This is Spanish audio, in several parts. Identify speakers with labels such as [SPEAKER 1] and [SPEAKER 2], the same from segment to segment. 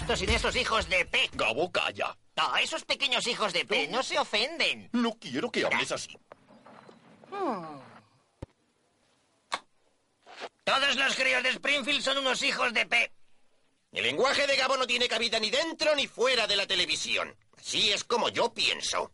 [SPEAKER 1] Danko.
[SPEAKER 2] sin esos hijos de P.
[SPEAKER 3] Gabo, calla.
[SPEAKER 2] No, esos pequeños hijos de P no se ofenden.
[SPEAKER 3] No quiero que hables así.
[SPEAKER 2] Todos los críos de Springfield son unos hijos de P.
[SPEAKER 3] El lenguaje de Gabo no tiene cabida ni dentro ni fuera de la televisión. Así es como yo pienso.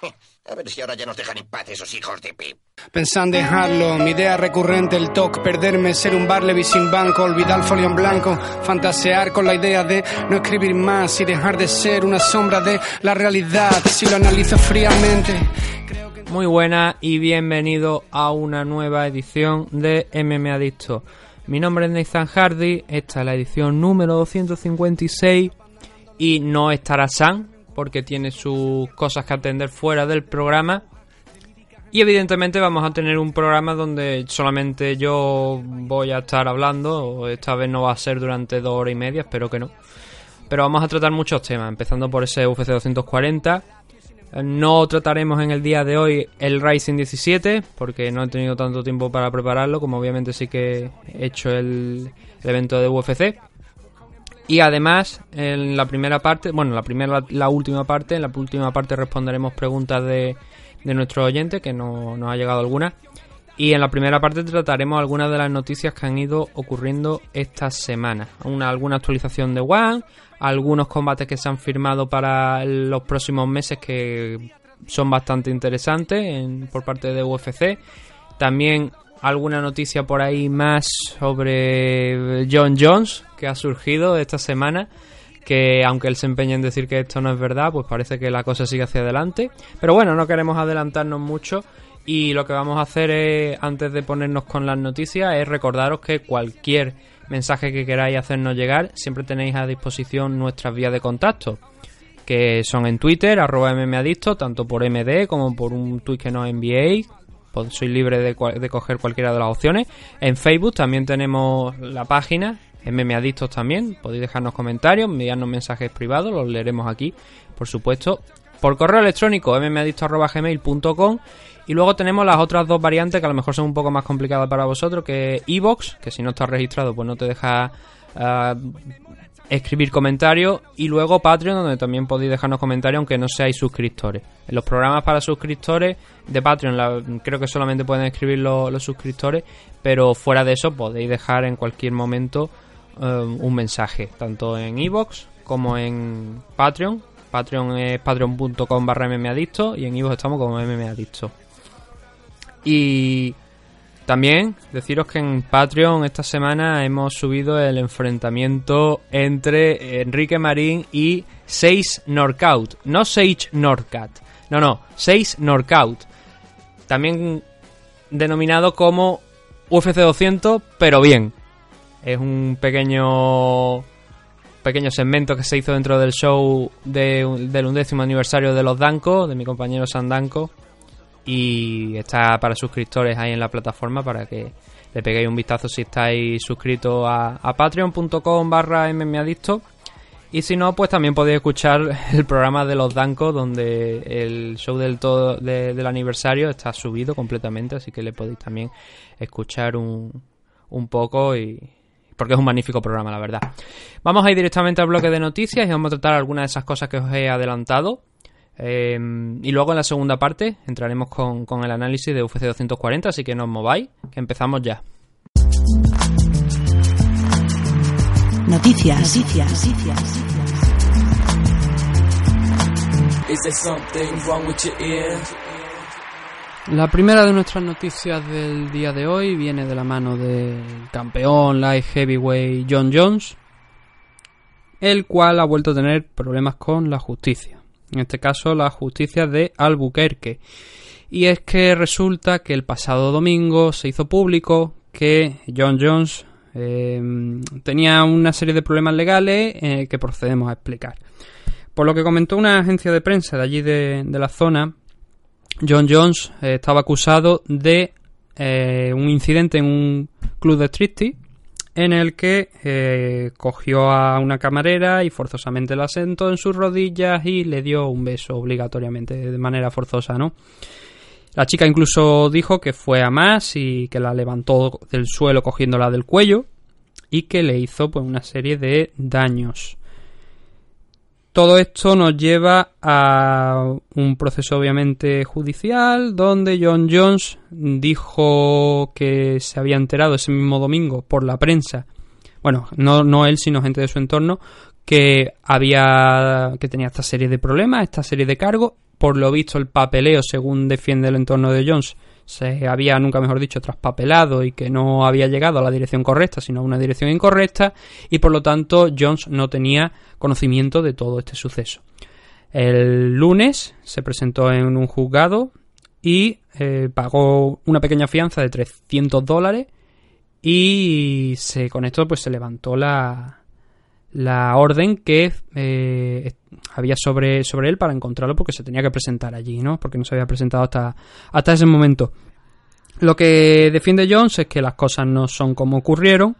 [SPEAKER 3] A ver si ahora ya nos dejan en paz esos hijos de P.
[SPEAKER 4] Pensan dejarlo, mi idea recurrente el toque, perderme, ser un Barleby sin banco, olvidar el folio en blanco, fantasear con la idea de no escribir más y dejar de ser una sombra de la realidad, si lo analizo fríamente.
[SPEAKER 5] Muy buena y bienvenido a una nueva edición de MM Adicto. Mi nombre es Nathan Hardy, esta es la edición número 256 y no estará Sam porque tiene sus cosas que atender fuera del programa. Y evidentemente vamos a tener un programa donde solamente yo voy a estar hablando. Esta vez no va a ser durante dos horas y media, espero que no. Pero vamos a tratar muchos temas, empezando por ese UFC 240. No trataremos en el día de hoy el Rising 17, porque no he tenido tanto tiempo para prepararlo, como obviamente sí que he hecho el, el evento de UFC. Y además, en la primera parte, bueno, la primera, la última parte, en la última parte responderemos preguntas de, de nuestros oyentes, que no, nos ha llegado alguna. Y en la primera parte trataremos algunas de las noticias que han ido ocurriendo esta semana. Una, alguna actualización de One, algunos combates que se han firmado para los próximos meses que son bastante interesantes en, por parte de UFC. También alguna noticia por ahí más sobre John Jones que ha surgido esta semana que aunque él se empeña en decir que esto no es verdad, pues parece que la cosa sigue hacia adelante. Pero bueno, no queremos adelantarnos mucho y lo que vamos a hacer es, antes de ponernos con las noticias, es recordaros que cualquier mensaje que queráis hacernos llegar, siempre tenéis a disposición nuestras vías de contacto, que son en Twitter, arroba mmadicto, tanto por MD como por un tweet que nos enviéis, soy libre de, coger cualquiera de las opciones. En Facebook también tenemos la página, MMAdictos también, podéis dejarnos comentarios, enviarnos mensajes privados, los leeremos aquí, por supuesto. Por correo electrónico, mmadictos.gmail.com y luego tenemos las otras dos variantes que a lo mejor son un poco más complicadas para vosotros, que es Evox, que si no estás registrado pues no te deja uh, escribir comentarios y luego Patreon donde también podéis dejarnos comentarios aunque no seáis suscriptores. En los programas para suscriptores de Patreon creo que solamente pueden escribir los, suscriptores, pero fuera de eso podéis dejar en cualquier momento um, un mensaje, tanto en iVoox como en Patreon. Patreon es patreon.com barra mmadicto y en iVoox estamos como mmadicto. Y también deciros que en Patreon esta semana hemos subido el enfrentamiento entre Enrique Marín y 6 Norcaut. No Sage Norcat. No, no. 6 Norcaut. También denominado como UFC 200, pero bien. Es un pequeño pequeño segmento que se hizo dentro del show del undécimo aniversario de los Danco, de mi compañero Sandanco y está para suscriptores ahí en la plataforma para que le peguéis un vistazo si estáis suscritos a, patreon.com barra mmadicto y si no pues también podéis escuchar el programa de los Dancos donde el show del todo del aniversario está subido completamente así que le podéis también escuchar un, un poco y porque es un magnífico programa la verdad. Vamos a ir directamente al bloque de noticias y vamos a tratar algunas de esas cosas que os he adelantado Em, y luego en la segunda parte entraremos con, con el análisis de UFC 240, así que no os mováis, que empezamos ya.
[SPEAKER 6] Noticias. Noticias. Noticias.
[SPEAKER 5] La primera de nuestras noticias del día de hoy viene de la mano del campeón light heavyweight John Jones, el cual ha vuelto a tener problemas con la justicia. En este caso la justicia de Albuquerque. Y es que resulta que el pasado domingo se hizo público que John Jones eh, tenía una serie de problemas legales eh, que procedemos a explicar. Por lo que comentó una agencia de prensa de allí de, la zona, John Jones eh, estaba acusado de un incidente en un club de striptease en el que cogió a una camarera y forzosamente la sentó en sus rodillas y le dio un beso obligatoriamente de manera forzosa, ¿no? La chica incluso dijo que fue a más y que la levantó del suelo cogiéndola del cuello y que le hizo pues una serie de daños. Todo esto nos lleva a un proceso obviamente judicial donde John Jones dijo que se había enterado ese mismo domingo por la prensa, bueno, no, no él sino gente de su entorno, que había que tenía esta serie de problemas, esta serie de cargos. Por lo visto el papeleo, según defiende el entorno de Jones, se había, nunca mejor dicho, traspapelado y que no había llegado a la dirección correcta, sino a una dirección incorrecta, y por lo tanto Jones no tenía conocimiento de todo este suceso. El lunes se presentó en un juzgado y eh, pagó una pequeña fianza de 300 dólares y se, con esto pues se levantó la, la orden que eh, había sobre, sobre él para encontrarlo porque se tenía que presentar allí, ¿no? Porque no se había presentado hasta, hasta ese momento. Lo que defiende Jones es que las cosas no son como ocurrieron,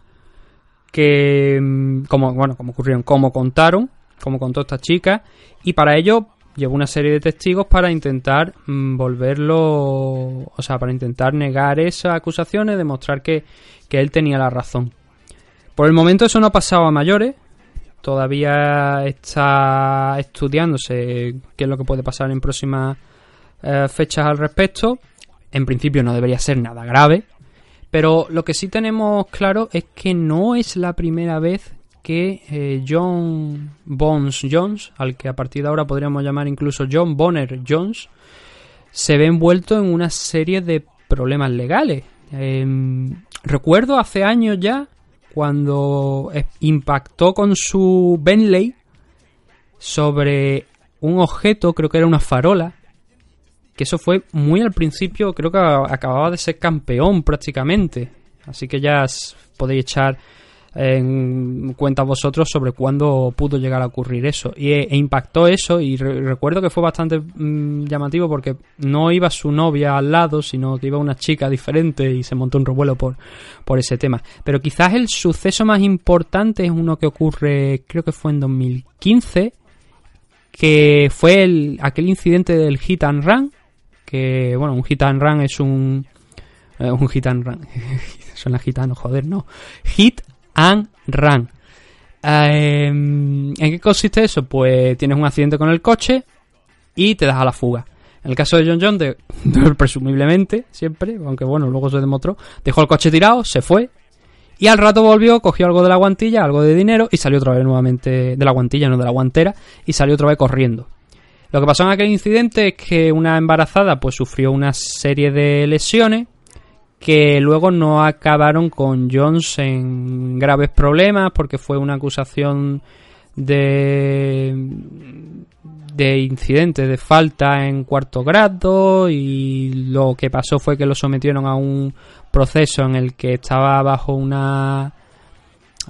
[SPEAKER 5] que mm, como bueno, como ocurrieron, como contaron, como contó esta chica, y para ello llevó una serie de testigos para intentar mm, volverlo, o sea, para intentar negar esas acusaciones, demostrar que, que él tenía la razón. Por el momento eso no ha pasado a mayores, todavía está estudiándose qué es lo que puede pasar en próximas eh, fechas al respecto. En principio no debería ser nada grave, pero lo que sí tenemos claro es que no es la primera vez que eh, John Bones Jones, al que a partir de ahora podríamos llamar incluso John Bonner Jones, se ve envuelto en una serie de problemas legales. Em, recuerdo hace años ya cuando impactó con su Bentley sobre un objeto, creo que era una farola, que eso fue muy al principio, creo que acababa de ser campeón prácticamente. Así que ya podéis echar en cuenta vosotros sobre cuándo pudo llegar a ocurrir eso. Y e, impactó eso y recuerdo que fue bastante mm, llamativo porque no iba su novia al lado, sino que iba una chica diferente y se montó un revuelo por, por ese tema. Pero quizás el suceso más importante es uno que ocurre, creo que fue en 2015, que fue el, aquel incidente del hit and run, que bueno, un hit and run es un... Eh, un hit and run. Suena gitano, joder, no. Hit and Run. Em, ¿En qué consiste eso? Pues tienes un accidente con el coche y te das a la fuga. En el caso de John John, presumiblemente, siempre, aunque bueno, luego se demostró, dejó el coche tirado, se fue y al rato volvió, cogió algo de la guantilla, algo de dinero y salió otra vez nuevamente de la guantilla, no de la guantera, y salió otra vez corriendo. Lo que pasó en aquel incidente es que una embarazada pues sufrió una serie de lesiones que luego no acabaron con Jones en graves problemas porque fue una acusación de de incidente de falta en cuarto grado y lo que pasó fue que lo sometieron a un proceso en el que estaba bajo una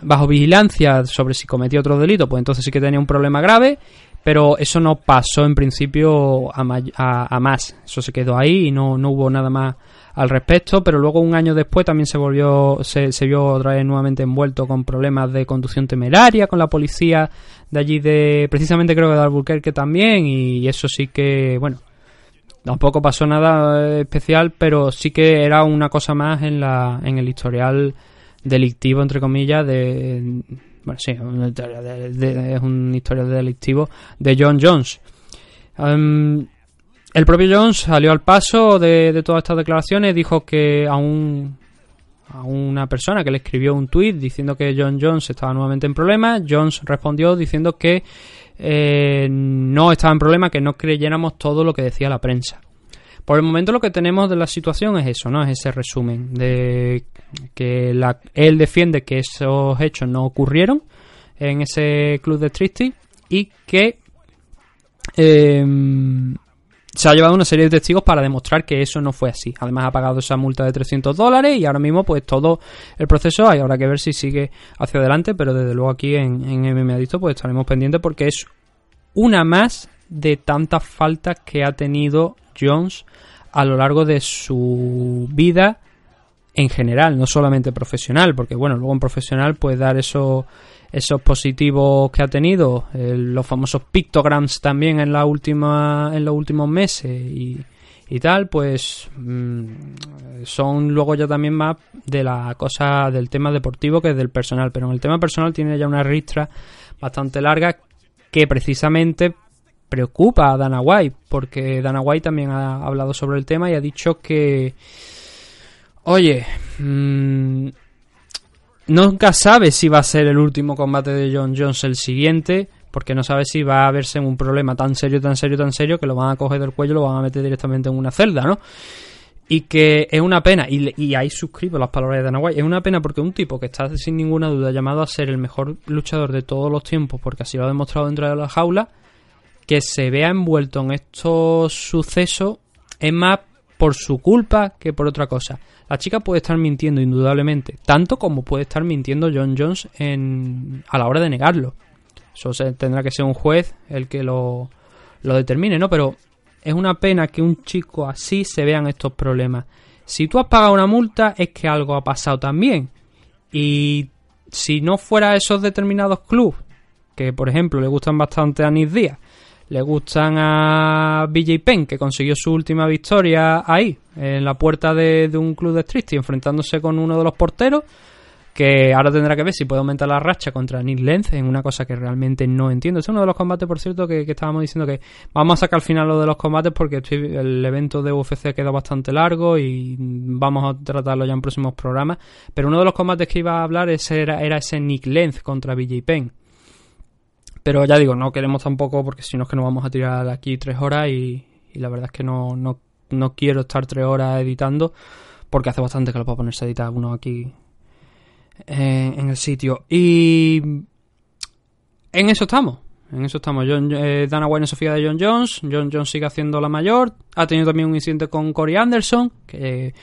[SPEAKER 5] bajo vigilancia sobre si cometía otro delito, pues entonces sí que tenía un problema grave, pero eso no pasó en principio a, a más, eso se quedó ahí y no, no hubo nada más al respecto, pero luego un año después también se volvió, se, vio otra vez nuevamente envuelto con problemas de conducción temeraria con la policía de allí de, precisamente creo que de Albuquerque también, y eso sí que, bueno, tampoco pasó nada especial, pero sí que era una cosa más en la, en el historial delictivo, entre comillas, de, bueno, sí, es un historial delictivo de John Jones. Em, el propio Jones salió al paso de, todas estas declaraciones, dijo que a, un, a una persona que le escribió un tweet diciendo que John Jones estaba nuevamente en problemas, Jones respondió diciendo que eh, no estaba en problema, que no creyéramos todo lo que decía la prensa. Por el momento lo que tenemos de la situación es eso, ¿no? Es ese resumen de que la, él defiende que esos hechos no ocurrieron en ese club de Tristy y que eh, se ha llevado una serie de testigos para demostrar que eso no fue así. Además ha pagado esa multa de 300 dólares y ahora mismo pues todo el proceso hay ahora que ver si sigue hacia adelante, pero desde luego aquí en, en MMA Adicto pues estaremos pendientes porque es una más de tantas faltas que ha tenido Jones a lo largo de su vida en general, no solamente profesional, porque bueno, luego en profesional pues dar eso esos positivos que ha tenido, eh, los famosos pictograms también en la última, en los últimos meses y, y tal, pues mm, son luego ya también más de la cosa del tema deportivo que del personal, pero en el tema personal tiene ya una ristra bastante larga que precisamente preocupa a Dana White, porque Dana White también ha hablado sobre el tema y ha dicho que, oye, mmm, Nunca sabe si va a ser el último combate de John Jones el siguiente, porque no sabe si va a verse un problema tan serio, tan serio, tan serio, que lo van a coger del cuello y lo van a meter directamente en una celda, ¿no? Y que es una pena, y, y ahí suscribo las palabras de Dana White, es una pena porque un tipo que está sin ninguna duda llamado a ser el mejor luchador de todos los tiempos, porque así lo ha demostrado dentro de la jaula, que se vea envuelto en estos sucesos es más por su culpa que por otra cosa. La chica puede estar mintiendo indudablemente, tanto como puede estar mintiendo John Jones en, a la hora de negarlo. Eso se, tendrá que ser un juez el que lo, lo determine, ¿no? Pero es una pena que un chico así se vean estos problemas. Si tú has pagado una multa es que algo ha pasado también. Y si no fuera esos determinados clubes, que por ejemplo le gustan bastante a Nick Díaz, le gustan a BJ Penn, que consiguió su última victoria ahí, en la puerta de, un club de Tristy, enfrentándose con uno de los porteros, que ahora tendrá que ver si puede aumentar la racha contra Nick Lenz, en una cosa que realmente no entiendo. Este es uno de los combates, por cierto, que, estábamos diciendo que vamos a sacar al final lo de los combates porque el evento de UFC queda bastante largo y vamos a tratarlo ya en próximos programas. Pero uno de los combates que iba a hablar era, era ese Nick Lenz contra BJ Penn pero ya digo, no queremos tampoco, porque si no es que nos vamos a tirar aquí tres horas y, la verdad es que no, no, no, quiero estar tres horas editando, porque hace bastante que lo puedo ponerse a editar uno aquí en el sitio. Y en eso estamos. En eso estamos. John, eh, Dana White Sofía de John Jones. John Jones sigue haciendo la mayor. Ha tenido también un incidente con Corey Anderson. Que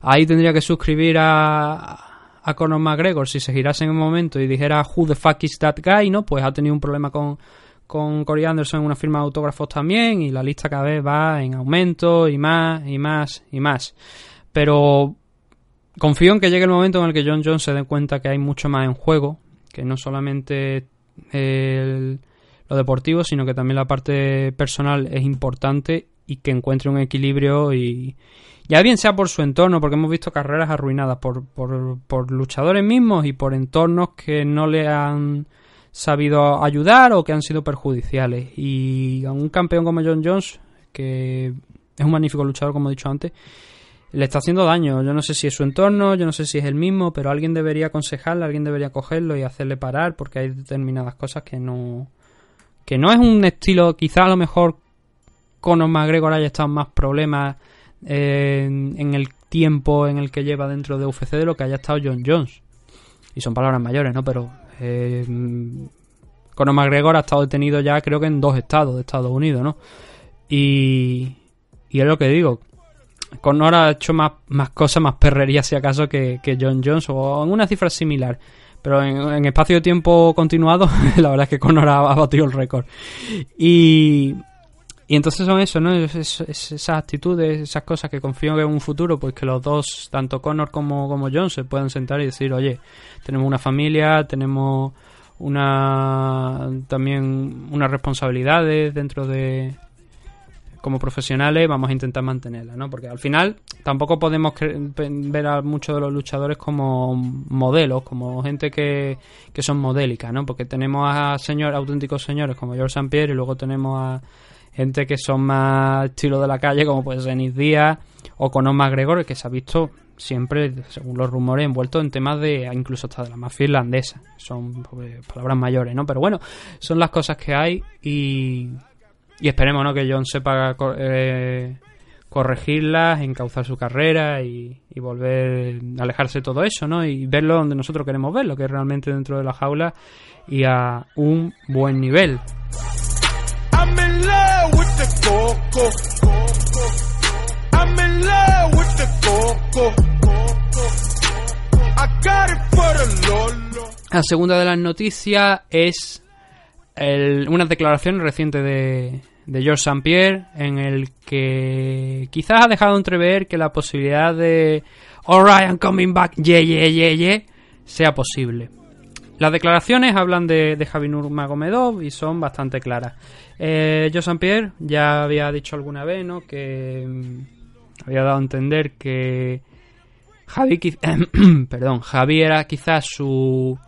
[SPEAKER 5] ahí tendría que suscribir a, a Conor McGregor si se girase en un momento y dijera who the fuck is that guy, ¿no? Pues ha tenido un problema con, con Corey Anderson en una firma de autógrafos también y la lista cada vez va en aumento y más y más y más. Pero confío en que llegue el momento en el que John Jones se dé cuenta que hay mucho más en juego, que no solamente lo deportivo, sino que también la parte personal es importante y que encuentre un equilibrio y, ya bien sea por su entorno, porque hemos visto carreras arruinadas por, por, luchadores mismos y por entornos que no le han sabido ayudar o que han sido perjudiciales. Y a un campeón como John Jones, que es un magnífico luchador, como he dicho antes, le está haciendo daño. Yo no sé si es su entorno, yo no sé si es el mismo, pero alguien debería aconsejarle, alguien debería cogerlo y hacerle parar, porque hay determinadas cosas que no. que no es un estilo, quizá a lo mejor Conor McGregor haya estado más problemas en, el tiempo en el que lleva dentro de UFC de lo que haya estado John Jones. Y son palabras mayores, ¿no? Pero eh, Conor McGregor ha estado detenido ya creo que en dos estados de Estados Unidos, ¿no? Y, y es lo que digo. Conor ha hecho más, más cosas, más perrerías si acaso que, John Jones o en una cifra similar. Pero en, espacio de tiempo continuado, la verdad es que Conor ha batido el récord. Y, y entonces son eso, ¿no? esas actitudes, esas cosas que confío que en un futuro, pues que los dos, tanto Connor como, como John, se puedan sentar y decir, oye, tenemos una familia, tenemos una también unas responsabilidades dentro de como profesionales vamos a intentar mantenerla, ¿no? Porque al final tampoco podemos ver a muchos de los luchadores como modelos, como gente que, que son modélicas, ¿no? Porque tenemos a señor, auténticos señores como George St. Pierre y luego tenemos a gente que son más estilo de la calle, como puede ser Nis Díaz o Conor McGregor, que se ha visto siempre, según los rumores, envuelto en temas de incluso hasta de la mafia irlandesa. Son pues, palabras mayores, ¿no? Pero bueno, son las cosas que hay y, esperemos, ¿no? Que John sepa eh, corregirlas, encauzar su carrera y, volver a alejarse de todo eso, ¿no? Y verlo donde nosotros queremos verlo, que es realmente dentro de la jaula y a un buen nivel. I'm La segunda de las noticias es unas declaraciones recientes de, de George St. Pierre en el que quizás ha dejado entrever que la posibilidad de Alright, I'm coming back, yeah, yeah, yeah, yeah, sea posible. Las declaraciones hablan de, de Javi Nurmagomedov y son bastante claras. Eh. Pierre ya había dicho alguna vez ¿no? que mm, había dado a entender que Javi, perdón, Javi era quizás su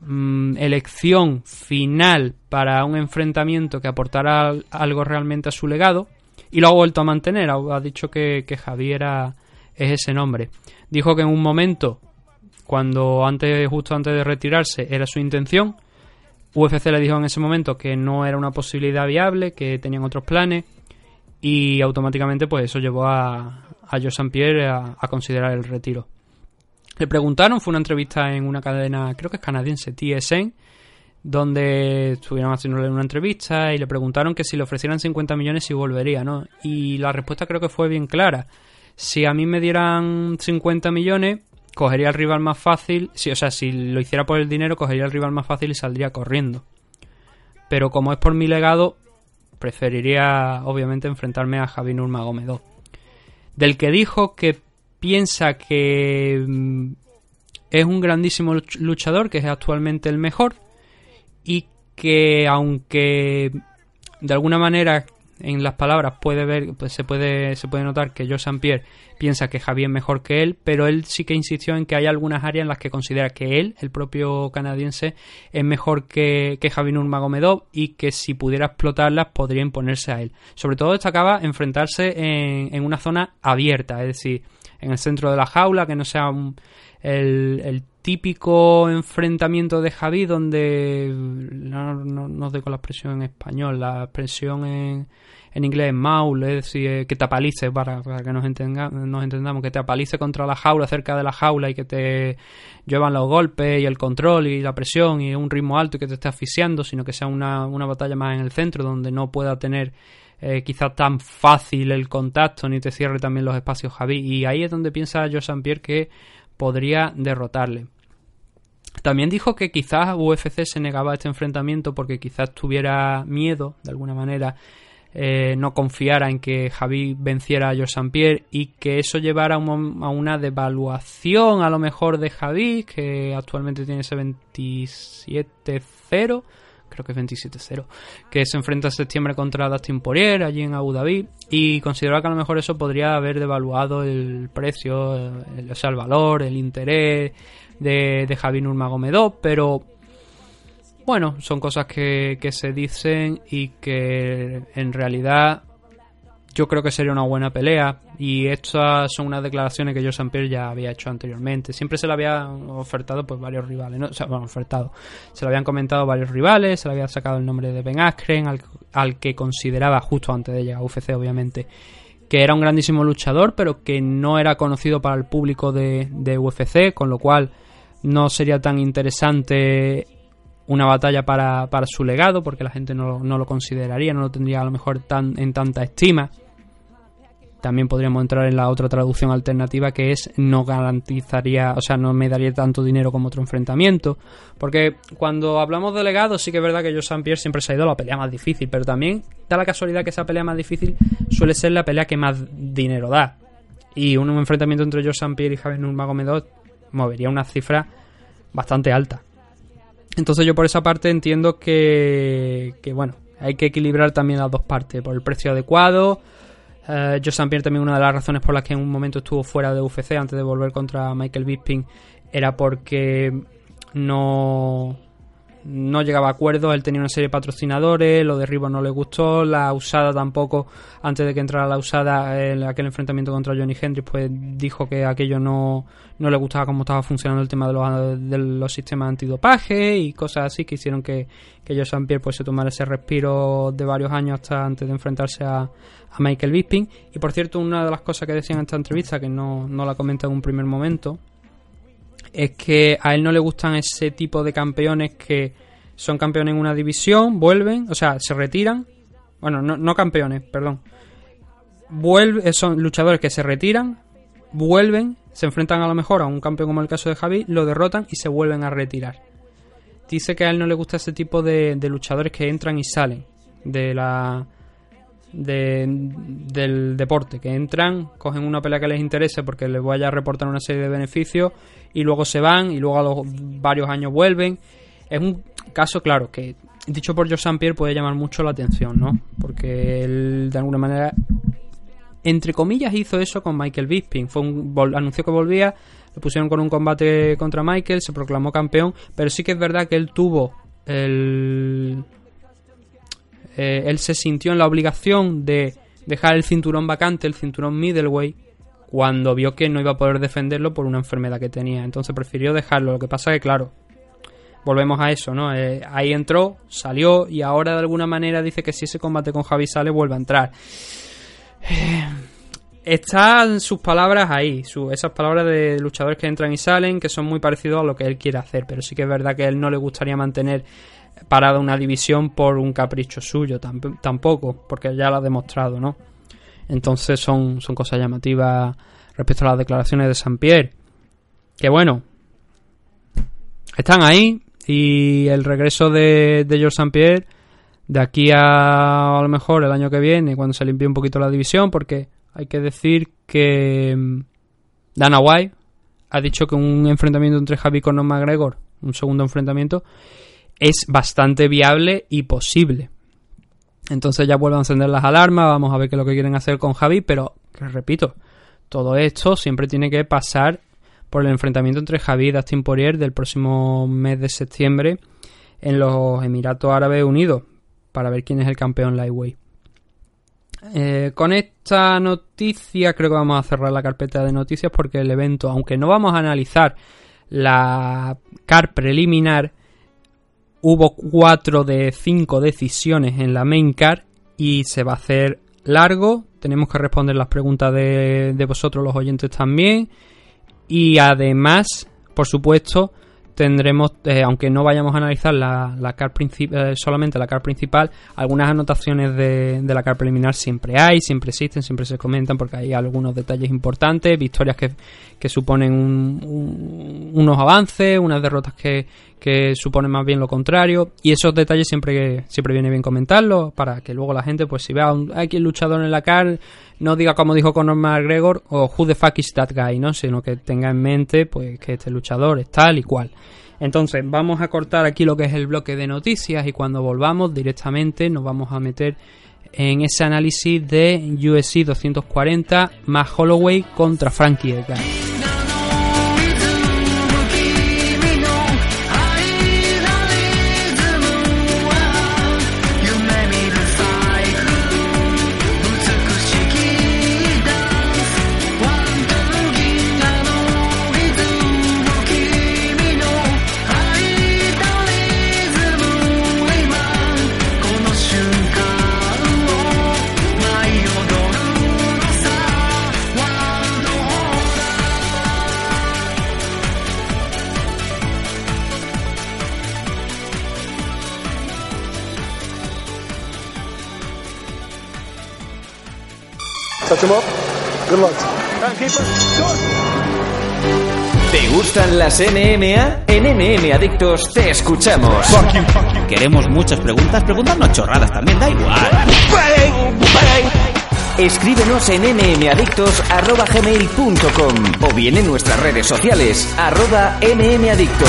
[SPEAKER 5] mm, elección final para un enfrentamiento que aportara al- algo realmente a su legado y lo ha vuelto a mantener. Ha, ha dicho que, que Javi era, es ese nombre. Dijo que en un momento, cuando antes, justo antes de retirarse, era su intención. UFC le dijo en ese momento que no era una posibilidad viable, que tenían otros planes y automáticamente pues eso llevó a, a. Pierre a, a considerar el retiro. Le preguntaron, fue una entrevista en una cadena, creo que es canadiense, TSN, donde estuvieron haciéndole una entrevista y le preguntaron que si le ofrecieran 50 millones si volvería, ¿no? Y la respuesta creo que fue bien clara. Si a mí me dieran 50 millones, cogería al rival más fácil, si, o sea, si lo hiciera por el dinero, cogería al rival más fácil y saldría corriendo. Pero como es por mi legado, preferiría obviamente enfrentarme a Javi Nurmagomedov. Del que dijo que piensa que mm, es un grandísimo luch- luchador, que es actualmente el mejor, y que aunque de alguna manera en las palabras puede ver, pues se puede, se puede notar que Joe. Pierre piensa que Javier es mejor que él, pero él sí que insistió en que hay algunas áreas en las que considera que él, el propio canadiense, es mejor que, que Javier Nurmagomedov y que si pudiera explotarlas podría imponerse a él. Sobre todo destacaba enfrentarse en, en una zona abierta, es decir, en el centro de la jaula, que no sea un- el típico enfrentamiento de Javi donde no, no, no doy con la expresión en español, la expresión en, en inglés es maul, es decir, eh, que te apalice para, para que nos, entenga- nos entendamos, que te apalice contra la jaula, cerca de la jaula y que te llevan los golpes y el control y la presión y un ritmo alto y que te esté asfixiando, sino que sea una, una batalla más en el centro donde no pueda tener eh, quizás tan fácil el contacto ni te cierre también los espacios Javi y ahí es donde piensa Joe. Pierre que podría derrotarle. También dijo que quizás UFC se negaba a este enfrentamiento porque quizás tuviera miedo, de alguna manera, eh, no confiara en que Javi venciera a George. Pierre y que eso llevara a, un- a una devaluación a lo mejor de Javi, que actualmente tiene ese 27-0, creo que es 27-0, que se enfrenta en septiembre contra Dustin Poirier allí en Abu Dhabi y consideraba que a lo mejor eso podría haber devaluado el precio, el- o sea, el valor, el interés de, de Javi Nurmagomedov, pero bueno, son cosas que, que se dicen y que en realidad yo creo que sería una buena pelea y estas son unas declaraciones que yo. Pierre ya había hecho anteriormente. Siempre se le había ofertado pues varios rivales, ¿no? O sea, bueno, ofertado. Se le habían comentado varios rivales, se le había sacado el nombre de Ben Askren, al, al que consideraba justo antes de llegar a UFC, obviamente, que era un grandísimo luchador, pero que no era conocido para el público de, de UFC, con lo cual no sería tan interesante una batalla para, para su legado, porque la gente no, no lo consideraría, no lo tendría a lo mejor tan, en tanta estima. También podríamos entrar en la otra traducción alternativa que es no garantizaría, o sea, no me daría tanto dinero como otro enfrentamiento. Porque cuando hablamos de legado, sí que es verdad que Joe St. Pierre siempre se ha ido a la pelea más difícil, pero también da la casualidad que esa pelea más difícil suele ser la pelea que más dinero da. Y un enfrentamiento entre Joe. Pierre y Javier Nurmagomedov movería una cifra bastante alta. Entonces yo por esa parte entiendo que, que bueno, hay que equilibrar también las dos partes, por el precio adecuado. Eh, Joe también una de las razones por las que en un momento estuvo fuera de UFC antes de volver contra Michael Bisping era porque no, no llegaba a acuerdos, él tenía una serie de patrocinadores, lo de Rivo no le gustó, la usada tampoco, antes de que entrara la usada, en aquel enfrentamiento contra Johnny Hendrix, pues dijo que aquello no, no le gustaba cómo estaba funcionando el tema de los, de los sistemas antidopaje y cosas así que hicieron que, que Joe St. Pierre pues, se tomara ese respiro de varios años hasta antes de enfrentarse a, a Michael Bisping. Y por cierto, una de las cosas que decían en esta entrevista, que no, no la comenta en un primer momento, es que a él no le gustan ese tipo de campeones que son campeones en una división, vuelven, o sea, se retiran bueno, no, no campeones, perdón. Vuelve, eh, son luchadores que se retiran, vuelven, se enfrentan a lo mejor a un campeón como el caso de Javi, lo derrotan y se vuelven a retirar. Dice que a él no le gusta ese tipo de, de luchadores que entran y salen de la de- del deporte, que entran, cogen una pelea que les interese porque les vaya a reportar una serie de beneficios y luego se van y luego a los varios años vuelven. Es un caso, claro, que dicho por George St. Pierre puede llamar mucho la atención, ¿no? Porque él de alguna manera entre comillas hizo eso con Michael Bisping. Fue un, anunció que volvía, lo pusieron con un combate contra Michael, se proclamó campeón, pero sí que es verdad que él tuvo el eh, él se sintió en la obligación de dejar el cinturón vacante, el cinturón middleweight, cuando vio que no iba a poder defenderlo por una enfermedad que tenía. Entonces prefirió dejarlo. Lo que pasa que, claro, volvemos a eso, ¿no? Eh, ahí entró, salió y ahora de alguna manera dice que si ese combate con Javi sale, vuelve a entrar. Eh, Están sus palabras ahí, esas palabras de luchadores que entran y salen, que son muy parecidos a lo que él quiere hacer, pero sí que es verdad que a él no le gustaría mantener parada una división por un capricho suyo, tamp- tampoco, porque ya lo ha demostrado, ¿no? Entonces son, son cosas llamativas respecto a las declaraciones de San Pierre. Que bueno, están ahí y el regreso de, de George St. Pierre de aquí a a lo mejor el año que viene, cuando se limpie un poquito la división, porque hay que decir que mm, Dana White ha dicho que un enfrentamiento entre Javi Conor McGregor, un segundo enfrentamiento, es bastante viable y posible. Entonces ya vuelven a encender las alarmas, vamos a ver qué es lo que quieren hacer con Javi, pero repito, todo esto siempre tiene que pasar por el enfrentamiento entre Javi y Dustin Poirier del próximo mes de septiembre en los Emiratos Árabes Unidos para ver quién es el campeón lightweight. Eh, con esta noticia creo que vamos a cerrar la carpeta de noticias porque el evento, aunque no vamos a analizar la car preliminar, hubo cuatro de cinco decisiones en la main car y se va a hacer largo. Tenemos que responder las preguntas de, de vosotros los oyentes también. Y además, por supuesto, tendremos, eh, aunque no vayamos a analizar la, la car eh, solamente la car principal, algunas anotaciones de, de la car preliminar siempre hay, siempre existen, siempre se comentan porque hay algunos detalles importantes, victorias que, que suponen un- un- unos avances, unas derrotas que, que suponen más bien lo contrario, y esos detalles siempre, siempre viene bien comentarlos para que luego la gente, pues si vea un, aquí el luchador en la car, no diga como dijo Conor McGregor o who the fuck is that guy, ¿no? Sino que tenga en mente pues que este luchador es tal y cual. Entonces, vamos a cortar aquí lo que es el bloque de noticias y cuando volvamos directamente nos vamos a meter en ese análisis de UFC 240 más Holloway contra Frankie Edgar.
[SPEAKER 1] 'Em ¿Te gustan las MMA? En MM Adictos te escuchamos.
[SPEAKER 7] Queremos muchas preguntas, preguntarnos chorradas también, da igual.
[SPEAKER 1] Escríbenos en mmadictos.gmail.com o bien en nuestras redes sociales, arroba mmadictos.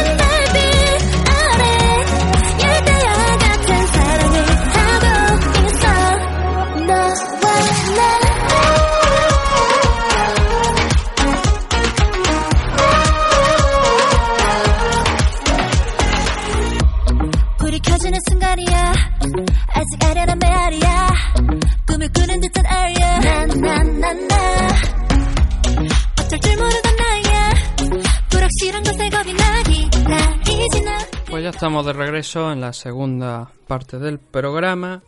[SPEAKER 5] Estamos de regreso en la segunda parte del programa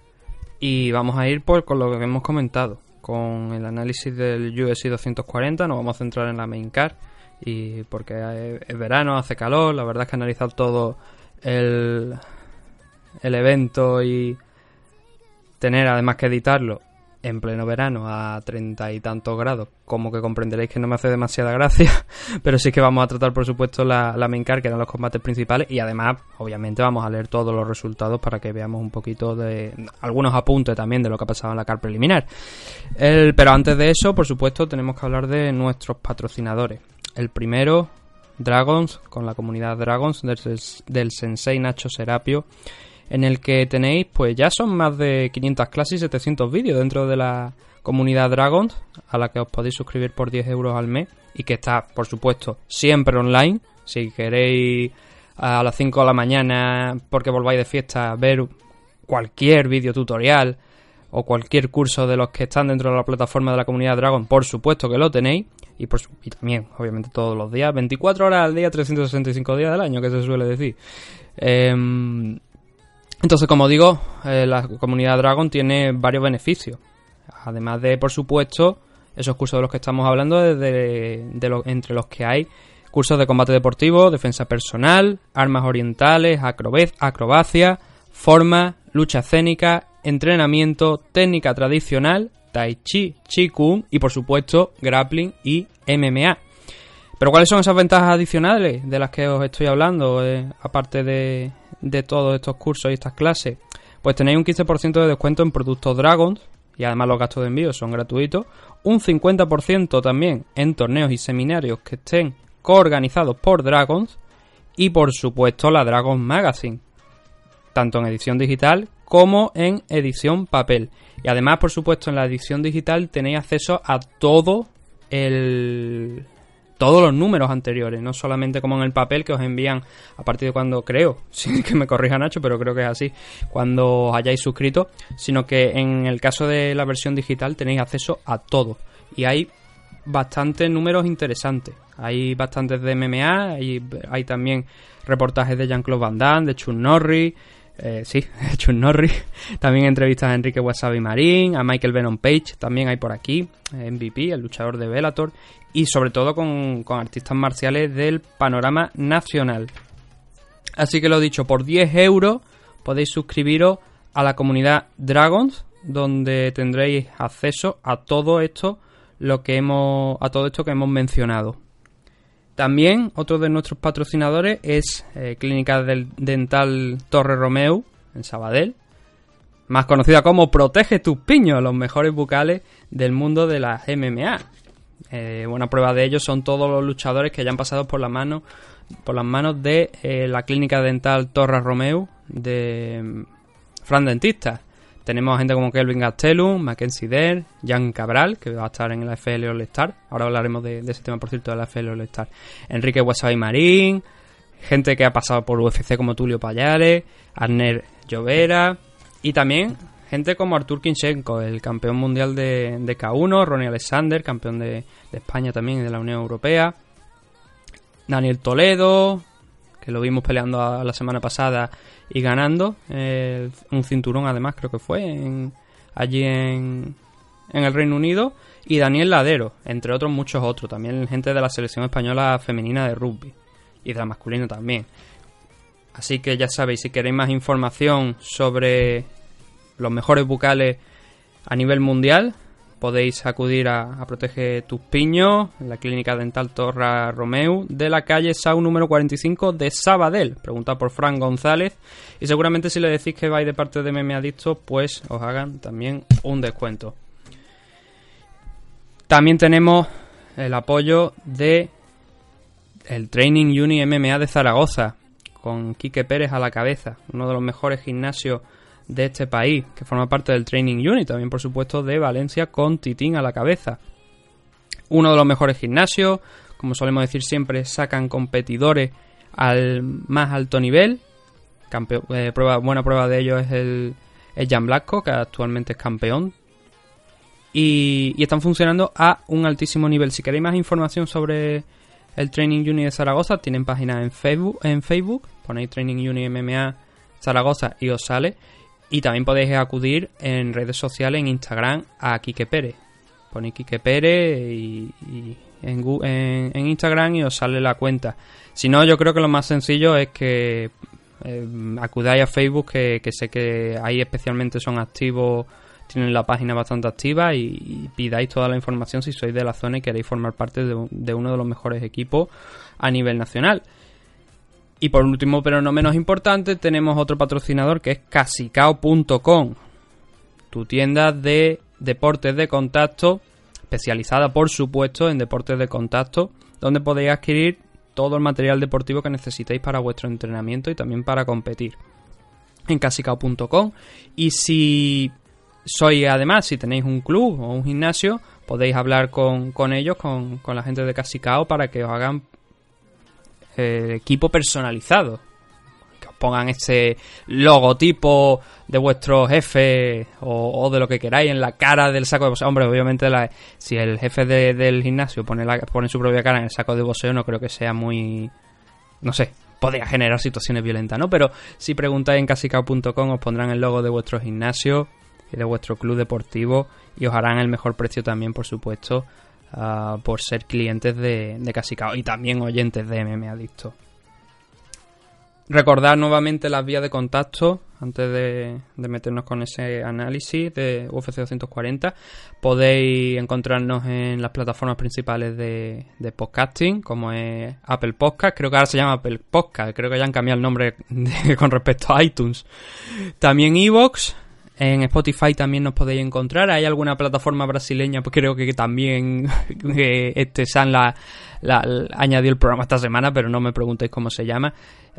[SPEAKER 5] y vamos a ir pues con lo que hemos comentado, con el análisis del USI 240, nos vamos a centrar en la main car y porque es verano, hace calor, la verdad es que analizar todo el, el evento y tener además que editarlo en pleno verano a treinta y tantos grados, como que comprenderéis que no me hace demasiada gracia, pero sí que vamos a tratar por supuesto la, la main que eran los combates principales, y además obviamente vamos a leer todos los resultados para que veamos un poquito de algunos apuntes también de lo que ha pasado en la car preliminar. El, pero antes de eso, por supuesto, tenemos que hablar de nuestros patrocinadores. El primero, Dragons, con la comunidad Dragons del, del Sensei Nacho Serapio, en el que tenéis, pues ya son más de 500 clases y 700 vídeos dentro de la comunidad Dragons, a la que os podéis suscribir por 10 euros al mes y que está, por supuesto, siempre online. Si queréis a las 5 de la mañana, porque volváis de fiesta, ver cualquier vídeo tutorial o cualquier curso de los que están dentro de la plataforma de la comunidad Dragon, por supuesto que lo tenéis. Y, por y también, obviamente, todos los días, 24 horas al día, 365 días del año, que se suele decir. Em, entonces, como digo, eh, la comunidad Dragon tiene varios beneficios. Además de, por supuesto, esos cursos de los que estamos hablando, entre los que hay cursos de combate deportivo, defensa personal, armas orientales, acrobacia, forma, lucha escénica, entrenamiento, técnica tradicional, tai chi, chi kung y, por supuesto, grappling y MMA. Pero ¿cuáles son esas ventajas adicionales de las que os estoy hablando, eh, aparte de, de todos estos cursos y estas clases? Pues tenéis un 15% de descuento en productos Dragons, y además los gastos de envío son gratuitos, un 50% también en torneos y seminarios que estén coorganizados por Dragons, y por supuesto la Dragon Magazine, tanto en edición digital como en edición papel. Y además, por supuesto, en la edición digital tenéis acceso a todo el todos los números anteriores, no solamente como en el papel que os envían a partir de cuando creo, sin que me corrija Nacho, pero creo que es así, cuando os hayáis suscrito, sino que en el caso de la versión digital tenéis acceso a todo. Y hay bastantes números interesantes. Hay bastantes de MMA, hay, hay también reportajes de Jean-Claude Van Damme, de Chun Norris, eh, sí, Chun Norris. También entrevistas a Enrique Wasabi Marín, a Michael Venom Page, también hay por aquí, eh, MVP, el luchador de Bellator, y sobre todo con, con artistas marciales del panorama nacional. Así que lo dicho, por 10 euros podéis suscribiros a la comunidad Dragons, donde tendréis acceso a todo esto, lo que hemos, a todo esto que hemos mencionado. También otro de nuestros patrocinadores es eh, Clínica del Dental Torre Romeu en Sabadell, más conocida como Protege tus piños, los mejores bucales del mundo de las MMA. Eh, buena prueba de ello son todos los luchadores que ya han pasado por la mano por las manos de eh, la clínica dental Torre Romeu de mm, Fran Dentista. Tenemos gente como Kelvin Gastelum, Mackenzie Dare, Jan Cabral, que va a estar en la FL All Star. Ahora hablaremos de, ese tema, por cierto, de la FL All Star. Enrique Wasabi Marín, gente que ha pasado por UFC como Tulio Payares, Arner Llovera y también gente como Artur Kinchenko, el campeón mundial de, de K1, Ronnie Alexander, campeón de, de España también y de la Unión Europea, Daniel Toledo, que lo vimos peleando la semana pasada y ganando eh, un cinturón además creo que fue allí en, en el Reino Unido y Daniel Ladero entre otros muchos otros también gente de la selección española femenina de rugby y de la masculina también. Así que ya sabéis si queréis más información sobre los mejores bucales a nivel mundial podéis acudir a, a Protege tus piños en la clínica dental Torra Romeu de la calle Sau número 45 de Sabadell. Preguntad por Fran González y seguramente si le decís que vais de parte de Meme Adicto, pues os hagan también un descuento. También tenemos el apoyo de el Training Uni MMA de Zaragoza con Quique Pérez a la cabeza, uno de los mejores gimnasios de este país, que forma parte del Training Unit, también por supuesto de Valencia con Titín a la cabeza. Uno de los mejores gimnasios, como solemos decir siempre, sacan competidores al más alto nivel, eh, prueba, buena prueba de ello es el, el Jan Blasco, que actualmente es campeón. Y, están funcionando a un altísimo nivel. Si queréis más información sobre el Training Uni de Zaragoza, tienen página en Facebook, en Facebook ponéis Training Uni MMA Zaragoza y os sale. Y también podéis acudir en redes sociales, en Instagram, a Quique Pérez. Ponéis Quique Pérez y, en, en- Instagram y os sale la cuenta. Si no, yo creo que lo más sencillo es que eh, acudáis a Facebook, que, que sé que ahí especialmente son activos, tienen la página bastante activa y, y pidáis toda la información si sois de la zona y queréis formar parte de, de uno de los mejores equipos a nivel nacional. Y por último, pero no menos importante, tenemos otro patrocinador que es casicao.com, tu tienda de deportes de contacto, especializada por supuesto en deportes de contacto, donde podéis adquirir todo el material deportivo que necesitéis para vuestro entrenamiento y también para competir en casicao.com. Y si sois además, si tenéis un club o un gimnasio, podéis hablar con, con ellos, con, con la gente de Casicao, para que os hagan eh, equipo personalizado. Que os pongan ese logotipo de vuestro jefe o, o de lo que queráis en la cara del saco de boxeo. Hombre, obviamente la- si el jefe de- del gimnasio pone, la, pone su propia cara en el saco de boxeo, no creo que sea muy... No sé, podría generar situaciones violentas, ¿no? Pero si preguntáis en casicao.com os pondrán el logo de vuestro gimnasio y de vuestro club deportivo y os harán el mejor precio también, por supuesto, ah, por ser clientes de, de Casicao y también oyentes de MM Adicto. Recordad nuevamente las vías de contacto antes de, de meternos con ese análisis de UFC 240. Podéis encontrarnos en las plataformas principales de, de podcasting, como es Apple Podcast. Creo que ahora se llama Apple Podcast. Creo que ya han cambiado el nombre con respecto a iTunes. También Evox. En Spotify también nos podéis encontrar. Hay alguna plataforma brasileña, pues creo que también este San la, la- añadió el programa esta semana, pero no me preguntéis cómo se llama.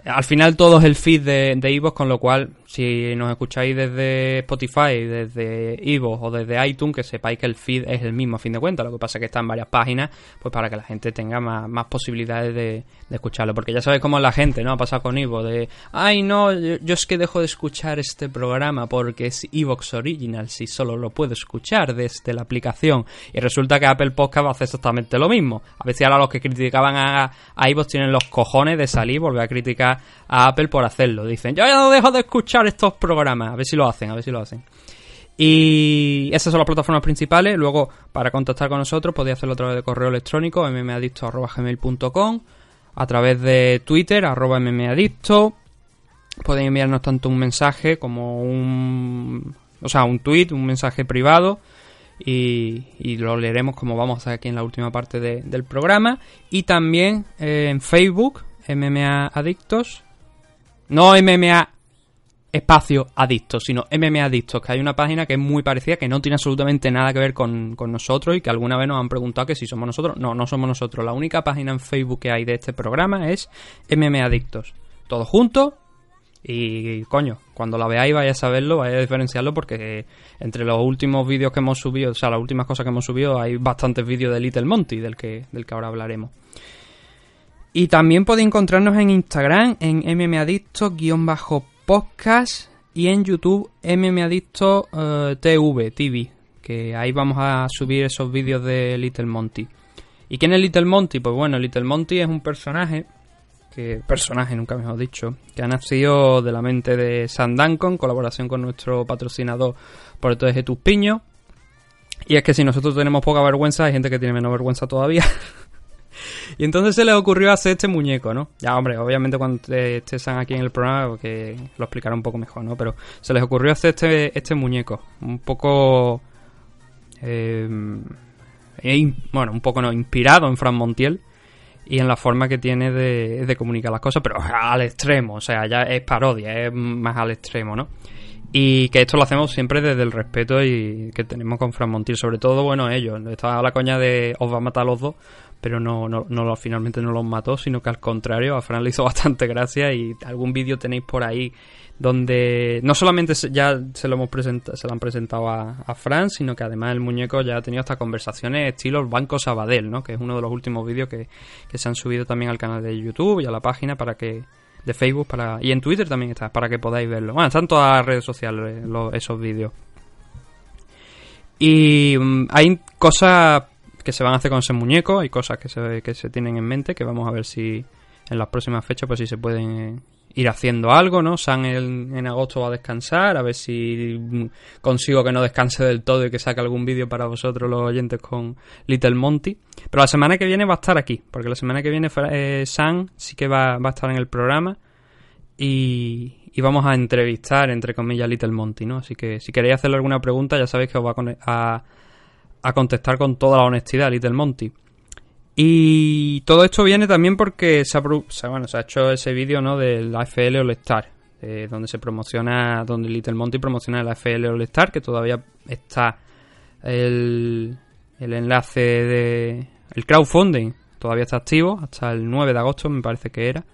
[SPEAKER 5] Al final todo es el feed de, de con lo cual si nos escucháis desde Spotify, desde Evox o desde iTunes, que sepáis que el feed es el mismo a fin de cuentas. Lo que pasa es que está en varias páginas, pues para que la gente tenga más, posibilidades de, escucharlo. Porque ya sabéis cómo la gente, ¿no? Ha pasado con Evox de, ay no, yo, es que dejo de escuchar este programa porque es Evox Original, si solo lo puedo escuchar desde la aplicación. Y resulta que Apple Podcast va a hacer exactamente lo mismo. A si ahora los que criticaban a, a tienen los cojones de salir, volver a criticar a Apple por hacerlo. Dicen, yo ya no dejo de escuchar estos programas. A ver si lo hacen, a ver si lo hacen. Y esas son las plataformas principales. Luego, para contactar con nosotros, podéis hacerlo a través de correo electrónico, mmadicto.gmail.com, a través de Twitter, arroba mmadicto. Podéis enviarnos tanto un mensaje como un... O sea, un tweet, un mensaje privado. Y, lo leeremos como vamos aquí en la última parte de- del programa. Y también eh, en Facebook, MMA Adictos. No MMA espacio adictos, sino MMA Adictos, que hay una página que es muy parecida, que no tiene absolutamente nada que ver con, con nosotros y que alguna vez nos han preguntado que si somos nosotros. No, no somos nosotros. La única página en Facebook que hay de este programa es MMA Adictos. Todo junto y, coño, cuando la veáis vais a saberlo, vais a diferenciarlo porque entre los últimos vídeos que hemos subido, o sea, las últimas cosas que hemos subido, hay bastantes vídeos de Little Monty, del que, del que ahora hablaremos. Y también podéis encontrarnos en Instagram, en mmadicto-podcast y en YouTube mmadicto eh, TV, TV, que ahí vamos a subir esos vídeos de Little Monty. ¿Y quién es Little Monty? Pues bueno, Little Monty es un personaje, que personaje nunca mejor dicho, que ha nacido de la mente de Sam Duncan en colaboración con nuestro patrocinador por todo Tus Piño. Y es que si nosotros tenemos poca vergüenza, hay gente que tiene menos vergüenza todavía. Y entonces se les ocurrió hacer este muñeco, ¿no? Ya, hombre, obviamente cuando te- estés aquí en el programa, que lo explicará un poco mejor, ¿no? Pero se les ocurrió hacer este, este muñeco, un poco... eh, e in- bueno, un poco no, inspirado en Fran Montiel y en la forma que tiene de, de comunicar las cosas, pero al extremo, o sea, ya es parodia, es más al extremo, ¿no? Y que esto lo hacemos siempre desde el respeto y que tenemos con Fran Montiel, sobre todo, bueno, ellos. Estaba la coña de os va a matar a los dos, pero no, no, no finalmente no los mató, sino que al contrario, a Fran le hizo bastante gracia y algún vídeo tenéis por ahí donde no solamente ya se lo hemos presentado, se lo han presentado a, a Fran, sino que además el muñeco ya ha tenido hasta conversaciones estilo Banco Sabadell, ¿no? Que es uno de los últimos vídeos que, que se han subido también al canal de YouTube y a la página para que de Facebook para y en Twitter también está, para que podáis verlo. Bueno, están todas las redes sociales los- esos vídeos. Y mm, hay cosas que se van a hacer con ese muñeco, hay cosas que se, que se tienen en mente, que vamos a ver si en las próximas fechas, pues si se pueden eh, ir haciendo algo, ¿no? San en, agosto va a descansar, a ver si consigo que no descanse del todo y que saque algún vídeo para vosotros los oyentes con Little Monty. Pero la semana que viene va a estar aquí, porque la semana que viene eh, San sí que va, a estar en el programa y, vamos a entrevistar, entre comillas, Little Monty, ¿no? Así que si queréis hacerle alguna pregunta, ya sabéis que os va a, a contestar con toda la honestidad Little Monty. Y todo esto viene también porque se ha, bueno, se ha hecho ese vídeo ¿no? del AFL All Star, donde se promociona, donde Little Monty promociona el AFL All Star, que todavía está el, el enlace de el crowdfunding, todavía está activo hasta el 9 de agosto, me parece que era.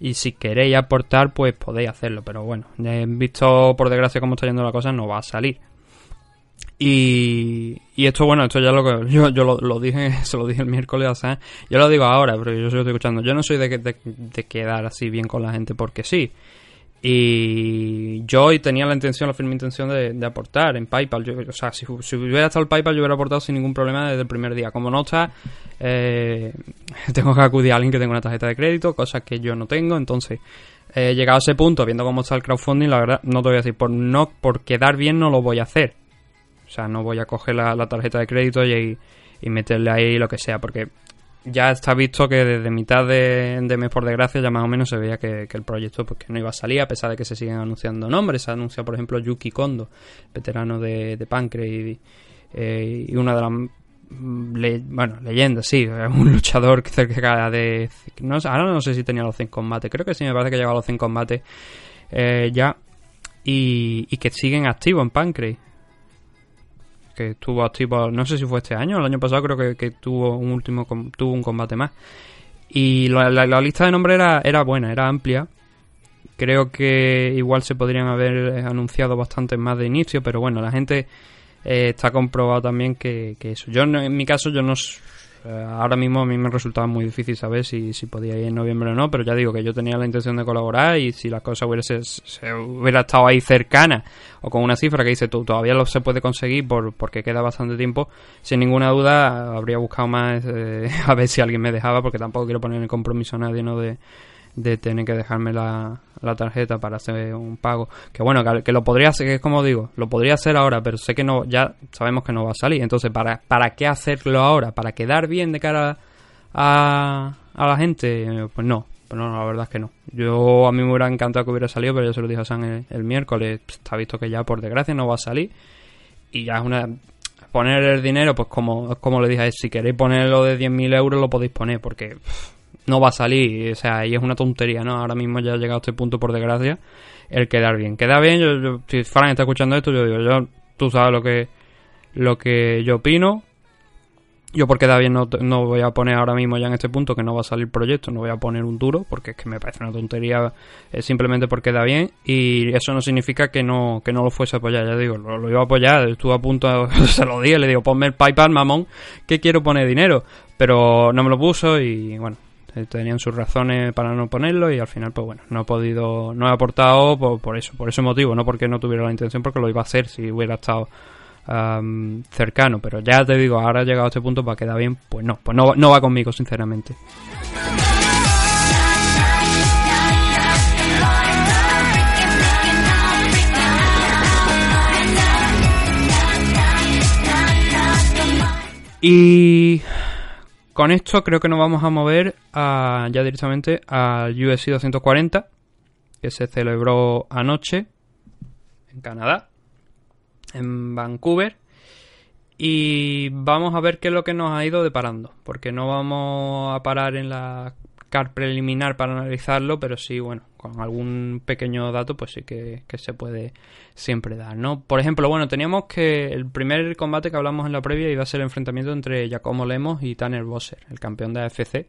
[SPEAKER 5] Y si queréis aportar, pues podéis hacerlo. Pero bueno, visto por desgracia cómo está yendo la cosa, no va a salir. Y, esto, bueno, esto ya lo que yo, lo, dije, se lo dije el miércoles a. Yo lo digo ahora, pero yo lo estoy escuchando. Yo no soy de, de, de quedar así bien con la gente porque sí. Y yo hoy tenía la intención, la firme intención de, de aportar en PayPal. Yo- o sea, si, si hubiera estado el PayPal, yo hubiera aportado sin ningún problema desde el primer día. Como no está, eh, tengo que acudir a alguien que tenga una tarjeta de crédito, cosas que yo no tengo. Entonces, eh, llegado a ese punto, viendo cómo está el crowdfunding, la verdad, no te voy a decir, por, no, por quedar bien no lo voy a hacer. O sea, no voy a coger la, tarjeta de crédito y, meterle ahí lo que sea, porque ya está visto que desde mitad de, mes, por desgracia, ya más o menos se veía que, el proyecto pues, no iba a salir, a pesar de que se siguen anunciando nombres. Se anuncia, por ejemplo, Yuki Kondo, veterano de, de eh, y una de las mm, le- bueno, leyendas, sí, un luchador que cerca de... Ahora no sé si tenía los 100 combates, creo que sí, me parece que llegaba los 100 combates eh, ya. Y, y que siguen activos en Pancrase que estuvo activo, no sé si fue este año el año pasado, creo que, que tuvo un último tuvo un combate más. Y la, lista de nombres era, era buena, era amplia. Creo que igual se podrían haber anunciado bastantes más de inicio, pero bueno, la gente eh, está comprobado también que, que eso. Yo, en mi caso, yo no. Eh, ahora mismo a mí me resultaba muy difícil saber si, si podía ir en noviembre o no, pero ya digo que yo tenía la intención de colaborar y si la cosa hubiera, se, se hubiera estado ahí cercana o con una cifra que dice tú todavía lo se puede conseguir por, porque queda bastante tiempo, sin ninguna duda habría buscado más eh, a ver si alguien me dejaba porque tampoco quiero poner en compromiso a nadie no de, de tener que dejarme la, la tarjeta para hacer un pago. Que bueno, que, lo podría hacer, que es como digo, lo podría hacer ahora, pero sé que no, ya sabemos que no va a salir. Entonces, ¿para, para qué hacerlo ahora? ¿Para quedar bien de cara a, a la gente? Pues no, pues no, la verdad es que no. Yo a mí me hubiera encantado que hubiera salido, pero ya se lo dije a San el, miércoles. Está visto que ya por desgracia no va a salir. Y ya es una. Poner el dinero, pues como, como le dije, si queréis ponerlo de 10.000 euros lo podéis poner, porque no va a salir, o sea, y es una tontería, ¿no? Ahora mismo ya ha llegado a este punto, por desgracia, el quedar bien. Queda bien, yo, si Fran está escuchando esto, yo digo, yo, tú sabes lo que, lo que yo opino. Yo por quedar bien no, no voy a poner ahora mismo ya en este punto que no va a salir proyecto, no voy a poner un duro, porque es que me parece una tontería eh, simplemente porque queda bien, y eso no significa que no, que no lo fuese a apoyar, ya digo, lo, lo iba a apoyar, estuve a punto, se lo dije, le digo, ponme el PayPal, mamón, que quiero poner dinero, pero no me lo puso y bueno, eh, tenían sus razones para no ponerlo y al final pues bueno no he podido no he aportado por, eso por ese motivo no porque no tuviera la intención porque lo iba a hacer si hubiera estado cercano. Pero ya te digo ahora he llegado a este punto para quedar bien pues no pues no, no va conmigo sinceramente. Y con esto creo que nos vamos a mover ya directamente al UFC 240, que se celebró anoche en Canadá, en Vancouver. Y vamos a ver qué es lo que nos ha ido deparando, porque no vamos a parar en la car preliminar para analizarlo, pero sí, bueno, con algún pequeño dato, pues sí que, que se puede siempre dar, ¿no? Por ejemplo, bueno, teníamos que el primer combate que hablamos en la previa iba a ser el enfrentamiento entre Giacomo Lemos y Tanner Bosser, el campeón de AFC,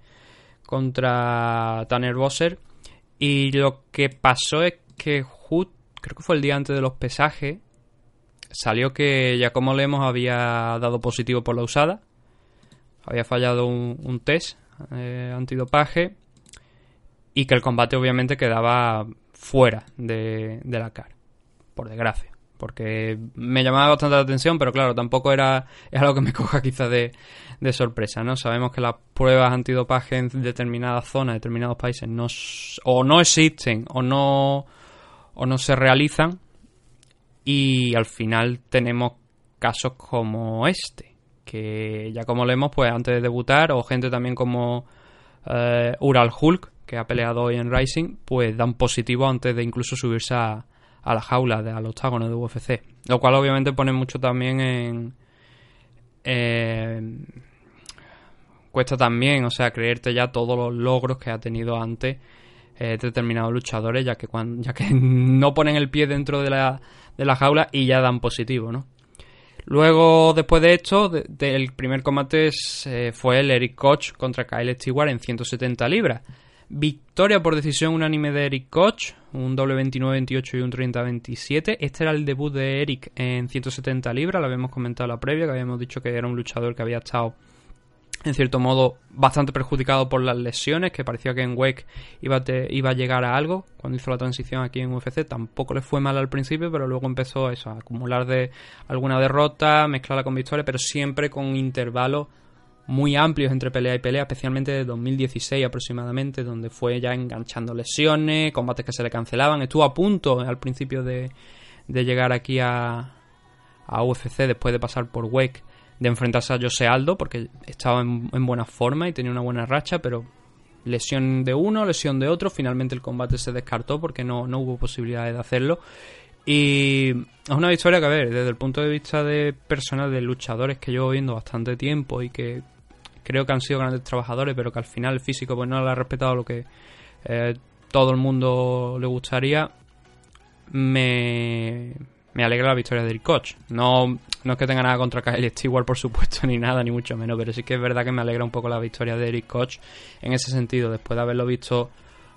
[SPEAKER 5] contra Tanner Bosser. Y lo que pasó es que ju- creo que fue el día antes de los pesajes, salió que Giacomo Lemos había dado positivo por la usada, había fallado un test eh, antidopaje y que el combate obviamente quedaba fuera de, la cara, por desgracia. Porque me llamaba bastante la atención, pero claro, tampoco era es algo que me coja quizás de, de sorpresa, ¿no? Sabemos que las pruebas antidopaje en determinadas zonas, determinados países, no, o no existen o no, o no se realizan y al final tenemos casos como este, que ya como leemos, pues antes de debutar, o gente también como eh, Ural Hulk, que ha peleado hoy en Rising, pues dan positivo antes de incluso subirse a, a la jaula, de, al octágono de UFC. Lo cual obviamente pone mucho también en... cuesta también, o sea, creerte ya todos los logros que ha tenido antes eh, determinados luchadores, ya que cuando, ya que no ponen el pie dentro de la, de la jaula y ya dan positivo, ¿no? Luego, después de esto, de- del primer combate fue el Eric Koch contra Kyle Stewart en 170 libras. Victoria por decisión unánime de Eric Koch, un doble 29-28 y un 30-27. Este era el debut de Eric en 170 libras, lo habíamos comentado en la previa, que habíamos dicho que era un luchador que había estado en cierto modo bastante perjudicado por las lesiones, que parecía que en Wake iba a, iba a llegar a algo cuando hizo la transición aquí en UFC. Tampoco le fue mal al principio, pero luego empezó a acumular de alguna derrota, mezclarla con victoria, pero siempre con intervalos muy amplios entre pelea y pelea, especialmente de 2016 aproximadamente, donde fue ya enganchando lesiones, combates que se le cancelaban. Estuvo a punto al principio de, de llegar aquí a, a UFC después de pasar por Wake de enfrentarse a José Aldo porque estaba en, en buena forma y tenía una buena racha, pero lesión de uno, lesión de otro, finalmente el combate se descartó porque no, no hubo posibilidades de hacerlo. Y es una victoria que, a ver, desde el punto de vista de personas, de luchadores que llevo viendo bastante tiempo y que creo que han sido grandes trabajadores, pero que al final el físico pues no le ha respetado lo que eh, todo el mundo le gustaría, me, me alegra la victoria de Eric Koch. No, no es que tenga nada contra Kyle Stewart, por supuesto, ni nada, ni mucho menos, pero sí que es verdad que me alegra un poco la victoria de Eric Koch en ese sentido, después de haberlo visto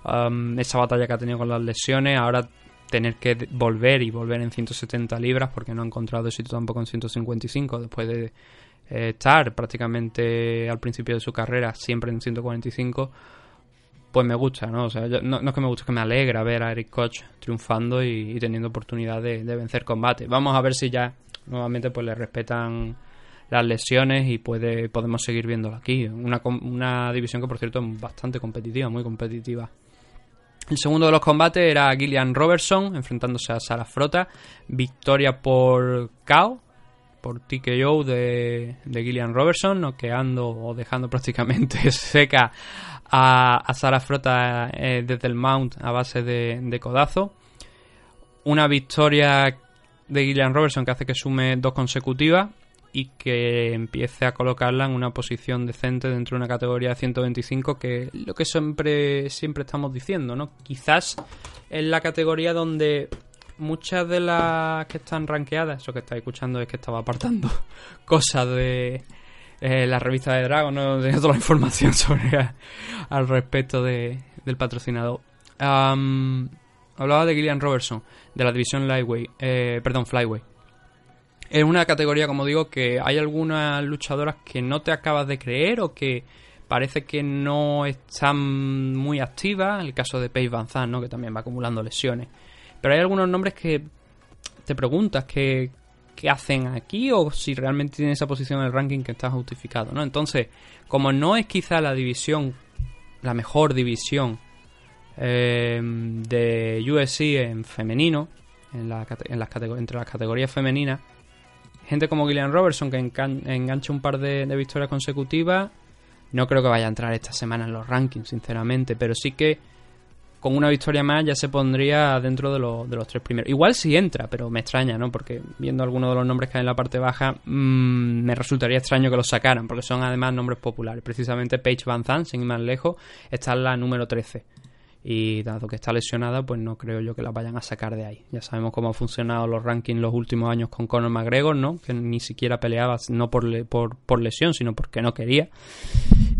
[SPEAKER 5] um, esa batalla que ha tenido con las lesiones, ahora tener que volver y volver en 170 libras porque no ha encontrado éxito tampoco en 155 después de eh, estar prácticamente al principio de su carrera siempre en 145 pues me gusta, ¿no? O sea, yo- no, es que me guste, es que me alegra ver a Eric Koch triunfando y, teniendo oportunidad de, vencer combate. Vamos a ver si ya nuevamente pues le respetan las lesiones y puede podemos seguir viéndolo aquí. Una, una división que por cierto es bastante competitiva, muy competitiva. El segundo de los combates era Gillian Robertson enfrentándose a Sara Frota. Victoria por KO, por TKO de, de Gillian Robertson, noqueando o dejando prácticamente seca a, a Sara Frota eh, desde el mount a base de, codazo. Una victoria de Gillian Robertson que hace que sume dos consecutivas y que empiece a colocarla en una posición decente dentro de una categoría de 125 que lo que siempre siempre estamos diciendo, ¿no? Quizás es la categoría donde muchas de las que están rankeadas, eso que estáis escuchando es que estaba apartando cosas de eh, la revista de Dragon, no tenía toda la información sobre al respecto de, del patrocinador. Hablaba de Gillian Robertson, de la división Lightweight, eh, perdón, Flyweight. Es una categoría, como digo, que hay algunas luchadoras que no te acabas de creer o que parece que no están muy activas. El caso de Paige Van ¿no? que también va acumulando lesiones. Pero hay algunos nombres que te preguntas qué, qué hacen aquí o si realmente tienen esa posición en el ranking que está justificado. ¿no? Entonces, como no es quizá la división, la mejor división eh, de USC en femenino, en la, en las entre las categorías femeninas, gente como Gillian Robertson que engan- engancha un par de victorias consecutivas, no creo que vaya a entrar esta semana en los rankings, sinceramente, pero sí que con una victoria más ya se pondría dentro de, los- de los tres primeros. Igual sí entra, pero me extraña, ¿no? Porque viendo algunos de los nombres que hay en la parte baja, mm, me resultaría extraño que los sacaran, porque son además nombres populares. Precisamente Paige Van Zandt, sin ir más lejos, está en la número 13. Y dado que está lesionada, pues no creo yo que la vayan a sacar de ahí. Ya sabemos cómo han funcionado los rankings los últimos años con Conor McGregor, ¿no? Que ni siquiera peleaba, no por, le- por, por lesión, sino porque no quería.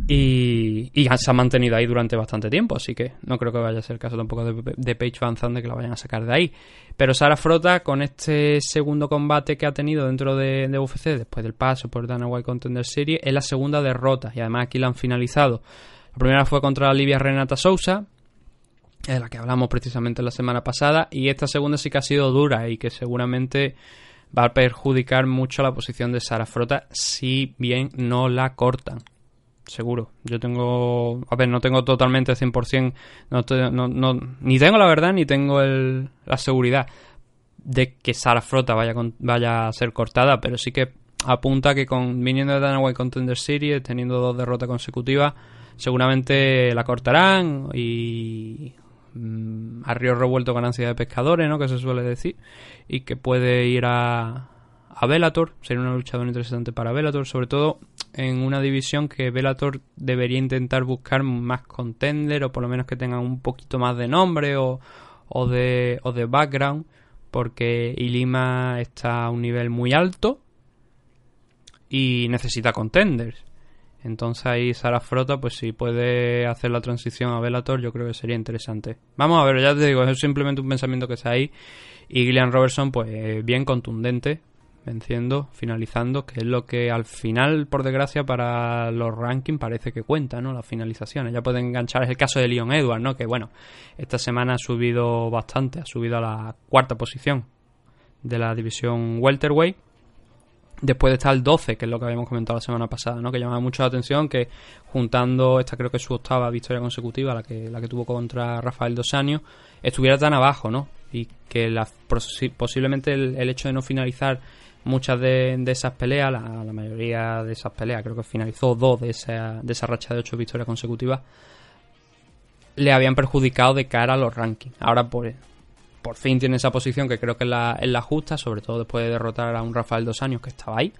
[SPEAKER 5] Y, y se ha mantenido ahí durante bastante tiempo, así que no creo que vaya a ser el caso tampoco de, de Paige Van de que la vayan a sacar de ahí. Pero Sara Frota, con este segundo combate que ha tenido dentro de, de UFC, después del paso por Dana White Contender Series, es la segunda derrota, y además aquí la han finalizado. La primera fue contra Livia Renata Sousa, de la que hablamos precisamente la semana pasada, y esta segunda sí que ha sido dura y que seguramente va a perjudicar mucho la posición de Sara Frota si bien no la cortan. Seguro. Yo tengo... A ver, no tengo totalmente 100%... No, te- no, no- ni tengo la verdad ni tengo el, la seguridad de que Sara Frota vaya, vaya a ser cortada, pero sí que apunta que con viniendo de Dana White Contender Series, teniendo dos derrotas consecutivas, seguramente la cortarán y mm, a río revuelto ganancia de pescadores, ¿no? Que se suele decir y que puede ir a a Bellator, sería una luchadora interesante para Bellator, sobre todo en una división que Bellator debería intentar buscar más contender o por lo menos que tengan un poquito más de nombre o, o de o de background porque Ilima está a un nivel muy alto y necesita contenders. Entonces ahí Sara Frota, pues si puede hacer la transición a Bellator, yo creo que sería interesante. Vamos a ver, ya te digo, es simplemente un pensamiento que está ahí. Y Gillian Robertson, pues bien contundente, venciendo, finalizando, que es lo que al final, por desgracia, para los rankings parece que cuenta, ¿no? Las finalizaciones. Ya pueden enganchar, es el caso de Leon Edwards, ¿no? Que bueno, esta semana ha subido bastante, ha subido a la cuarta posición de la división welterweight después de estar el 12, que es lo que habíamos comentado la semana pasada, ¿no? Que llamaba mucho la atención que juntando esta creo que es su octava victoria consecutiva, la que la que tuvo contra Rafael Dos Años, estuviera tan abajo, ¿no? Y que posiblemente el, el hecho de no finalizar muchas de, de esas peleas, la, la mayoría de esas peleas, creo que finalizó dos de esa, de esa racha de ocho victorias consecutivas, le habían perjudicado de cara a los rankings. Ahora por, por fin tiene esa posición que creo que es la, es la justa, sobre todo después de derrotar a un Rafael Dos Años que estaba ahí.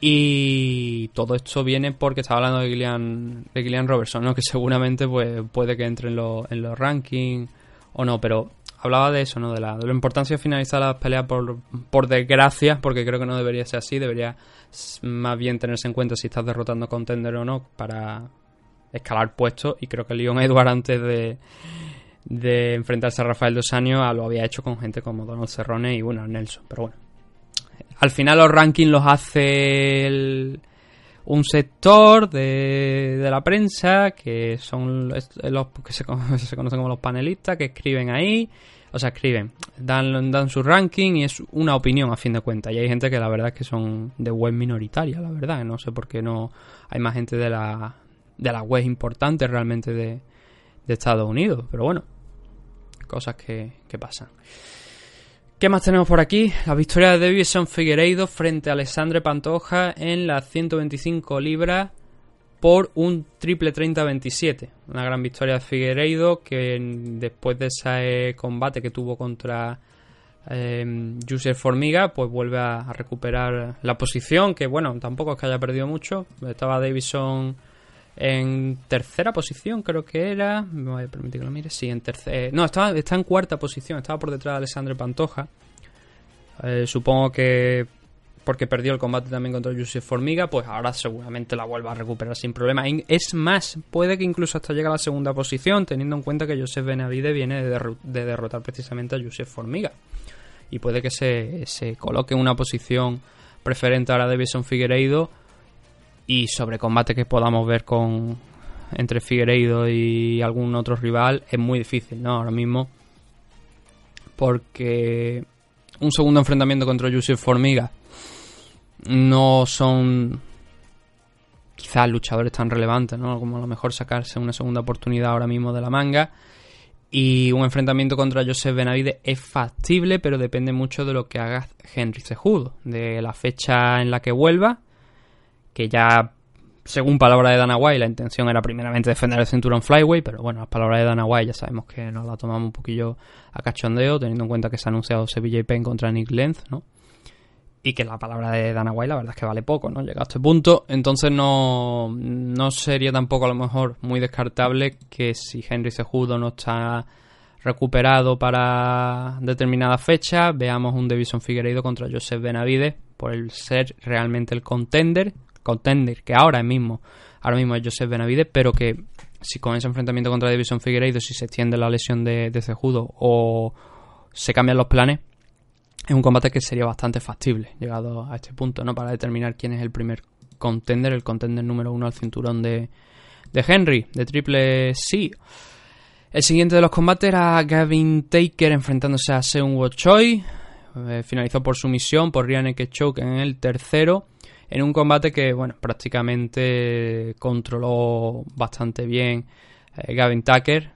[SPEAKER 5] Y todo esto viene porque estaba hablando de Gillian, de Gillian Robertson, ¿no? que seguramente pues, puede que entre en, los- en los rankings o no, pero hablaba de eso, ¿no? de, la, de la importancia de finalizar las peleas por, por desgracia, porque creo que no debería ser así, debería más bien tenerse en cuenta si estás derrotando contender o no para escalar puestos y creo que Leon Edward antes de, de enfrentarse a Rafael Dos Años lo había hecho con gente como Donald Cerrone y bueno, Nelson, pero bueno. Al final los rankings los hace un sector de, de la prensa que son los que se conocen como los panelistas que escriben ahí, o sea, escriben, dan, dan su ranking y es una opinión a fin de cuentas. Y hay gente que la verdad es que son de web minoritaria, la verdad. No sé por qué no hay más gente de la de las webs importantes realmente de, de Estados Unidos. Pero bueno, cosas que, que pasan. ¿Qué más tenemos por aquí? La victoria de Davison Figueiredo frente a Alessandre Pantoja en las 125 libras por un triple 30-27. Una gran victoria de Figueiredo que después de ese combate que tuvo contra eh, Formiga, pues vuelve a, a recuperar la posición, que bueno, tampoco es que haya perdido mucho. Estaba Davison en tercera posición, creo que era. Me voy a permitir que lo mire. Sí, en tercera. no, estaba, está en cuarta posición. Estaba por detrás de Alessandro Pantoja. Eh, supongo que porque perdió el combate también contra Yusuf Formiga, pues ahora seguramente la vuelva a recuperar sin problema. Es más, puede que incluso hasta llegue a la segunda posición, teniendo en cuenta que Joseph Benavide viene de, derro- de derrotar precisamente a Yusuf Formiga. Y puede que se, se coloque en una posición preferente ahora de Davison Figueiredo y sobre combate que podamos ver con entre Figueiredo y algún otro rival es muy difícil, ¿no? Ahora mismo porque un segundo enfrentamiento contra Yusuf Formiga no son quizás luchadores tan relevantes, ¿no? Como a lo mejor sacarse una segunda oportunidad ahora mismo de la manga. Y un enfrentamiento contra Joseph Benavide es factible, pero depende mucho de lo que haga Henry Cejudo, de la fecha en la que vuelva, que ya, según palabra de Dana White, la intención era primeramente defender el cinturón Flyway, pero bueno, las palabras de Dana White ya sabemos que nos la tomamos un poquillo a cachondeo, teniendo en cuenta que se ha anunciado Sevilla Pen contra Nick Lenz, ¿no? y que la palabra de Dana White la verdad es que vale poco, ¿no? Llega a este punto, entonces no, no sería tampoco a lo mejor muy descartable que si Henry Cejudo no está recuperado para determinada fecha, veamos un Davison Figueiredo contra Joseph Benavide por el ser realmente el contender, contender que ahora mismo, ahora mismo es Joseph Benavide, pero que si con ese enfrentamiento contra Davison Figueiredo, si se extiende la lesión de, Cejudo o se cambian los planes, es un combate que sería bastante factible, llegado a este punto, ¿no? Para determinar quién es el primer contender, el contender número uno al cinturón de, Henry, de Triple C. El siguiente de los combates era Gavin Taker enfrentándose a Seung Woo Choi. Eh, finalizó por sumisión por Ryan Choke en el tercero. En un combate que, bueno, prácticamente controló bastante bien eh, Gavin Tucker.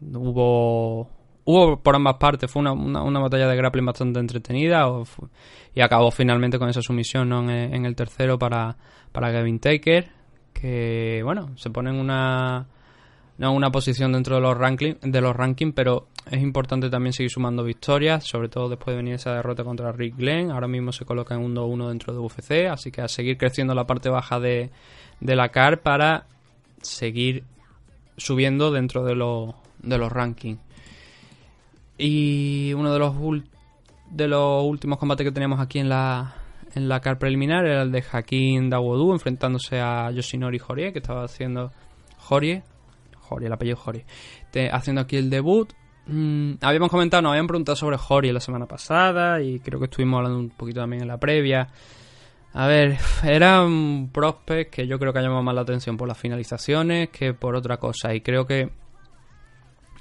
[SPEAKER 5] Hubo, hubo por ambas partes, fue una, una, batalla de grappling bastante entretenida y acabó finalmente con esa sumisión ¿no? en, en el tercero para, para Gavin Taker. Que, bueno, se pone en una no una posición dentro de los ranking de los rankings, pero es importante también seguir sumando victorias, sobre todo después de venir esa derrota contra Rick Glenn. Ahora mismo se coloca en un 2-1 dentro de UFC, así que a seguir creciendo la parte baja de, de la CAR para seguir subiendo dentro de los de los rankings. Y uno de los de los últimos combates que teníamos aquí en la en la CAR preliminar era el de Hakim Dawodu enfrentándose a Yoshinori Horie, que estaba haciendo Horie, Horie, el apellido Horie, te- haciendo aquí el debut. Mm, habíamos comentado, nos habían preguntado sobre Horie la semana pasada y creo que estuvimos hablando un poquito también en la previa. A ver, era un prospect que yo creo que ha llamado más la atención por las finalizaciones que por otra cosa. Y creo que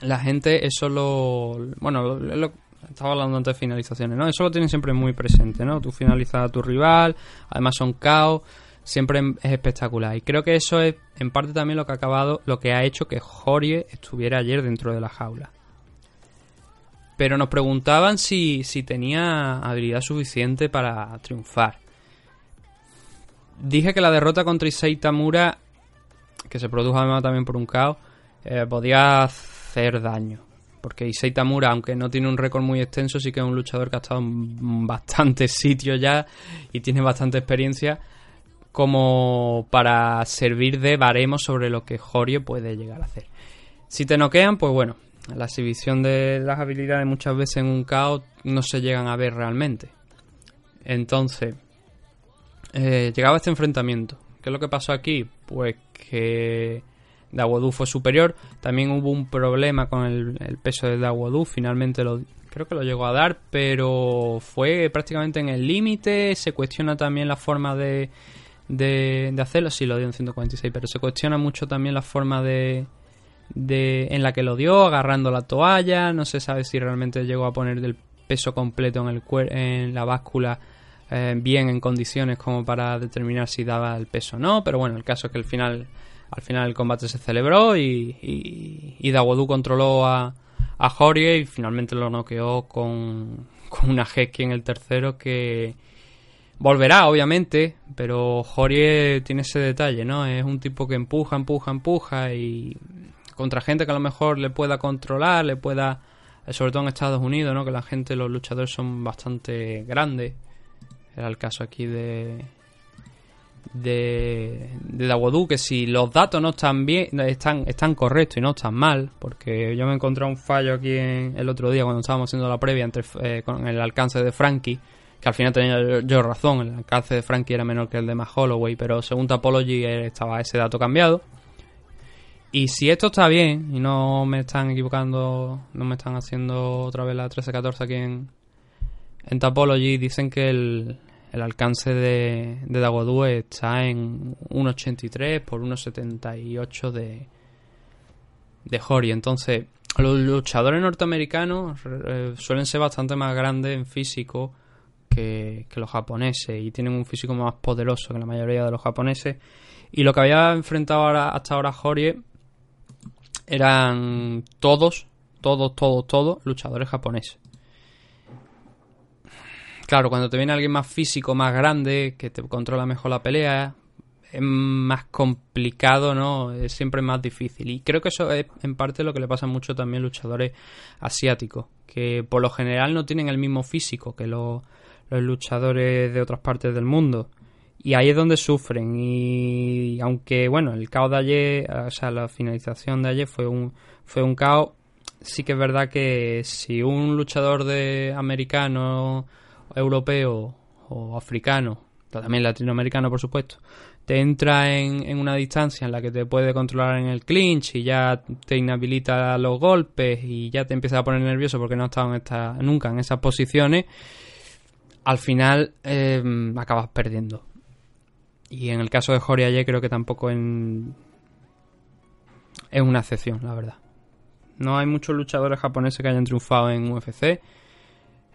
[SPEAKER 5] la gente eso lo... Bueno, lo- estaba hablando antes de finalizaciones, ¿no? Eso lo tienen siempre muy presente, ¿no? Tú finalizas a tu rival, además son caos, siempre es espectacular. Y creo que eso es en parte también lo que ha acabado, lo que ha hecho que Jorie estuviera ayer dentro de la jaula. Pero nos preguntaban si, si tenía habilidad suficiente para triunfar. Dije que la derrota contra Issei Tamura, que se produjo además también por un caos, eh, podía hacer daño. Porque Issei Tamura, aunque no tiene un récord muy extenso, sí que es un luchador que ha estado en bastantes sitios ya y tiene bastante experiencia como para servir de baremo sobre lo que Jorie puede llegar a hacer. Si te noquean, pues bueno, la exhibición de las habilidades muchas veces en un caos no se llegan a ver realmente. Entonces, eh, llegaba este enfrentamiento. ¿Qué es lo que pasó aquí? Pues que Dawodu fue superior. También hubo un problema con el, el peso de Dawodu. Finalmente lo, creo que lo llegó a dar, pero fue prácticamente en el límite. Se cuestiona también la forma de, de, de hacerlo. Sí, lo dio en 146, pero se cuestiona mucho también la forma de, de en la que lo dio, agarrando la toalla. No se sabe si realmente llegó a poner el peso completo en, el cuer- en la báscula eh, bien en condiciones como para determinar si daba el peso o no. Pero bueno, el caso es que al final, al final el combate se celebró y, y, Dawodu controló a, a Jorie y finalmente lo noqueó con, con una Heki en el tercero que volverá, obviamente, pero Jorie tiene ese detalle, ¿no? Es un tipo que empuja, empuja, empuja y contra gente que a lo mejor le pueda controlar, le pueda, sobre todo en Estados Unidos, ¿no? Que la gente, los luchadores son bastante grandes. Era el caso aquí de de, de que si los datos no están bien, están, están correctos y no están mal, porque yo me encontré un fallo aquí en- el otro día cuando estábamos haciendo la previa entre, eh, con el alcance de Frankie, que al final tenía yo, razón, el alcance de Frankie era menor que el de Matt Holloway, pero según Tapology estaba ese dato cambiado. Y si esto está bien y no me están equivocando, no me están haciendo otra vez la 13-14 aquí en, en Tapology, dicen que el, el alcance de, de Dagodu está en 1.83 por 1.78 de, de Hori. Entonces, los luchadores norteamericanos eh, suelen ser bastante más grandes en físico que, los japoneses y tienen un físico más poderoso que la mayoría de los japoneses. Y lo que había enfrentado ahora, hasta ahora Horie eran todos, todos, todos, todos luchadores japoneses. Claro, cuando te viene alguien más físico, más grande, que te controla mejor la pelea, es más complicado, ¿no? Es siempre más difícil. Y creo que eso es en parte lo que le pasa mucho también a luchadores asiáticos, que por lo general no tienen el mismo físico que los, los luchadores de otras partes del mundo. Y ahí es donde sufren. Y aunque, bueno, el caos de ayer, o sea, la finalización de ayer fue un, fue un caos, sí que es verdad que si un luchador de americano, europeo o africano, también latinoamericano, por supuesto, te entra en, en una distancia en la que te puede controlar en el clinch y ya te inhabilita los golpes y ya te empieza a poner nervioso porque no has estado en esta, nunca en esas posiciones, al final eh, acabas perdiendo. Y en el caso de Jory ayer creo que tampoco en... es una excepción, la verdad. No hay muchos luchadores japoneses que hayan triunfado en UFC.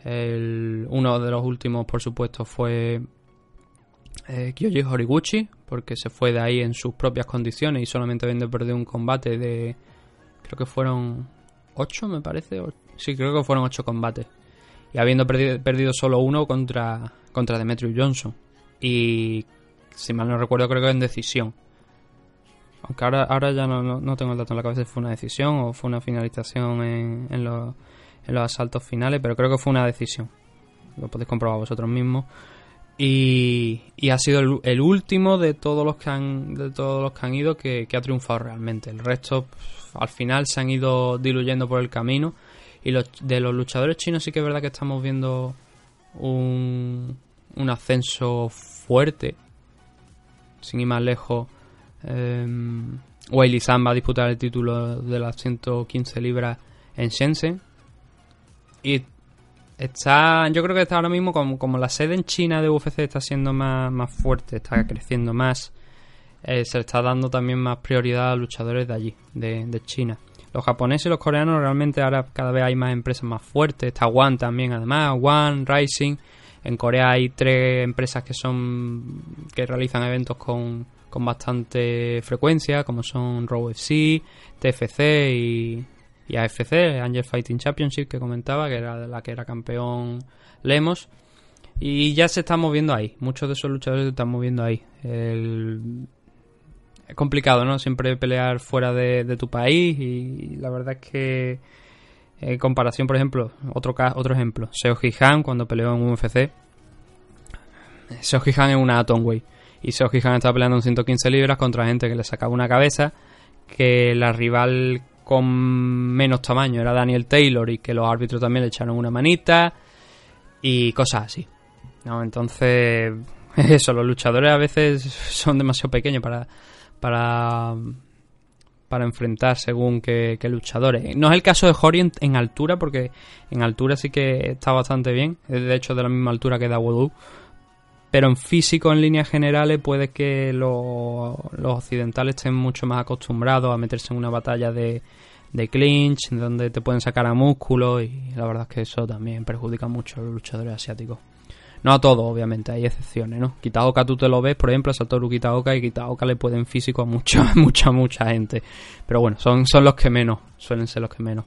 [SPEAKER 5] Uno de los últimos, por supuesto, fue eh, Kyoji Horiguchi, porque se fue de ahí en sus propias condiciones y solamente habiendo perdido un combate de. Creo que fueron 8, me parece. sí, creo que fueron 8 combates. Y habiendo perdido, solo uno contra, contra Demetrius Johnson. Y si mal no recuerdo, creo que en decisión. Aunque ahora, ahora ya no, no, no tengo el dato en la cabeza si fue una decisión o fue una finalización en, en, los, en los asaltos finales, pero creo que fue una decisión. Lo podéis comprobar vosotros mismos. Y, y ha sido el, último de todos los que han, de todos los que han ido que, que ha triunfado realmente. El resto al final se han ido diluyendo por el camino. Y los, de los luchadores chinos sí que es verdad que estamos viendo un, un ascenso fuerte. Sin ir más lejos. Eh, Weili Zhang va a disputar el título de las 115 libras en Shenzhen. Y está, yo creo que está ahora mismo como, como la sede en China de UFC está siendo más, más fuerte, está creciendo más. eh, se le está dando también más prioridad a luchadores de allí, de, de China. Los japoneses y los coreanos realmente ahora cada vez hay más empresas más fuertes. Está One también, además, One, Rising. En Corea hay tres empresas que son que realizan eventos con, con bastante frecuencia, como son Raw FC, TFC y, y AFC, Angel Fighting Championship, que comentaba, que era la que era campeón Lemos. Y ya se están moviendo ahí. Muchos de esos luchadores se están moviendo ahí. El- Es complicado, ¿no? Siempre pelear fuera de, tu país. Y la verdad es que, en comparación, por ejemplo, otro, otro ejemplo, Seoji Han cuando peleó en UFC. Seoji Han es una Atomweight. Y Seoji Han estaba peleando en 115 libras contra gente que le sacaba una cabeza. Que la rival con menos tamaño era Daniel Taylor y que los árbitros también le echaron una manita. Y cosas así. ¿no? Entonces, eso, los luchadores a veces son demasiado pequeños para, para, para enfrentar según qué, luchadores. No es el caso de Hori en, altura, porque en altura sí que está bastante bien. De hecho de la misma altura que Dawodu. Pero en físico, en líneas generales, puede que lo- los occidentales estén mucho más acostumbrados a meterse en una batalla de, de clinch, donde te pueden sacar a músculo, y la verdad es que eso también perjudica mucho a los luchadores asiáticos. No a todos, obviamente, hay excepciones, ¿no? Kitaoka tú te lo ves, por ejemplo, a Satoru Kitaoka, y Kitaoka le pueden físico a mucha, mucha, mucha gente. Pero bueno, son, son los que menos, suelen ser los que menos.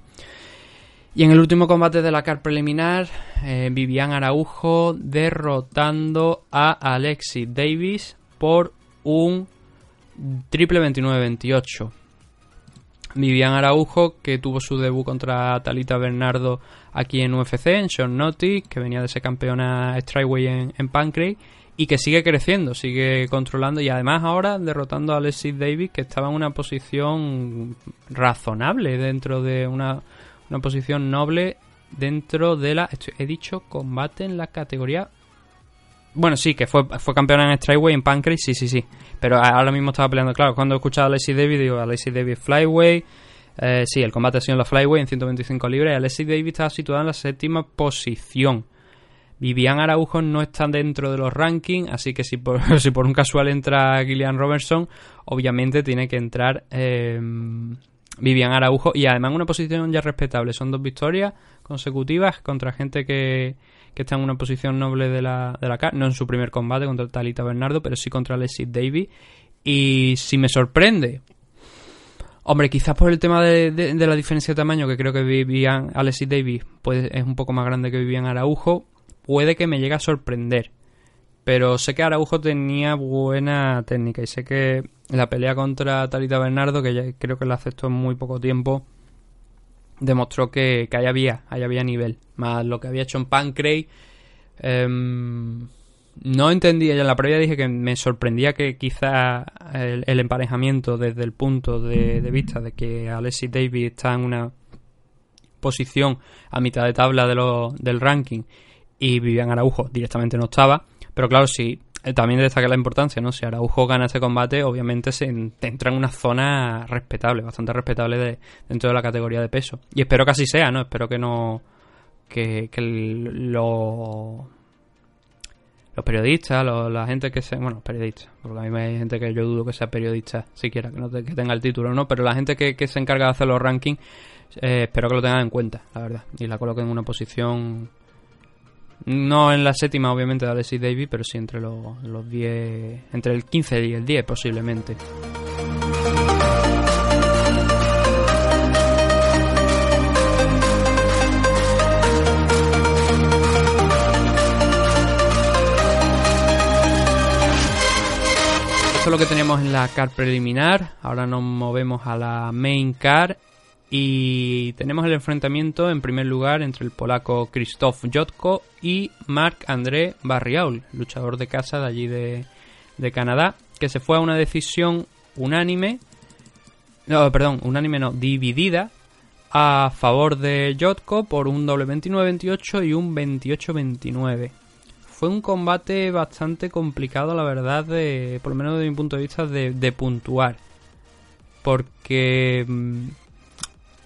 [SPEAKER 5] Y en el último combate de la CAR preliminar, eh, Vivian Araujo derrotando a Alexis Davis por un triple 29-28. Vivian Araujo, que tuvo su debut contra Talita Bernardo aquí en UFC, en Short Notice, que venía de ser campeona Strikeway en, en Pancrase, y que sigue creciendo, sigue controlando, y además ahora derrotando a Alexis Davis, que estaba en una posición razonable dentro de una, una posición noble dentro de la... he dicho combate en la categoría... Bueno, sí, que fue, fue campeona en Strikeway, en Pancrase, sí, sí, sí. Pero ahora mismo estaba peleando, claro, cuando he escuchado a Alexis Davis, digo, Alexis Davis Flyway. Eh, sí, el combate ha sido en la Flyway en 125 libras Alexis Davis estaba situada en la séptima posición. Vivian Araujo no está dentro de los rankings, así que si por, si por un casual entra Gillian Robertson, obviamente tiene que entrar eh, Vivian Araujo y además una posición ya respetable. Son dos victorias consecutivas contra gente que, que está en una posición noble de la, de la CAR, no en su primer combate contra Talita Bernardo, pero sí contra Alexis Davis. Y si me sorprende, Hombre, quizás por el tema de, de- de la diferencia de tamaño, que creo que Vivian Alexis Davis pues, es un poco más grande que Vivian Araujo, puede que me llegue a sorprender. Pero sé que Araujo tenía buena técnica y sé que la pelea contra Talita Bernardo, que ya creo que la aceptó en muy poco tiempo, demostró que, que ahí había, ahí había nivel. Más lo que había hecho en Pancrase. em, no entendía, ya en la previa dije que me sorprendía que quizá el, emparejamiento desde el punto de, vista de que Alexis Davis está en una posición a mitad de tabla de lo- del ranking y Vivian Araujo directamente no estaba. Pero claro, eh, también destaca la importancia, ¿no? Si Araujo gana este combate, obviamente se en- entra en una zona respetable, bastante respetable de- dentro de la categoría de peso. Y espero que así sea, ¿no? Espero que no. que, que los periodistas, la gente que se... Bueno, periodistas, porque a mí hay gente que yo dudo que sea periodista siquiera, que no te- que tenga el título, ¿no? Pero la gente que, que se encarga de hacer los rankings, eh, espero que lo tengan en cuenta, la verdad. Y la coloquen en una posición... No en la séptima, obviamente, de Alexis Davis, pero sí entre los, los 10... Entre el 15 y el 10, posiblemente. Esto es lo que teníamos en la car preliminar. Ahora nos movemos a la main car. Y tenemos el enfrentamiento en primer lugar entre el polaco Krzysztof Jotko y Marc-André Barriaul, luchador de casa de allí de, de Canadá, que se fue a una decisión unánime, no, perdón, unánime no, dividida a favor de Jotko por un doble 29-28 y un 28-29 fue un combate bastante complicado, la verdad, de, por lo menos desde mi punto de vista, de, de puntuar. Porque mm,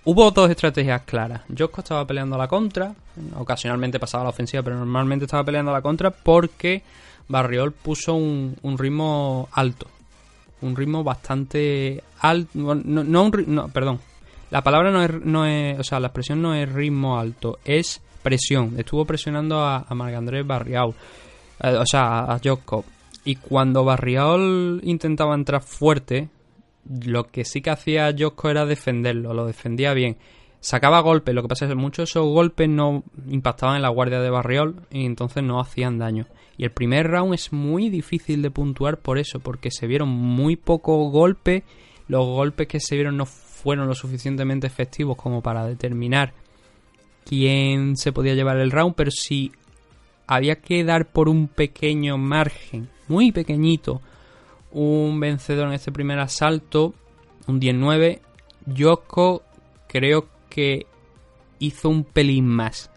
[SPEAKER 5] hubo dos estrategias claras. Josco estaba peleando a la contra, ocasionalmente pasaba a la ofensiva, pero normalmente estaba peleando a la contra porque Barriol puso un, ritmo alto. Un ritmo bastante alto. No, un no, perdón. La palabra no es, no es. O sea, la expresión no es ritmo alto, es presión. Estuvo presionando a, a Marc-André Barriaul. eh, o sea, a, a Jotko. Y cuando Barriaul intentaba entrar fuerte, lo que sí que hacía Jotko era defenderlo, lo defendía bien. Sacaba golpes, lo que pasa es que muchos de esos golpes no impactaban en la guardia de Barriol y entonces no hacían daño. Y el primer round es muy difícil de puntuar por eso, porque se vieron muy pocos golpes, los golpes que se vieron no fueron lo suficientemente efectivos como para determinar quién se podía llevar el round, pero si había que dar por un pequeño margen, muy pequeñito, un vencedor en este primer asalto, un 19, Yoko creo que hizo un pelín más.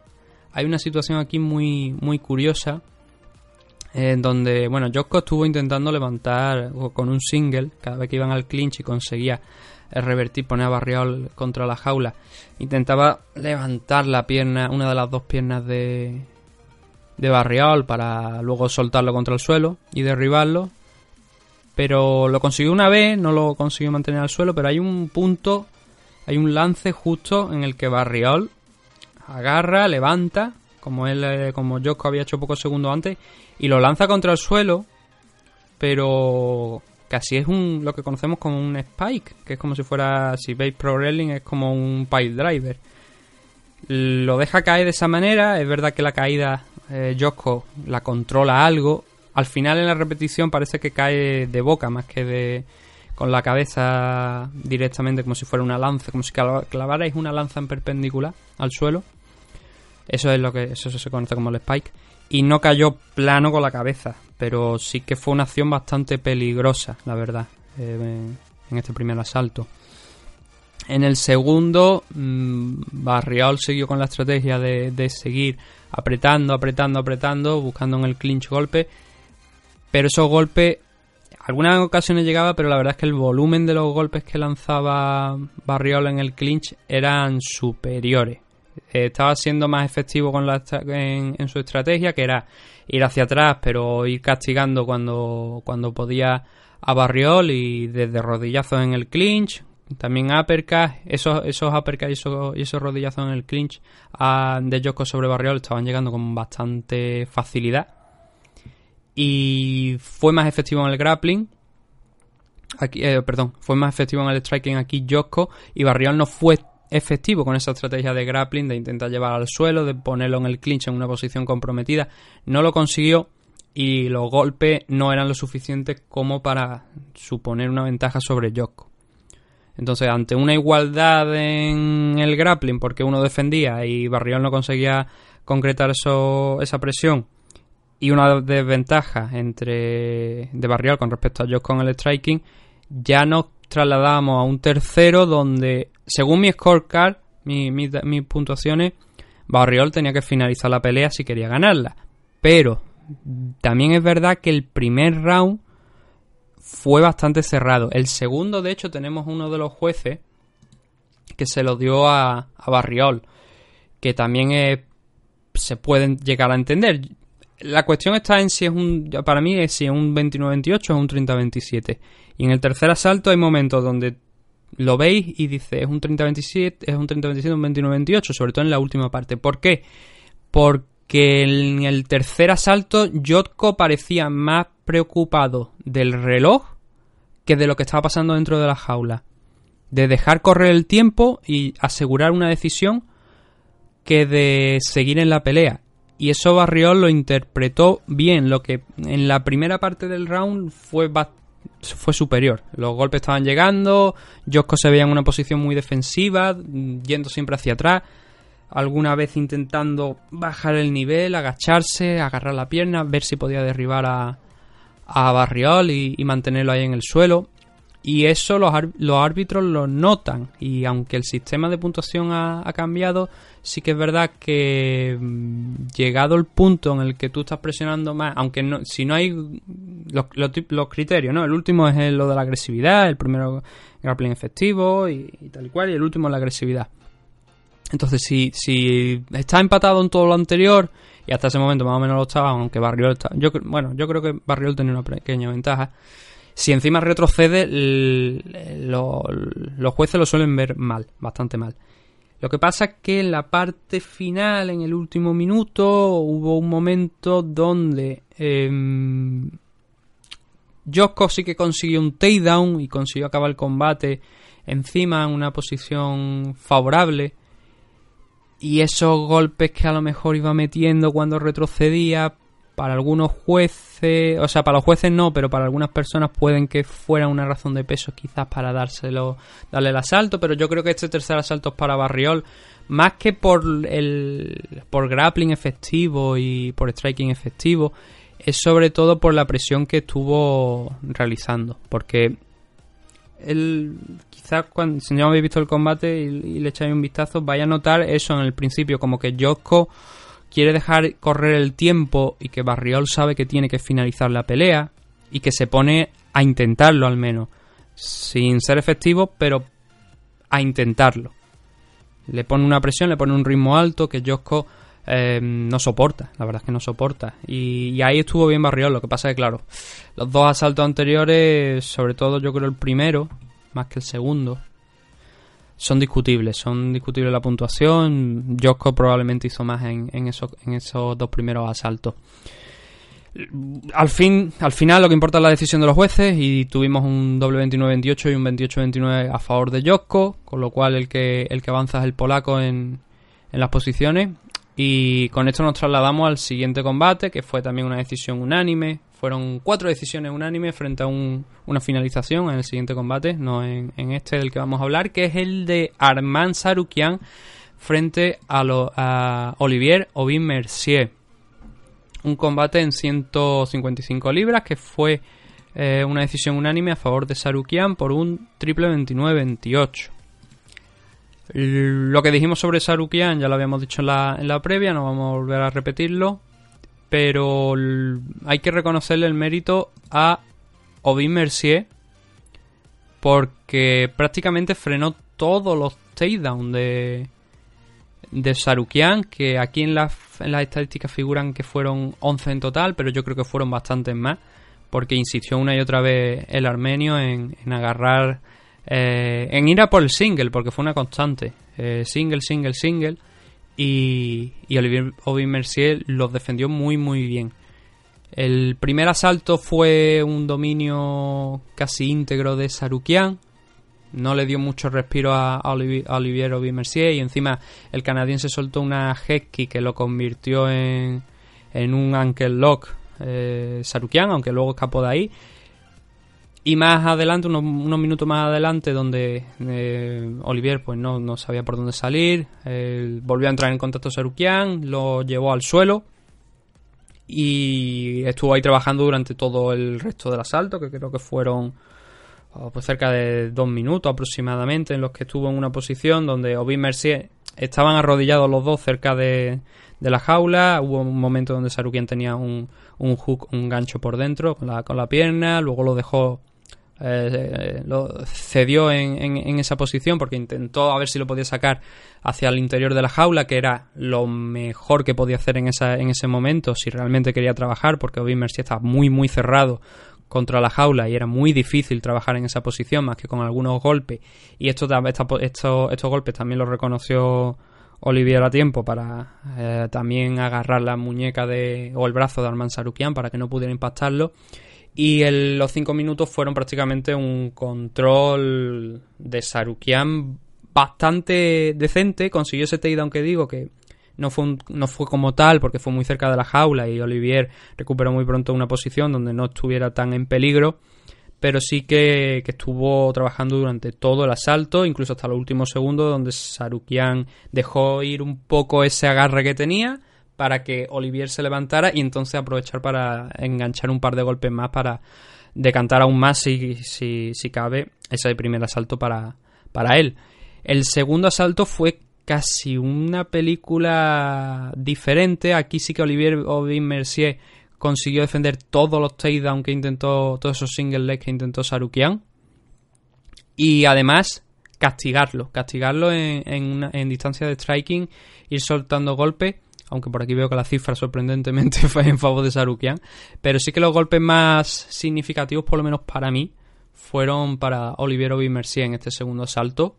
[SPEAKER 5] Hay una situación aquí muy, muy curiosa. En donde, bueno, Joko estuvo intentando levantar con un single cada vez que iban al clinch y conseguía revertir, poner a Barriol contra la jaula. Intentaba levantar la pierna, una de las dos piernas de, de Barriol para luego soltarlo contra el suelo y derribarlo. Pero lo consiguió una vez, no lo consiguió mantener al suelo, pero hay un punto, hay un lance justo en el que Barriol agarra, levanta, como él, eh, como Joko había hecho pocos segundos antes, y lo lanza contra el suelo, pero casi es un lo que conocemos como un spike, que es como si fuera, si veis Pro Wrestling, es como un pile driver. Lo deja caer de esa manera, es verdad que la caída eh, la controla algo, al final en la repetición parece que cae de boca más que de con la cabeza directamente como si fuera una lanza, como si clav- clavarais una lanza en perpendicular al suelo. Eso es lo que eso se conoce como el spike y no cayó plano con la cabeza, pero sí que fue una acción bastante peligrosa, la verdad, eh, en- en este primer asalto. En el segundo, mm, Barriol siguió con la estrategia de, de seguir apretando, apretando, apretando, buscando en el clinch golpe, pero esos golpes, algunas ocasiones llegaba, pero la verdad es que el volumen de los golpes que lanzaba Barriol en el clinch eran superiores. Estaba siendo más efectivo con la en, en su estrategia, que era ir hacia atrás, pero ir castigando cuando, cuando podía a Barriol y desde rodillazos en el clinch, también uppercut, esos, esos y esos, rodillazos en el clinch ah, de Joko sobre Barriol estaban llegando con bastante facilidad. Y fue más efectivo en el grappling. Aquí, eh, perdón, fue más efectivo en el striking aquí Joko y Barriol no fue efectivo con esa estrategia de grappling, de intentar llevar al suelo, de ponerlo en el clinch en una posición comprometida. No lo consiguió y los golpes no eran lo suficientes como para suponer una ventaja sobre Joko. Entonces, ante una igualdad en el grappling, porque uno defendía y Barriol no conseguía concretar eso, esa presión, y una desventaja entre de Barriol con respecto a Josh con el striking, ya nos trasladamos a un tercero donde, según mi scorecard, mi- mis puntuaciones, Barriol tenía que finalizar la pelea si quería ganarla. Pero también es verdad que el primer round fue bastante cerrado. El segundo, de hecho, tenemos uno de los jueces que se lo dio a, a Barriol, que también eh, se pueden llegar a entender. La cuestión está en si es un. Para mí es si es un 29-28 o un 30-27. Y en el tercer asalto hay momentos donde lo veis y dice es un 30-27, es un 30-27, un 29-28, sobre todo en la última parte. ¿Por qué? Porque en el tercer asalto Jotko parecía más preocupado del reloj que de lo que estaba pasando dentro de la jaula. De dejar correr el tiempo y asegurar una decisión que de seguir en la pelea. Y eso Barriol lo interpretó bien, lo que en la primera parte del round fue, fue superior. Los golpes estaban llegando, Josco se veía en una posición muy defensiva, yendo siempre hacia atrás, alguna vez intentando bajar el nivel, agacharse, agarrar la pierna, ver si podía derribar a, a Barriol y, y mantenerlo ahí en el suelo. Y eso los, los árbitros lo notan. Y aunque el sistema de puntuación ha, ha cambiado, sí que es verdad que mm, llegado el punto en el que tú estás presionando más, aunque no, si no hay los, los criterios, ¿no? El último es lo de la agresividad, el primero grappling efectivo y, tal y cual, y el último la agresividad. Entonces, si, si está empatado en todo lo anterior, y hasta ese momento más o menos lo estaba, aunque Barriol está, yo, bueno, yo creo que Barriol tenía una pequeña ventaja. Si encima retrocede, los jueces lo suelen ver mal, bastante mal. Lo que pasa es que en la parte final, en el último minuto, hubo un momento donde Josco sí que consiguió un takedown y consiguió acabar el combate encima en una posición favorable. Y esos golpes que a lo mejor iba metiendo cuando retrocedía, para algunos jueces, o sea, para los jueces no, pero para algunas personas pueden que fuera una razón de peso quizás para dárselo, darle el asalto, pero yo creo que este tercer asalto es para Barriol, más que por el por grappling efectivo y por striking efectivo, es sobre todo por la presión que estuvo realizando, porque él quizás cuando si no habéis visto el combate y, le echáis un vistazo, vaya a notar eso en el principio, como que Josco quiere dejar correr el tiempo y que Barriol sabe que tiene que finalizar la pelea y que se pone a intentarlo al menos, sin ser efectivo, pero a intentarlo. Le pone una presión, le pone un ritmo alto que Josco eh, no soporta, la verdad es que no soporta. Y, y ahí estuvo bien Barriol, lo que pasa es que claro, los dos asaltos anteriores, sobre todo yo creo el primero, más que el segundo, son discutibles, son discutibles la puntuación. Josco probablemente hizo más en, en, esos, en esos dos primeros asaltos. Al fin, al final lo que importa es la decisión de los jueces y tuvimos un doble 29-28 y un 28-29 a favor de Josco, con lo cual el que, el que avanza es el polaco en, en las posiciones. Y con esto nos trasladamos al siguiente combate, que fue también una decisión unánime. Fueron cuatro decisiones unánimes frente a un- una finalización en el siguiente combate, no en, este del que vamos a hablar, que es el de Armand Sarukian frente a Olivier Aubin Mercier. Un combate en 155 libras que fue eh, una decisión unánime a favor de Sarukian por un triple 29-28. Lo que dijimos sobre Sarukian ya lo habíamos dicho en la, en la previa, no vamos a volver a repetirlo. Pero hay que reconocerle el mérito a Aubin Mercier porque prácticamente frenó todos los takedowns de, de Sarukian, que aquí en las, en las estadísticas figuran que fueron 11 en total, pero yo creo que fueron bastantes más, porque insistió una y otra vez el armenio en, en agarrar, eh, en ir a por el single, porque fue una constante, eh, single, single, single, y, y Olivier Aubin Mercier los defendió muy, muy bien. El primer asalto fue un dominio casi íntegro de Sarukian. No le dio mucho respiro a, Olivier, Aubin Mercier. Y encima el canadiense soltó una head kick que lo convirtió en, en un ankle lock eh, Sarukian, aunque luego escapó de ahí. Y más adelante, unos, unos minutos más adelante, donde eh, Olivier pues no, no sabía por dónde salir, volvió a entrar en contacto Sarukian, lo llevó al suelo y estuvo ahí trabajando durante todo el resto del asalto, que creo que fueron oh, pues cerca de dos minutos aproximadamente, en los que estuvo en una posición donde Aubin Mercier estaban arrodillados los dos cerca de, de la jaula. Hubo un momento donde Sarukian tenía un, un hook, un gancho por dentro con la, con la pierna, luego lo dejó eh, lo cedió en, en- en esa posición porque intentó a ver si lo podía sacar hacia el interior de la jaula, que era lo mejor que podía hacer en, esa, en ese momento si realmente quería trabajar, porque Bobby Mercier estaba muy, muy cerrado contra la jaula y era muy difícil trabajar en esa posición más que con algunos golpes. Y esto, esto- estos golpes también los reconoció Olivier a tiempo para eh, también agarrar la muñeca de, o el brazo de Arman Sarukian para que no pudiera impactarlo. Y los cinco minutos fueron prácticamente un control de Sarukian bastante decente. Consiguió ese takedown que digo que no fue, un- no fue como tal porque fue muy cerca de la jaula y Olivier recuperó muy pronto una posición donde no estuviera tan en peligro. Pero sí que, que estuvo trabajando durante todo el asalto, incluso hasta los últimos segundos, donde Sarukian dejó ir un poco ese agarre que tenía para que Olivier se levantara y entonces aprovechar para enganchar un par de golpes más para decantar aún más, si, si, si cabe, ese primer asalto para, para él. El segundo asalto fue casi una película diferente. Aquí sí que Olivier Aubin Mercier consiguió defender todos los takedowns que intentó, todos esos single legs que intentó Sarukian. Y además castigarlo, castigarlo en, en, distancia de striking, ir soltando golpes, aunque por aquí veo que la cifra sorprendentemente fue en favor de Sarukian, pero sí que los golpes más significativos, por lo menos para mí, fueron para Olivier Aubin Mercier en este segundo asalto.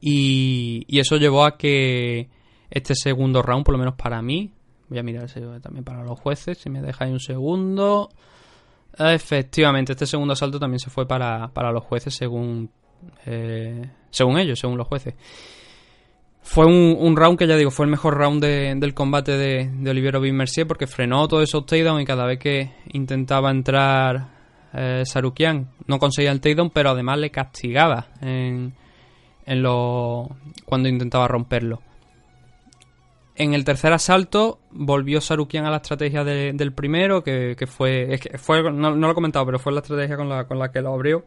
[SPEAKER 5] Y, y eso llevó a que este segundo round, por lo menos para mí, voy a mirar también para los jueces, si me dejáis un segundo. Efectivamente, este segundo asalto también se fue para, para los jueces según, eh, según ellos, según los jueces. Fue un, un round que ya digo, fue el mejor round de- del combate de, de Olivier Aubin Mercier porque frenó todos esos takedowns y cada vez que intentaba entrar eh, Sarukian no conseguía el takedown, pero además le castigaba en, en lo, cuando intentaba romperlo. En el tercer asalto volvió Sarukian a la estrategia de- del primero, que, que fue, fue no, no lo he comentado, pero fue la estrategia con la, con la que lo abrió,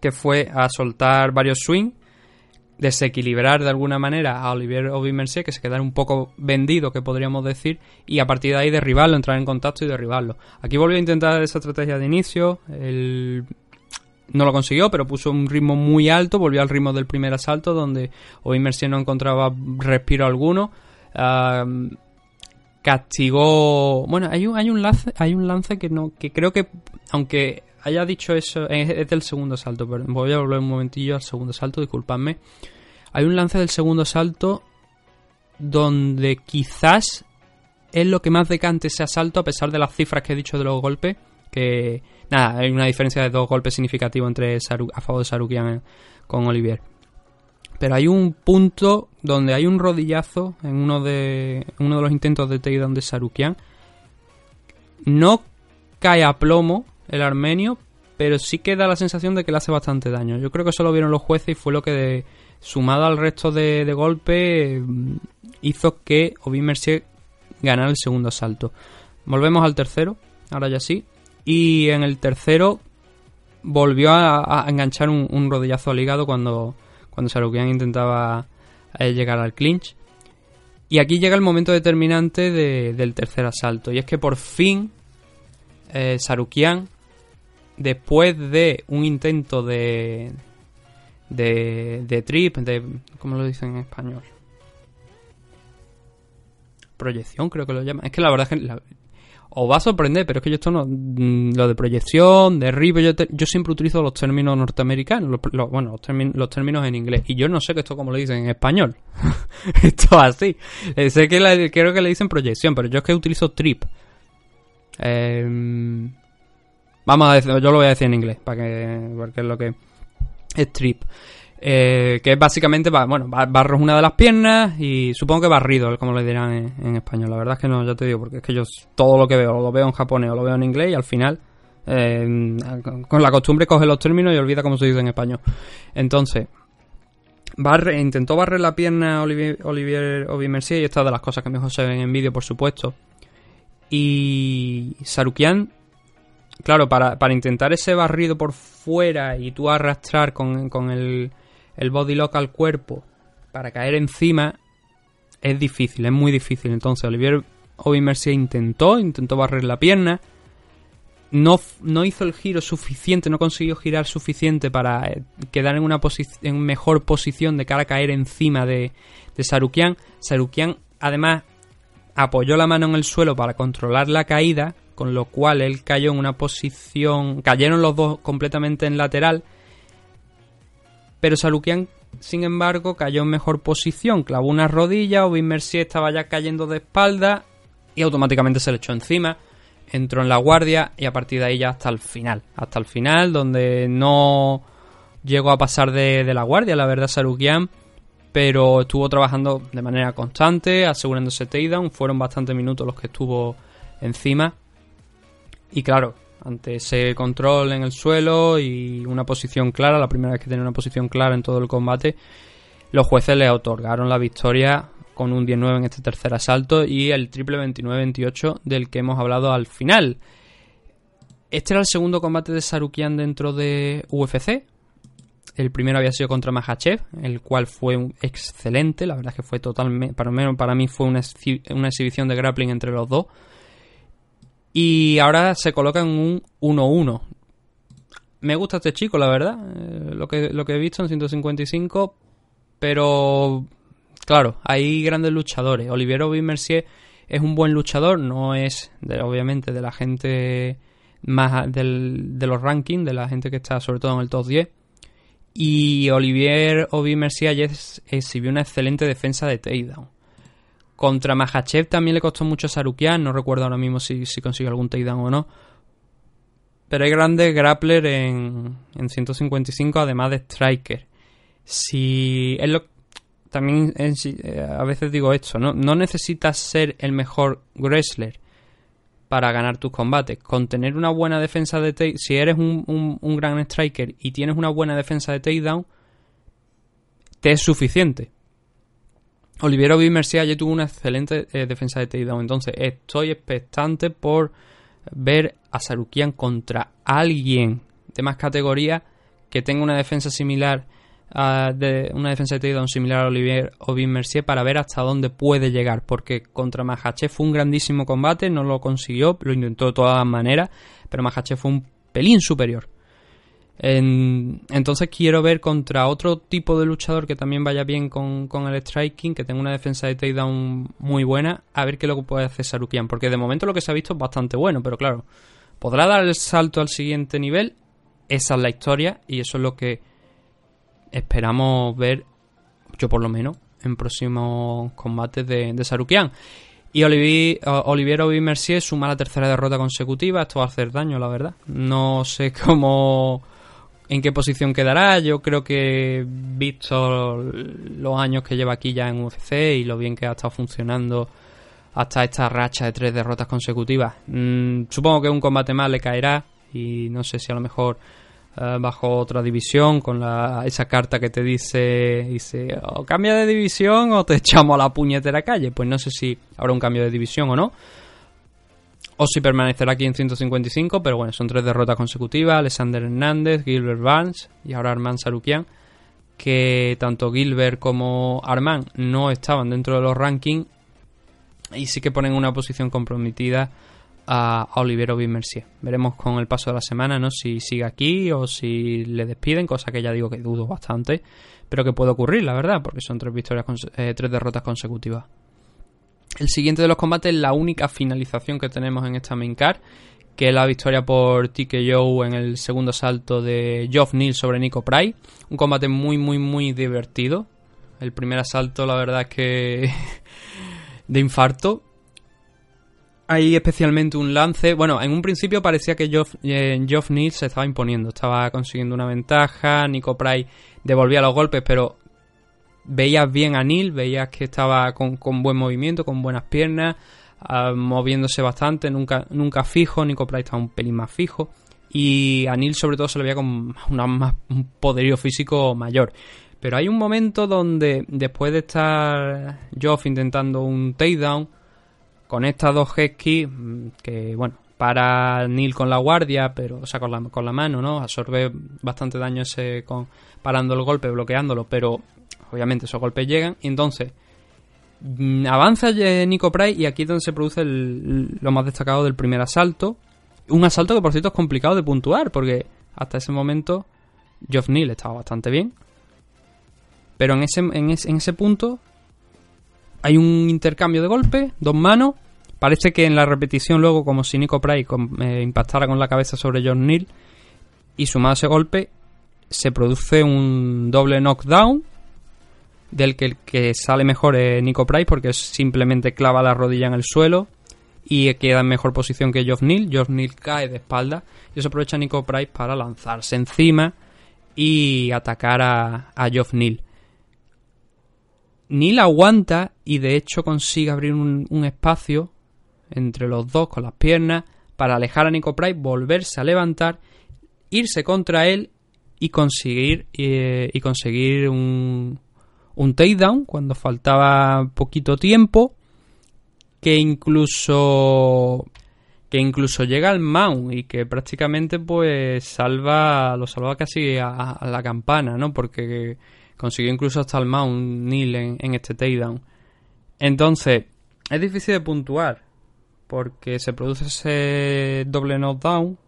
[SPEAKER 5] que fue a soltar varios swings, desequilibrar de alguna manera a Olivier Aubin Mercier, que se quedara un poco vendido, que podríamos decir, y a partir de ahí derribarlo, entrar en contacto y derribarlo. Aquí volvió a intentar esa estrategia de inicio, el no lo consiguió, pero puso un ritmo muy alto, volvió al ritmo del primer asalto, donde Aubin Mercier no encontraba respiro alguno. Castigó. Bueno, hay un, hay un lance, hay un lance que no, que creo que, aunque haya dicho eso, es, es del segundo salto, voy a volver un momentillo al segundo salto, disculpadme. Hay un lance del segundo salto donde quizás es lo que más decante ese asalto, a pesar de las cifras que he dicho de los golpes, que nada, hay una diferencia de dos golpes significativos entre a favor de Sarukian eh, con Olivier. Pero hay un punto donde hay un rodillazo en uno de, en uno de los intentos de takedown de Sarukian. No cae a plomo el armenio, pero sí que da la sensación de que le hace bastante daño. Yo creo que eso lo vieron los jueces y fue lo que, de- sumado al resto de, golpes, mm, hizo que Aubin Mercier ganara el segundo asalto. Volvemos al tercero, ahora ya sí. Y en el tercero volvió a, enganchar un, rodillazo al hígado cuando, cuando Sarukian intentaba eh, llegar al clinch. Y aquí llega el momento determinante de- del tercer asalto. Y es que por fin eh, Sarukian, después de un intento de, de, de trip, de... ¿Cómo lo dicen en español? Proyección, creo que lo llaman. Es que la verdad es que... os va a sorprender, pero es que yo esto no... mm, Lo de proyección, derribo, yo, yo siempre utilizo los términos norteamericanos, bueno, los, términ- los términos en inglés. Y yo no sé que esto como lo dicen en español. esto así. Eh, sé que la- creo que le dicen proyección, pero yo es que utilizo trip. Em, vamos a decir, yo lo voy a decir en inglés, para que, porque es lo que es trip. Eh, que es básicamente, bueno, ba- barros una de las piernas y supongo que barrido, como le dirán en, español. La verdad es que no, ya te digo, porque es que yo todo lo que veo, lo veo en japonés o lo veo en inglés y al final, eh, con- la costumbre coge los términos y olvida cómo se dice en español. Entonces, barre, intentó barrer la pierna Olivier, Olivier Aubin Mercier y esta es de las cosas que mejor se ven en vídeo, por supuesto. Y Sarukian claro, para, para intentar ese barrido por fuera y tú arrastrar con, con el, el body lock al cuerpo para caer encima, es difícil, es muy difícil. Entonces, Olivier Aubin Mercier intentó, intentó barrer la pierna no, no hizo el giro suficiente, no consiguió girar suficiente para eh, quedar en una en mejor posición de cara a caer encima de, de Sarukian. Sarukian, además, apoyó la mano en el suelo para controlar la caída, con lo cual él cayó en una posición. Cayeron los dos completamente en lateral. Pero Sarukian, sin embargo, cayó en mejor posición. Clavó una rodilla, Ovin Mercier estaba ya cayendo de espalda y automáticamente se le echó encima. Entró en la guardia y a partir de ahí ya hasta el final. Hasta el final, donde no llegó a pasar de, la guardia, la verdad, Sarukian. Pero estuvo trabajando de manera constante, asegurándose takedown. Fueron bastantes minutos los que estuvo encima. Y claro, ante ese control en el suelo y una posición clara, la primera vez que tenía una posición clara en todo el combate, los jueces le otorgaron la victoria con un 19 en este tercer asalto y el triple 29-28 del que hemos hablado al final. Este era el segundo combate de Sarukian dentro de UFC. El primero había sido contra Mahachev, el cual fue excelente. La verdad es que fue totalmente, para, menos para mí fue una, una exhibición de grappling entre los dos. Y ahora se coloca en un 1-1. Me gusta este chico, la verdad. eh, lo, que, lo que he visto en 155. Pero, claro, hay grandes luchadores. Olivier Aubin Mercier es un buen luchador. No es, de- obviamente, de la gente más del- de los rankings, de la gente que está sobre todo en el top 10. Y Olivier Aubin Mercier ayer exhibió una excelente defensa de takedown. Contra Mahachev también le costó mucho a Sarukian, no recuerdo ahora mismo si, si consiguió algún takedown o no. Pero hay grandes grappler en, en 155, además de Striker. Si es lo, también eh, a veces digo esto, ¿no? no necesitas ser el mejor wrestler para ganar tus combates. Con tener una buena defensa de take, si eres un, un- un gran striker y tienes una buena defensa de takedown, te es suficiente. Oliviero Mercier ayer tuvo una excelente eh, defensa de takedown. Entonces estoy expectante por ver a Sarukian contra alguien de más categoría que tenga una defensa similar a de una defensa de takedown similar a Olivier Ovin Mercier para ver hasta dónde puede llegar porque contra Mahachev fue un grandísimo combate no lo consiguió lo intentó de todas maneras pero Mahachev fue un pelín superior en- entonces quiero ver contra otro tipo de luchador que también vaya bien con, con el striking, que tenga una defensa de takedown muy buena, a ver qué es lo que puede hacer Sarukian. Porque de momento lo que se ha visto es bastante bueno, pero claro, ¿podrá dar el salto al siguiente nivel? Esa es la historia y eso es lo que esperamos ver, yo por lo menos, en próximos combates de, de Sarukian. Y Olivier, Olivier Aubin Mercier suma la tercera derrota consecutiva. Esto va a hacer daño, la verdad. No sé cómo. En qué posición quedará. Yo creo que, visto los años que lleva aquí ya en UFC y lo bien que ha estado funcionando hasta esta racha de tres derrotas consecutivas, mm, supongo que un combate más le caerá. Y no sé si a lo mejor eh, bajo otra división con la, esa carta que te dice dice o cambia de división o te echamos a la puñetera calle pues no sé si habrá un cambio de división o no o si permanecerá aquí en 155 pero bueno son tres derrotas consecutivas Alexander Hernández Gilbert Barnes y ahora Armand Sarukian que tanto Gilbert como Armand no estaban dentro de los rankings y sí que ponen una posición comprometida a Mercier. Veremos con el paso de la semana, ¿no? Si sigue aquí o si le despiden, cosa que ya digo que dudo bastante, pero que puede ocurrir, la verdad, porque son tres victorias, eh, tres derrotas consecutivas. El siguiente de los combates es la única finalización que tenemos en esta main card, que es la victoria por TKO en el segundo salto de Geoff Neal sobre Nico Price. Un combate muy, muy, muy divertido. El primer asalto, la verdad es que de infarto. Hay especialmente un lance. Bueno, en un principio parecía que Geoff, eh, Neal se estaba imponiendo. Estaba consiguiendo una ventaja. Nico Price devolvía los golpes, pero veías bien a Neal. Veías que estaba con, con buen movimiento, con buenas piernas, ah, moviéndose bastante. Nunca, nunca fijo. Nico Price estaba un pelín más fijo. Y a Neal, sobre todo, se le veía con un poderío físico mayor. Pero hay un momento donde, después de estar Geoff intentando un takedown, con estas dos Hesky, que bueno, para Neil con la guardia, pero o sea, con la, con la mano, ¿no? Absorbe bastante daño ese con, parando el golpe, bloqueándolo, pero obviamente esos golpes llegan. Entonces mm, avanza Nico Price y aquí es donde se produce lo más destacado del primer asalto. Un asalto que por cierto es complicado de puntuar, porque hasta ese momento Geoff Neal estaba bastante bien. Pero en ese, en ese, en ese punto hay un intercambio de golpes, dos manos. Parece que en la repetición luego, como si Nico Price eh, impactara con la cabeza sobre John Neal y sumado ese golpe, se produce un doble knockdown del que el que sale mejor es Nico Price porque simplemente clava la rodilla en el suelo y queda en mejor posición que Geoff Neal. Geoff Neal cae de espalda y eso aprovecha Nico Price para lanzarse encima y atacar a, a Geoff Neal. Neal aguanta y de hecho consigue abrir un, un espacio entre los dos con las piernas para alejar a Nico Price, volverse a levantar, irse contra él y conseguir eh, y conseguir un, un takedown cuando faltaba poquito tiempo que incluso que incluso llega al mount y que prácticamente pues salva lo salva casi a, la campana no porque consiguió incluso hasta el mount Neil en, en este takedown. Entonces es difícil de puntuar porque se produce ese doble knockdown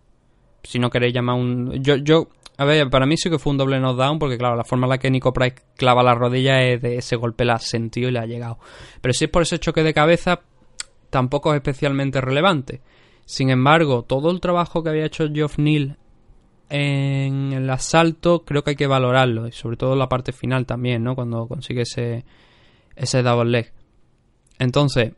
[SPEAKER 5] si no queréis llamar un yo yo a ver para mí sí que fue un doble knockdown porque claro la forma en la que Nico Price clava la rodilla es de ese golpe la ha sentido y le ha llegado. Pero si es por ese choque de cabeza tampoco es especialmente relevante. Sin embargo todo el trabajo que había hecho Geoff Neal en el asalto creo que hay que valorarlo y sobre todo la parte final también no cuando consigue ese ese double leg. Entonces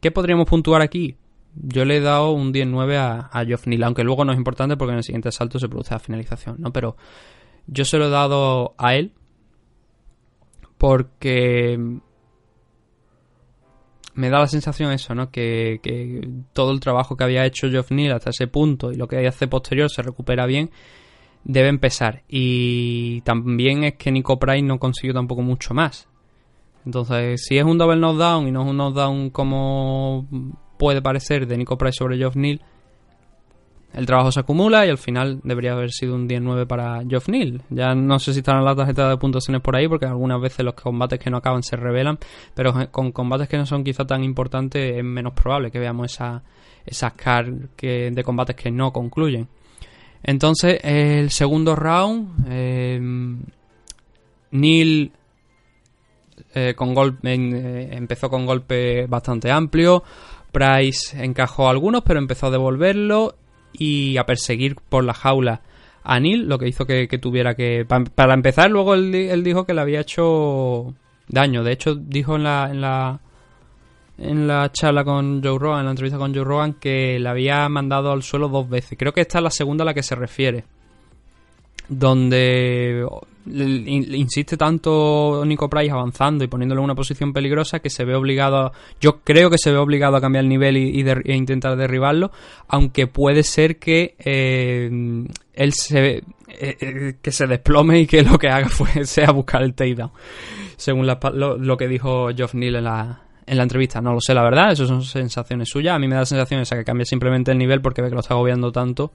[SPEAKER 5] ¿Qué podríamos puntuar aquí? Yo le he dado un 10-9 a, a Geoff Neal, aunque luego no es importante porque en el siguiente salto se produce la finalización, ¿no? Pero yo se lo he dado a él porque me da la sensación eso, ¿no? Que, que todo el trabajo que había hecho Geoff Neal hasta ese punto y lo que hace posterior se recupera bien, debe empezar. Y también es que Nico Price no consiguió tampoco mucho más. Entonces, si es un double knockdown y no es un knockdown como puede parecer de Nico Price sobre Geoff Neal, el trabajo se acumula y al final debería haber sido un 10-9 para Geoff Neal. Ya no sé si estarán las tarjetas de puntuaciones por ahí, porque algunas veces los combates que no acaban se revelan, pero con combates que no son quizá tan importantes es menos probable que veamos esa, esas car que, de combates que no concluyen. Entonces, el segundo round, eh, Neal con golpe, eh, empezó con golpe bastante amplio. Price encajó algunos, pero empezó a devolverlo y a perseguir por la jaula a Neil, lo que hizo que, tuviera que. pa- para empezar, luego él dijo que le había hecho daño. De hecho, dijo en la. En la en la charla con Joe Rogan, en la entrevista con Joe Rogan, que le había mandado al suelo dos veces. Creo que esta es la segunda a la que se refiere donde insiste tanto Nico Price avanzando y poniéndolo en una posición peligrosa que se ve obligado, a- yo creo que se ve obligado a cambiar el nivel y, e intentar derribarlo, aunque puede ser que eh, él se eh, eh, que se desplome y que lo que haga fue, sea buscar el takedown, según lo, lo que dijo Geoff Neal en la en la entrevista, no lo sé la verdad, eso son sensaciones suyas, a mí me da la sensación esa que cambia simplemente el nivel porque ve que lo está agobiando tanto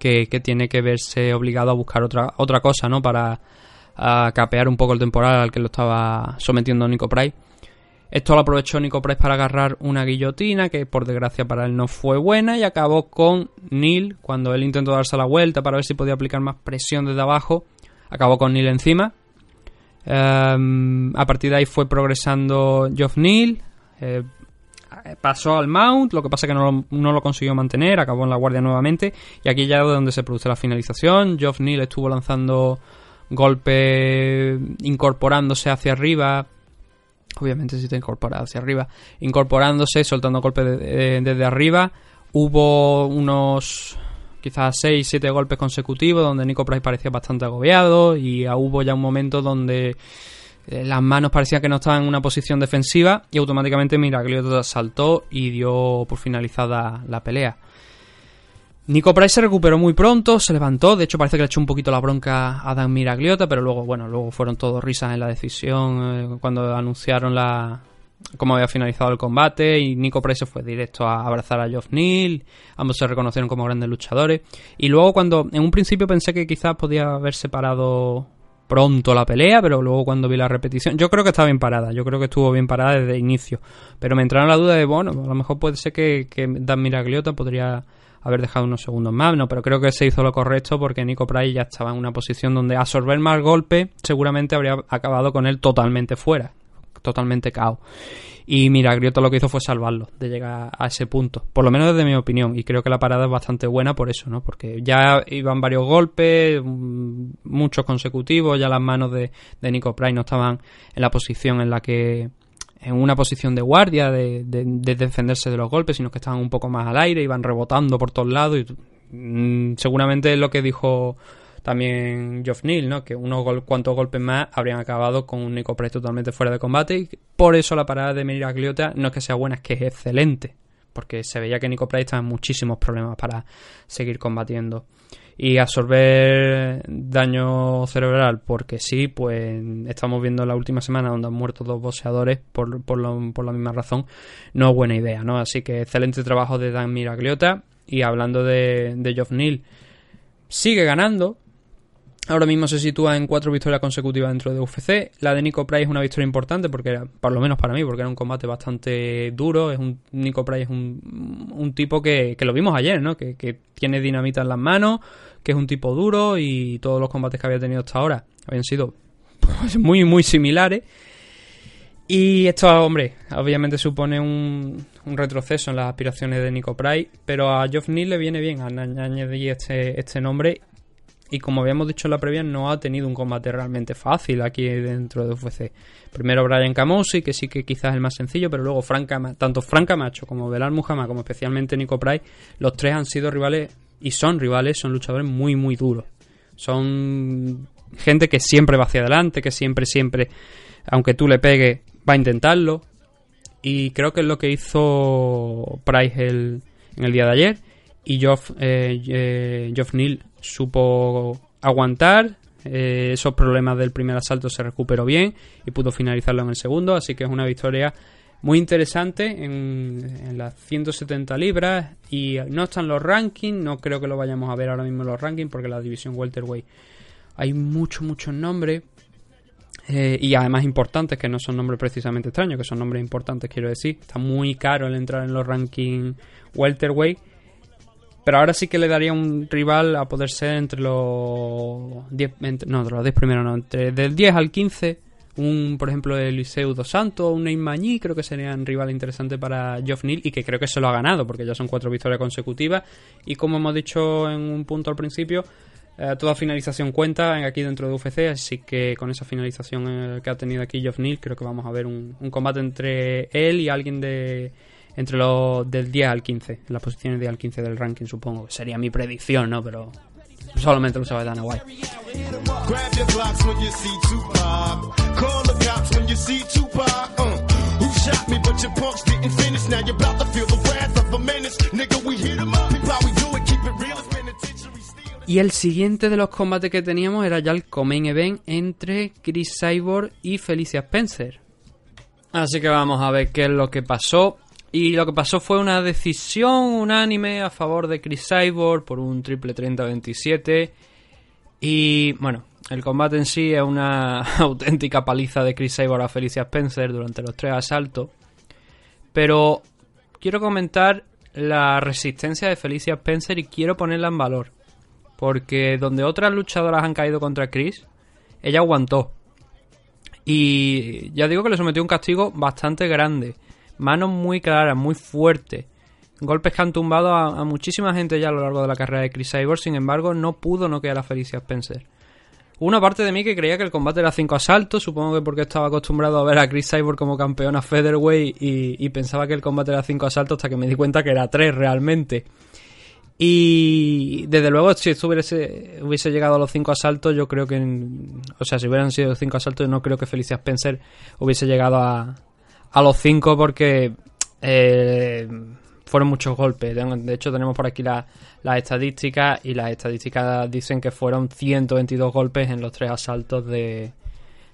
[SPEAKER 5] que, tiene que verse obligado a buscar otra, otra cosa, ¿no? Para a capear un poco el temporal al que lo estaba sometiendo Nico Price. Esto lo aprovechó Nico Price para agarrar una guillotina que por desgracia para él no fue buena y acabó con Neil cuando él intentó darse la vuelta para ver si podía aplicar más presión desde abajo. Acabó con Neil encima. Ehm, a partir de ahí fue progresando Geoff Neal. eh, pasó al mount, lo que pasa que no lo, consiguió mantener, acabó en la guardia nuevamente y aquí ya es donde se produce la finalización. Geoff Neal estuvo lanzando golpes incorporándose hacia arriba, obviamente si te incorpora hacia arriba, incorporándose, soltando golpes de- de- desde arriba. Hubo unos quizás 6, 7 golpes consecutivos donde Nico Price parecía bastante agobiado y hubo ya un momento donde eh, las manos parecían que no estaban en una posición defensiva y automáticamente Miragliota saltó y dio por finalizada la pelea. Nico Price se recuperó muy pronto, se levantó, de hecho parece que le echó un poquito la bronca a Dan Miragliota, pero luego, bueno, luego fueron todos risas en la decisión eh, cuando anunciaron la cómo había finalizado el combate y Nico Price fue directo a abrazar a Geoff Neal, ambos se reconocieron como grandes luchadores y luego cuando en un principio pensé que quizás podía haber separado pronto la pelea, pero luego cuando vi la repetición, yo creo que estaba bien parada, yo creo que estuvo bien parada desde el inicio, pero me entraron la duda de, bueno, a lo mejor puede ser que, que Dan Miragliota podría haber dejado unos segundos más, no, pero creo que se hizo lo correcto porque Nico Price ya estaba en una posición donde absorber más golpe seguramente habría acabado con él totalmente fuera, totalmente cao. Y Miragliota lo que hizo fue salvarlo de llegar a ese punto, por lo menos desde mi opinión. Y creo que la parada es bastante buena por eso, ¿no? Porque ya iban varios golpes, mm, muchos consecutivos, ya las manos de, de Nico Price no estaban en la posición en la que en una posición de guardia, de, de- de defenderse de los golpes, sino que estaban un poco más al aire, iban rebotando por todos lados. Y, mm, seguramente es lo que dijo también Geoff Neal, ¿no? Que unos gol- cuantos golpes más habrían acabado con un Nico Price totalmente fuera de combate. Y por eso la parada de Miragliota no es que sea buena, es que es excelente. Porque se veía que Nico Price en muchísimos problemas para seguir combatiendo. Y absorber daño cerebral, porque sí, pues estamos viendo la última semana donde han muerto dos boxeadores por, por, lo- por la misma razón, no es buena idea, ¿no? Así que excelente trabajo de Dan Miragliota. Y hablando de, de Neal, sigue ganando. Ahora mismo se sitúa en cuatro victorias consecutivas dentro de UFC. La de Nico Price es una victoria importante, porque era, por lo menos para mí, porque era un combate bastante duro. Es un, Nico Price es un, un tipo que, que lo vimos ayer, ¿no? Que, que tiene dinamita en las manos, que es un tipo duro y todos los combates que había tenido hasta ahora habían sido pues, muy, muy similares. Y esto, hombre, obviamente supone un, un retroceso en las aspiraciones de Nico Price, pero a Geoff Neal le viene bien añ- añadir este, este nombre. Y como habíamos dicho en la previa, no ha tenido un combate realmente fácil aquí dentro de UFC. Primero Brian Camosi, que sí que quizás es el más sencillo, pero luego Frank tanto Frank Camacho como Belal Muhammad, como especialmente Nico Price, los tres han sido rivales y son rivales, son luchadores muy, muy duros. Son gente que siempre va hacia adelante, que siempre, siempre, aunque tú le pegues, va a intentarlo. Y creo que es lo que hizo Price el- en el día de ayer. Y Geoff, eh, Geoff Neal supo aguantar. eh, esos problemas del primer asalto se recuperó bien y pudo finalizarlo en el segundo. Así que es una victoria muy interesante en, las 170 libras. Y no están los rankings. No creo que lo vayamos a ver ahora mismo en los rankings porque la división welterweight hay muchos, muchos nombres. Eh, y además importantes, que no son nombres precisamente extraños, que son nombres importantes, quiero decir. Está muy caro el entrar en los rankings welterweight. Pero ahora sí que le daría un rival a poder ser entre los 10, entre- no, entre los 10 primeros, no, entre del 10 al 15. Un, por ejemplo, Eliseu dos Santos, un Magny, creo que sería un rival interesante para Geoff Neal y que creo que se lo ha ganado, porque ya son cuatro victorias consecutivas. Y como hemos dicho en un punto al principio, eh, toda finalización cuenta en- aquí dentro de UFC, así que con esa finalización eh, que ha tenido aquí Geoff Neal, creo que vamos a ver un combate entre él y alguien de entre los del 10 al 15, en las posiciones 10 al 15 del ranking, supongo. Sería mi predicción, ¿no? Pero solamente lo sabe Dana White.
[SPEAKER 6] Uh, 'em.
[SPEAKER 5] Y el siguiente de los combates que teníamos era ya el Comain Event entre Chris Cyborg y Felicia Spencer. Así que vamos a ver qué es lo que pasó. Y lo que pasó fue una decisión unánime a favor de Chris Cyborg por un triple 30-27. Y bueno, el combate en sí es una auténtica paliza de Chris Cyborg a Felicia Spencer durante los tres asaltos. Pero quiero comentar la resistencia de Felicia Spencer y quiero ponerla en valor. Porque donde otras luchadoras han caído contra Chris, ella aguantó. Y ya digo que le sometió un castigo bastante grande. Manos muy claras, muy fuertes. Golpes que han tumbado a, muchísima gente ya a lo largo de la carrera de Chris Cyborg. Sin embargo, no pudo noquear a Felicia Spencer. Una parte de mí que creía que el combate era 5 asaltos, supongo que porque estaba acostumbrado a ver a Chris Cyborg como campeona featherweight y, y pensaba que el combate era 5 asaltos hasta que me di cuenta que era 3 realmente. Y desde luego, si esto hubiese, hubiese llegado a los 5 asaltos, yo creo que. O sea, si hubieran sido 5 asaltos, no creo que Felicia Spencer hubiese llegado a, a los 5 porque eh, fueron muchos golpes. De hecho, tenemos por aquí la- las estadísticas y las estadísticas dicen que fueron 122 golpes en los tres asaltos de,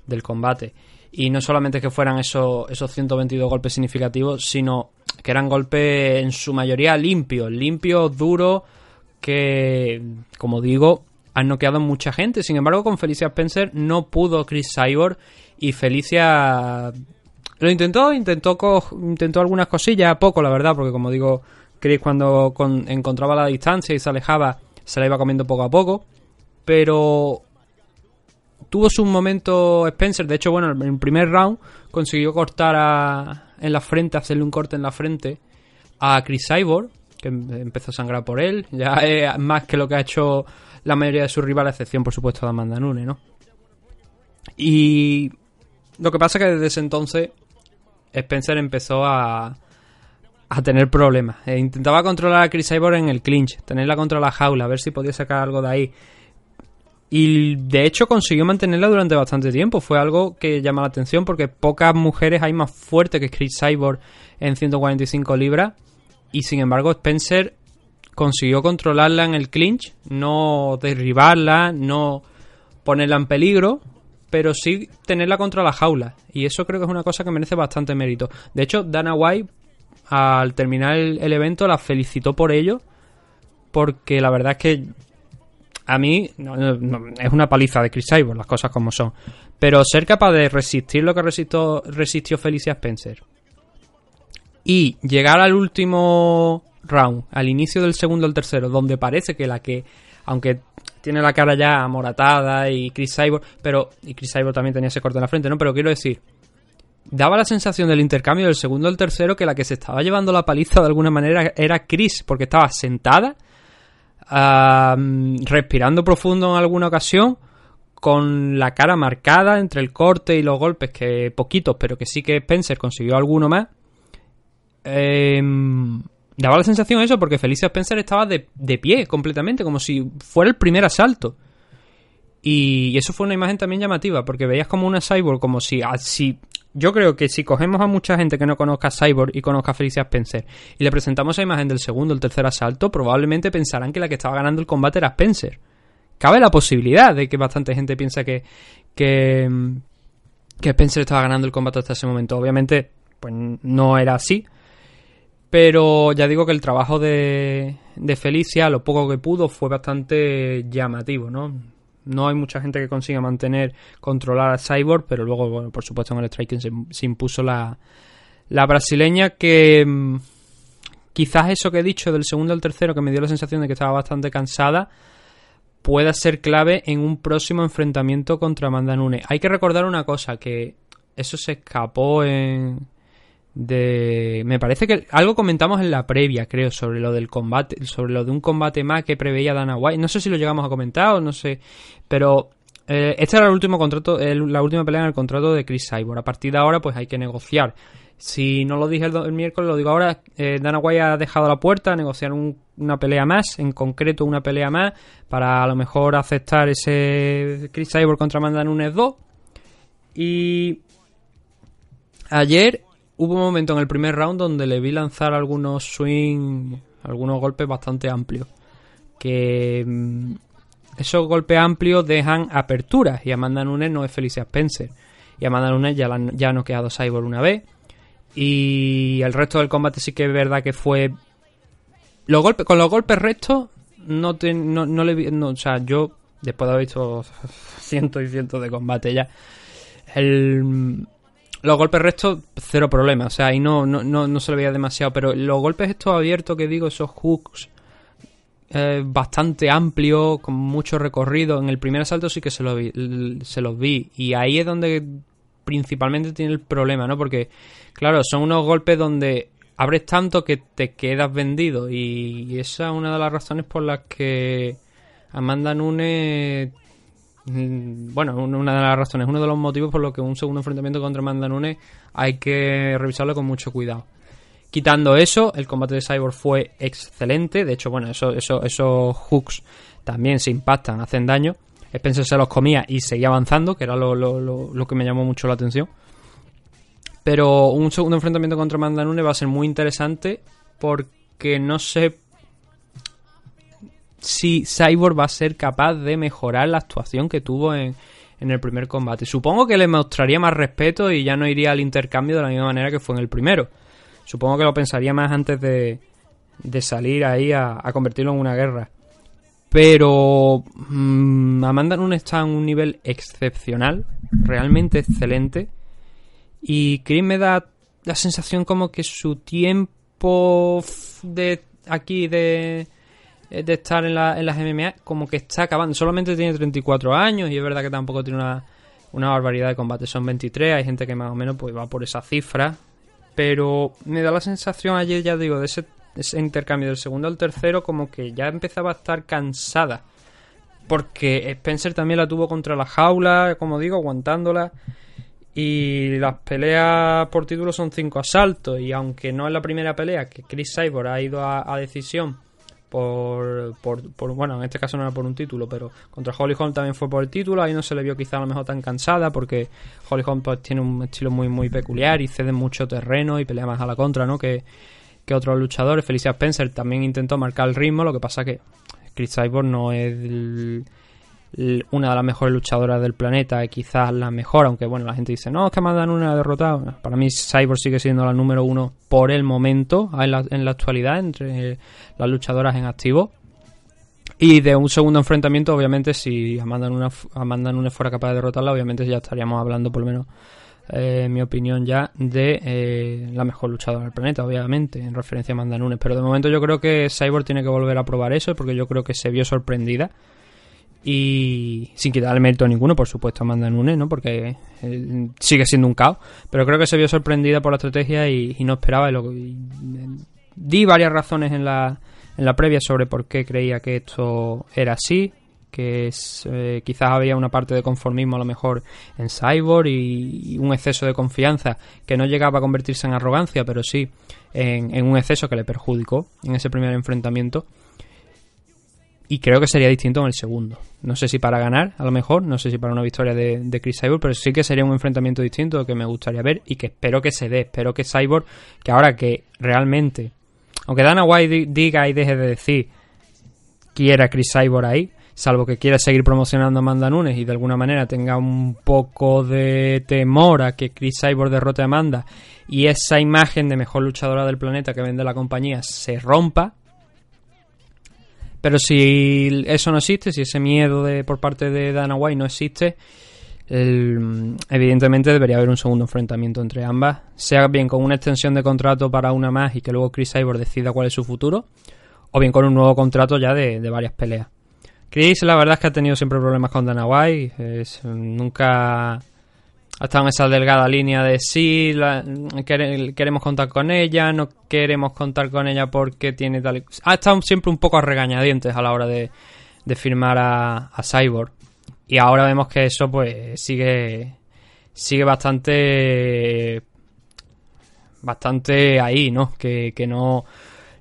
[SPEAKER 5] del combate. Y no solamente que fueran esos, esos 122 golpes significativos, sino que eran golpes en su mayoría limpios, limpios, duros, que, como digo, han noqueado mucha gente. Sin embargo, con Felicia Spencer no pudo Chris Cyborg y Felicia lo intentó, intentó, intentó algunas cosillas, poco la verdad, porque como digo, Chris cuando con- encontraba la distancia y se alejaba, se la iba comiendo poco a poco. Pero tuvo su momento Spencer. De hecho, bueno, en el primer round consiguió cortar a- en la frente, hacerle un corte en la frente a Chris Cyborg, que em- empezó a sangrar por él. Ya es más que lo que ha hecho la mayoría de sus rivales, excepción, por supuesto, de Amanda Nunes, ¿no? Y lo que pasa es que desde ese entonces Spencer empezó a, a tener problemas. E intentaba controlar a Chris Cyborg en el clinch, tenerla contra la jaula, a ver si podía sacar algo de ahí. Y de hecho consiguió mantenerla durante bastante tiempo. Fue algo que llama la atención porque pocas mujeres hay más fuertes que Chris Cyborg en 145 libras. Y sin embargo Spencer consiguió controlarla en el clinch, no derribarla, no ponerla en peligro, pero sí tenerla contra la jaula. Y eso creo que es una cosa que merece bastante mérito. De hecho, Dana White, al terminar el, evento, la felicitó por ello, porque la verdad es que a mí es una paliza de Chris Cyborg, las cosas como son. Pero ser capaz de resistir lo que resistió, resistió Felicia Spencer y llegar al último round, al inicio del segundo o el tercero, donde parece que la que, aunque tiene la cara ya amoratada y Chris Cyborg, pero y Chris Cyborg también tenía ese corte en la frente, ¿no? Pero quiero decir, daba la sensación del intercambio del segundo al tercero que la que se estaba llevando la paliza de alguna manera era Chris, porque estaba sentada, respirando profundo en alguna ocasión, con la cara marcada entre el corte y los golpes, que poquitos, pero que sí que Spencer consiguió alguno más. Em, daba la sensación eso porque Felicia Spencer estaba de, de pie completamente, como si fuera el primer asalto. Y eso fue una imagen también llamativa, porque veías como una cyborg, como si, ah, si yo creo que si cogemos a mucha gente que no conozca a Cyborg y conozca a Felicia Spencer y le presentamos esa imagen del segundo o el tercer asalto, probablemente pensarán que la que estaba ganando el combate era Spencer. Cabe la posibilidad de que bastante gente piensa que, que, mm, que Spencer estaba ganando el combate hasta ese momento. Obviamente, pues no era así. Pero ya digo que el trabajo de, de Felicia, lo poco que pudo, fue bastante llamativo, ¿no? No hay mucha gente que consiga mantener, controlar a Cyborg, pero luego, bueno, por supuesto en el striking se, impuso la, la brasileña que mm, quizás eso que he dicho del segundo al tercero, que me dio la sensación de que estaba bastante cansada, pueda ser clave en un próximo enfrentamiento contra Amanda Nunes. Hay que recordar una cosa, que eso se escapó en... De... Me parece que algo comentamos en la previa, creo, sobre lo del combate, sobre lo de un combate más que preveía Dana White. No sé si lo llegamos a comentar o no sé, pero eh, este era el último contrato, la última pelea en el contrato de Chris Cyborg. A partir de ahora, pues hay que negociar. Si no lo dije el miércoles, lo digo ahora. eh, Dana White ha dejado la puerta a negociar un- una pelea más, en concreto una pelea más, para a lo mejor aceptar ese Chris Cyborg contra Amanda Nunes 2. Y ayer hubo un momento en el primer round donde le vi lanzar algunos swing, algunos golpes bastante amplios. Que mm, esos golpes amplios dejan aperturas y Amanda Nunes no es Felicia Spencer. Y Amanda Nunes ya, la, ya ha noqueado Cyborg una vez. Y el resto del combate sí que es verdad que fue... Los golpes, con los golpes rectos no, te- no, no le vi... o sea, yo, después de haber visto cientos y cientos de combates ya, el, los golpes rectos, cero problema. O sea, ahí no, no, no, no se le veía demasiado. Pero los golpes estos abiertos que digo, esos hooks eh, bastante amplios, con mucho recorrido. En el primer asalto sí que se, lo vi, se los vi. Y ahí es donde principalmente tiene el problema, ¿no? Porque, claro, son unos golpes donde abres tanto que te quedas vendido. Y esa es una de las razones por las que Amanda Nunes bueno, un- una de las razones, uno de los motivos por los que un segundo enfrentamiento contra Amanda Nunes hay que revisarlo con mucho cuidado. Quitando eso, el combate de Cyborg fue excelente. De hecho, bueno, eso, eso, esos hooks también se impactan, hacen daño. Spencer se los comía y seguía avanzando, que era lo, lo- lo- lo que me llamó mucho la atención. Pero un segundo enfrentamiento contra Amanda Nunes va a ser muy interesante porque no sé si Cyborg va a ser capaz de mejorar la actuación que tuvo en, en el primer combate. Supongo que le mostraría más respeto y ya no iría al intercambio de la misma manera que fue en el primero. Supongo que lo pensaría más antes de, de salir ahí a, a convertirlo en una guerra. Pero mm, Amanda Nunes está en un nivel excepcional, realmente excelente. Y Chris me da la sensación como que su tiempo de aquí de, de estar en, la- en las MMA como que está acabando. Solamente tiene 34 años y es verdad que tampoco tiene una, una barbaridad de combate. Son 23, hay gente que más o menos pues va por esa cifra. Pero me da la sensación ayer, ya digo, de ese, ese intercambio del segundo al tercero como que ya empezaba a estar cansada. Porque Spencer también la tuvo contra la jaula, como digo, aguantándola. Y las peleas por título son cinco asaltos. Y aunque no es la primera pelea que Chris Cyborg ha ido a decisión por, por, Bueno, en este caso no era por un título, pero contra Holly Holm también fue por el título. Ahí no se le vio quizá a lo mejor tan cansada porque Holly Holm pues, tiene un estilo muy, muy peculiar y cede mucho terreno y pelea más a la contra, ¿no? Que, que otros luchadores. Felicia Spencer también intentó marcar el ritmo, lo que pasa que Chris Cyborg no es el- una de las mejores luchadoras del planeta, quizás la mejor, aunque bueno, la gente dice, no, es que Amanda Nunes ha derrotado. Para mí Cyborg sigue siendo la número uno por el momento, en la, en la actualidad, entre las luchadoras en activo. Y de un segundo enfrentamiento, obviamente, si Amanda Nunes, Amanda Nunes fuera capaz de derrotarla, obviamente ya estaríamos hablando, por lo menos, eh, en mi opinión, ya de eh, la mejor luchadora del planeta, obviamente, en referencia a Amanda Nunes. Pero de momento yo creo que Cyborg tiene que volver a probar eso, porque yo creo que se vio sorprendida. Y sin quitarle mérito a ninguno, por supuesto, Amanda Nunes, ¿no? Porque eh, sigue siendo un caos. Pero creo que se vio sorprendida por la estrategia y, no esperaba. Y lo- y, eh, di varias razones en la, en la previa sobre por qué creía que esto era así. Que eh, quizás había una parte de conformismo a lo mejor en Cyborg y, un exceso de confianza que no llegaba a convertirse en arrogancia, pero sí en un exceso que le perjudicó en ese primer enfrentamiento y creo que sería distinto en el segundo. No sé si para ganar, a lo mejor, no sé si para una victoria de, Chris Cyborg, pero sí que sería un enfrentamiento distinto que me gustaría ver y que espero que se dé. Espero que Cyborg, que ahora que realmente, aunque Dana White di- diga y deje de decir, quiera Chris Cyborg ahí, salvo que quiera seguir promocionando a Amanda Nunes y de alguna manera tenga un poco de temor a que Chris Cyborg derrote a Amanda y esa imagen de mejor luchadora del planeta que vende la compañía se rompa, pero si eso no existe, si ese miedo de por parte de Dana White no existe, evidentemente debería haber un segundo enfrentamiento entre ambas, sea bien con una extensión de contrato para una más y que luego Chris Cyborg decida cuál es su futuro, o bien con un nuevo contrato ya de, de varias peleas. Chris, la verdad es que ha tenido siempre problemas con Dana White, es- nunca ha estado en esa delgada línea de sí, queremos contar con ella, no queremos contar con ella porque tiene tal... Ha estado siempre un poco regañadientes a la hora de, de firmar a, a Cyborg. Y ahora vemos que eso pues sigue sigue bastante bastante ahí, ¿no? Que, que no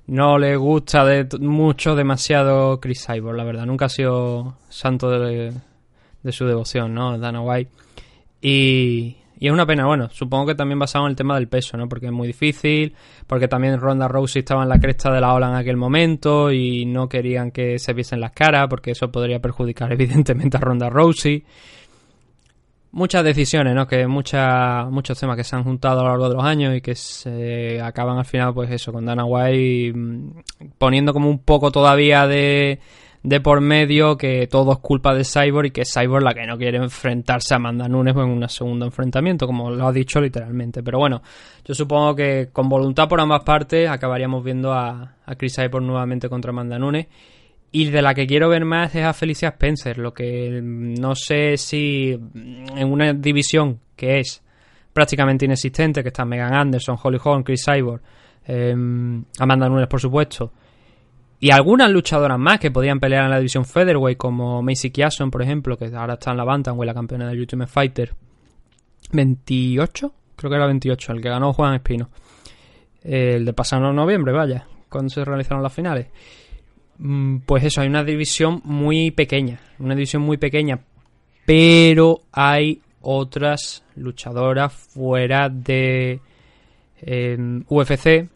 [SPEAKER 5] no le gusta mucho demasiado Chris Cyborg, la verdad. Nunca ha sido santo de, de su devoción, ¿no? Dana White. Y, es una pena, bueno, supongo que también basado en el tema del peso, ¿no? Porque es muy difícil, porque también Ronda Rousey estaba en la cresta de la ola en aquel momento y no querían que se viesen las caras, porque eso podría perjudicar evidentemente a Ronda Rousey. Muchas decisiones, ¿no? Que muchas muchos temas que se han juntado a lo largo de los años y que se acaban al final, pues eso, con Dana White mm, poniendo como un poco todavía de, de por medio que todo es culpa de Cyborg y que es Cyborg la que no quiere enfrentarse a Amanda Nunes en un segundo enfrentamiento, como lo ha dicho literalmente. Pero bueno, yo supongo que con voluntad por ambas partes acabaríamos viendo a, a Chris Cyborg nuevamente contra Amanda Nunes. Y de la que quiero ver más es a Felicia Spencer, lo que no sé si en una división que es prácticamente inexistente, que están Megan Anderson, Holly Holm, Chris Cyborg, eh, Amanda Nunes por supuesto, y algunas luchadoras más que podían pelear en la división Featherweight, como Macy Kiason, por ejemplo, que ahora está en la Bantamweight, la campeona del Ultimate Fighter. 28, creo que era 28, el que ganó Juan Espino. El de pasado noviembre, vaya, cuando se realizaron las finales. Mm, Pues eso, hay una división muy pequeña, una división muy pequeña, pero hay otras luchadoras fuera de eh, UFC,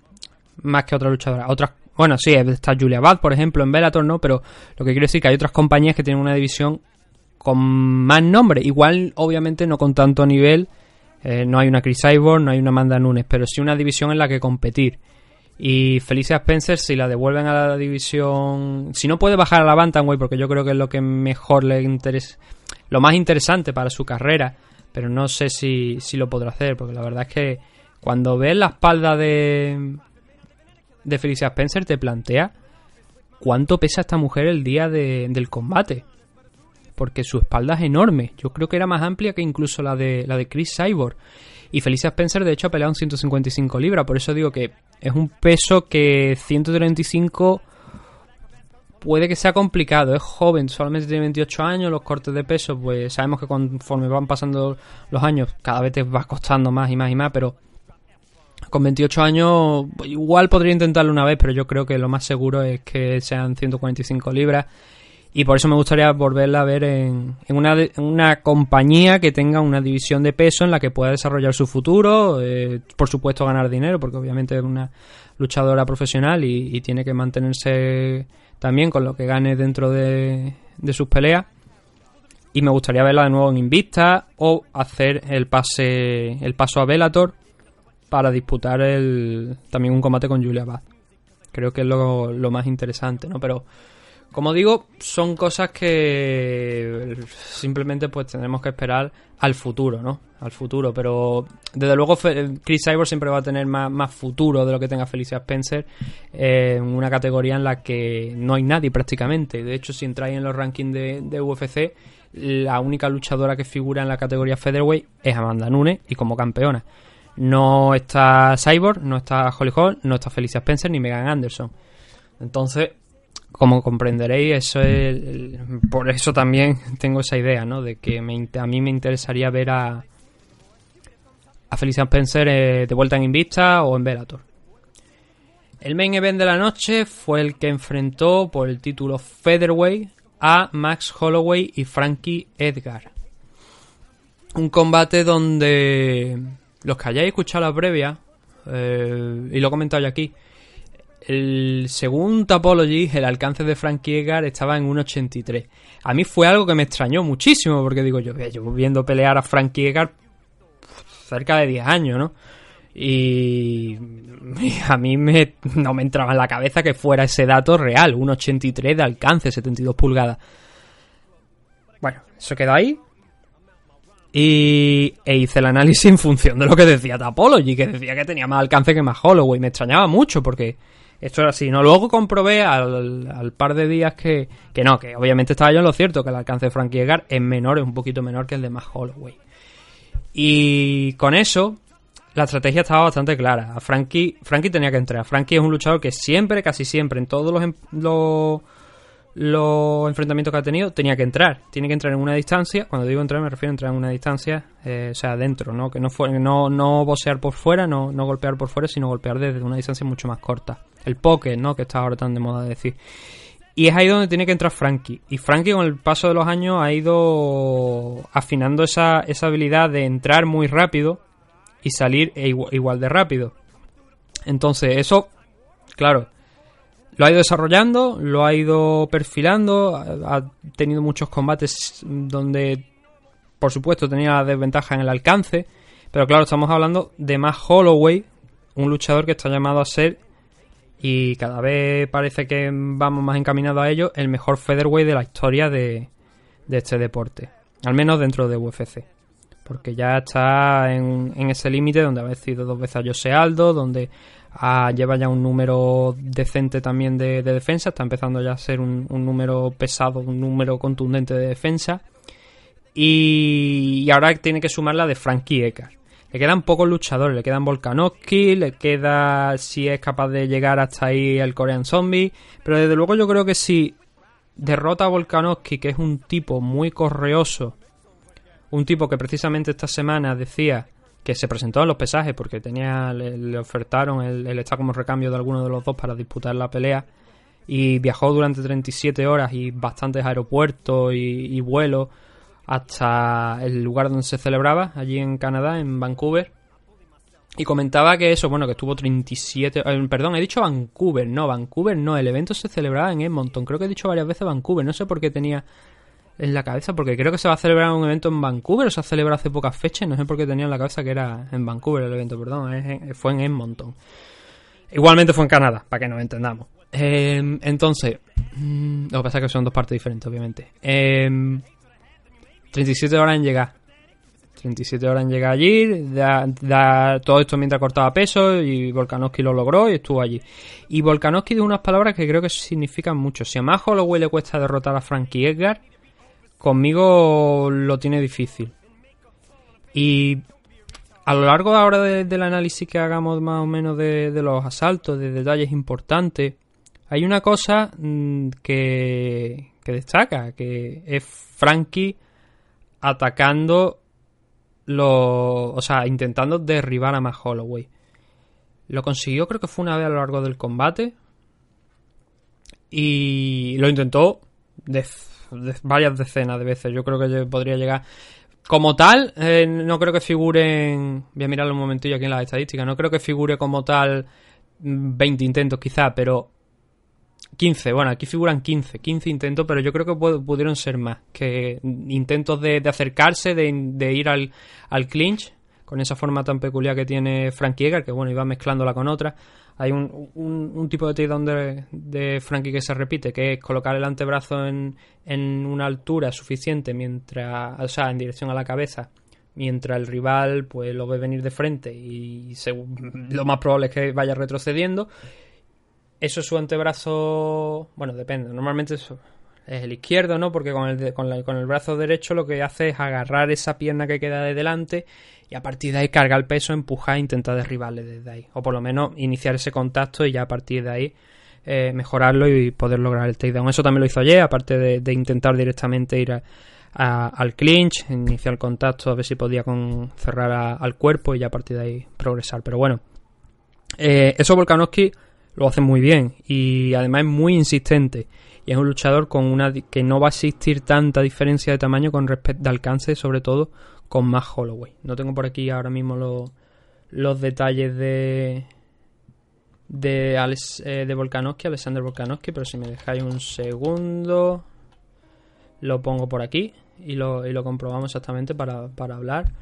[SPEAKER 5] más que otras luchadoras. Otras, bueno, sí, está Julia Bad, por ejemplo, en Bellator, ¿no? Pero lo que quiero decir que hay otras compañías que tienen una división con más nombre. Igual, obviamente, no con tanto nivel. eh, no hay una Chris Cyborg, no hay una Amanda Nunes, pero sí una división en la que competir. Y Felicia Spencer, si la devuelven a la división. Si no puede bajar a la Bantamweight, porque yo creo que es lo que mejor le interesa. Lo más interesante para su carrera. Pero no sé si, si lo podrá hacer, porque la verdad es que cuando ves la espalda de. De Felicia Spencer, te plantea cuánto pesa esta mujer el día de- del combate. Porque su espalda es enorme. Yo creo que era más amplia que incluso la de, la de Chris Cyborg. Y Felicia Spencer, de hecho, ha peleado en 155 libras. Por eso digo que es un peso que 135 puede que sea complicado. Es joven, solamente tiene 28 años. Los cortes de peso, pues sabemos que conforme van pasando los años, cada vez te va costando más y más y más. Pero con 28 años, igual podría intentarlo una vez, pero yo creo que lo más seguro es que sean 145 libras. Y por eso me gustaría volverla a ver en, en una, compañía que tenga una división de peso en la que pueda desarrollar su futuro, eh, por supuesto ganar dinero, porque obviamente es una luchadora profesional y, tiene que mantenerse también con lo que gane dentro de, sus peleas. Y me gustaría verla de nuevo en Invicta o hacer el pase el paso a Bellator para disputar el, también un combate con Julia Bad. Creo que es lo, más interesante, ¿no? Pero como digo, son cosas que simplemente pues tendremos que esperar al futuro, ¿no? Al futuro, pero desde luego Chris Cyborg siempre va a tener más, más futuro de lo que tenga Felicia Spencer eh, en una categoría en la que no hay nadie prácticamente. De hecho, si entráis en los rankings de, de UFC, la única luchadora que figura en la categoría featherweight es Amanda Nunes y como campeona. No está Cyborg, no está Holly Holm, no está Felicia Spencer ni Megan Anderson. Entonces, como comprenderéis, eso es por eso también tengo esa idea, ¿no? De que a mí me interesaría ver a a Felicia Spencer eh, de vuelta en Invicta o en Bellator. El main event de la noche fue el que enfrentó por el título Featherweight a Max Holloway y Frankie Edgar. Un combate donde los que hayáis escuchado la previa, eh, y lo he comentado yo aquí, el según Tapology, el alcance de Frankie Edgar estaba en 1.83. A mí fue algo que me extrañó muchísimo, porque digo, yo llevo viendo pelear a Frankie Edgar cerca de 10 años, ¿no? Y, y a mí me, no me entraba en la cabeza que fuera ese dato real, 1.83 de alcance, 72 pulgadas. Bueno, eso quedó ahí. Y e hice el análisis en función de lo que decía Tapology, que decía que tenía más alcance que más Holloway. Me extrañaba mucho porque esto era así. No, luego comprobé al, par de días que, que no, que obviamente estaba yo en lo cierto, que el alcance de Frankie Edgar es menor, es un poquito menor que el de más Holloway. Y con eso, la estrategia estaba bastante clara. A Frankie, Frankie tenía que entrar. Frankie es un luchador que siempre, casi siempre, en todos los, em- los, los enfrentamientos que ha tenido, tenía que entrar. Tiene que entrar en una distancia. Cuando digo entrar, me refiero a entrar en una distancia, eh, o sea, dentro, ¿no? Que no, fue, no, no boxear por fuera, no, no golpear por fuera, sino golpear desde una distancia mucho más corta. El poker, ¿no? Que está ahora tan de moda de decir. Y es ahí donde tiene que entrar Frankie. Y Frankie con el paso de los años ha ido afinando esa, esa habilidad de entrar muy rápido y salir e igu- igual de rápido. Entonces, eso, claro, lo ha ido desarrollando, lo ha ido perfilando, ha tenido muchos combates donde, por supuesto, tenía la desventaja en el alcance, pero claro, estamos hablando de más Holloway, un luchador que está llamado a ser, y cada vez parece que vamos más encaminados a ello, el mejor featherweight de la historia de, de este deporte, al menos dentro de UFC porque ya está en, en ese límite donde ha vencido dos veces a Jose Aldo, donde ah, lleva ya un número decente también de, de defensa, está empezando ya a ser un, número pesado, un número contundente de defensa, y, y ahora tiene que sumar la de Frankie Edgar. Le quedan pocos luchadores, le quedan Volkanovski, le queda si es capaz de llegar hasta ahí el Korean Zombie, pero desde luego yo creo que si derrota a Volkanovski, que es un tipo muy correoso, un tipo que precisamente esta semana decía que se presentó en los pesajes porque tenía le, ofertaron el, el estar como recambio de alguno de los dos para disputar la pelea y viajó durante 37 horas y bastantes aeropuertos y, y vuelos hasta el lugar donde se celebraba, allí en Canadá, en Vancouver. Y comentaba que eso, bueno, que estuvo 37... eh, perdón, he dicho Vancouver, no, Vancouver no, el evento se celebraba en Edmonton. Creo que he dicho varias veces Vancouver, no sé por qué tenía en la cabeza, porque creo que se va a celebrar un evento en Vancouver, o se ha celebrado hace pocas fechas, no sé por qué tenía en la cabeza que era en Vancouver el evento, perdón, fue en Edmonton. Igualmente fue en Canadá, para que nos entendamos. Eh, entonces, mm, lo que pasa es que son dos partes diferentes, obviamente. Eh, 37 horas en llegar. 37 horas en llegar allí, da, todo esto mientras cortaba peso y Volkanovski lo logró y estuvo allí. Y Volkanovski dijo unas palabras que creo que significan mucho. Si a más Holloway le cuesta derrotar a Frankie Edgar, conmigo lo tiene difícil. Y a lo largo ahora de- del análisis que hagamos más o menos de, los asaltos, de detalles importantes, hay una cosa mm, que, que destaca, que es Frankie atacando los... O sea, intentando derribar a Max Holloway. Lo consiguió creo que fue una vez a lo largo del combate. Y lo intentó de, varias decenas de veces. Yo creo que podría llegar... Como tal, eh, no creo que figuren... Voy a mirarlo un momentillo aquí en las estadísticas. No creo que figure como tal mm, 20 intentos quizá, pero 15, bueno, aquí figuran 15, 15 intentos, pero yo creo que pu- pudieron ser más, que intentos de, acercarse, de, ir al, clinch, con esa forma tan peculiar que tiene Frankie Edgar, que bueno, iba mezclándola con otra. Hay un, un, tipo de takedown de, de Frankie que se repite, que es colocar el antebrazo en, en una altura suficiente mientras, o sea, en dirección a la cabeza, mientras el rival pues lo ve venir de frente y lo más probable es que vaya retrocediendo. Eso es su antebrazo. Bueno, depende. Normalmente eso es el izquierdo, ¿no? Porque con el, con, la- con el brazo derecho lo que hace es agarrar esa pierna que queda de delante y a partir de ahí carga el peso, empujar e intentar derribarle desde ahí. O por lo menos iniciar ese contacto y ya a partir de ahí eh, mejorarlo y poder lograr el takedown. Eso también lo hizo ayer, aparte de, intentar directamente ir a- al clinch, iniciar el contacto, a ver si podía con, cerrar al cuerpo y ya a partir de ahí progresar. Pero bueno, eh, eso Volkanovski lo hace muy bien y además es muy insistente y es un luchador con una que no va a existir tanta diferencia de tamaño con respecto de alcance sobre todo con más Holloway. No tengo por aquí ahora mismo los los detalles de de Alex, eh, Volkanovski Alexander Volkanovski pero si me dejáis un segundo lo pongo por aquí y lo, y lo comprobamos exactamente para, para hablar.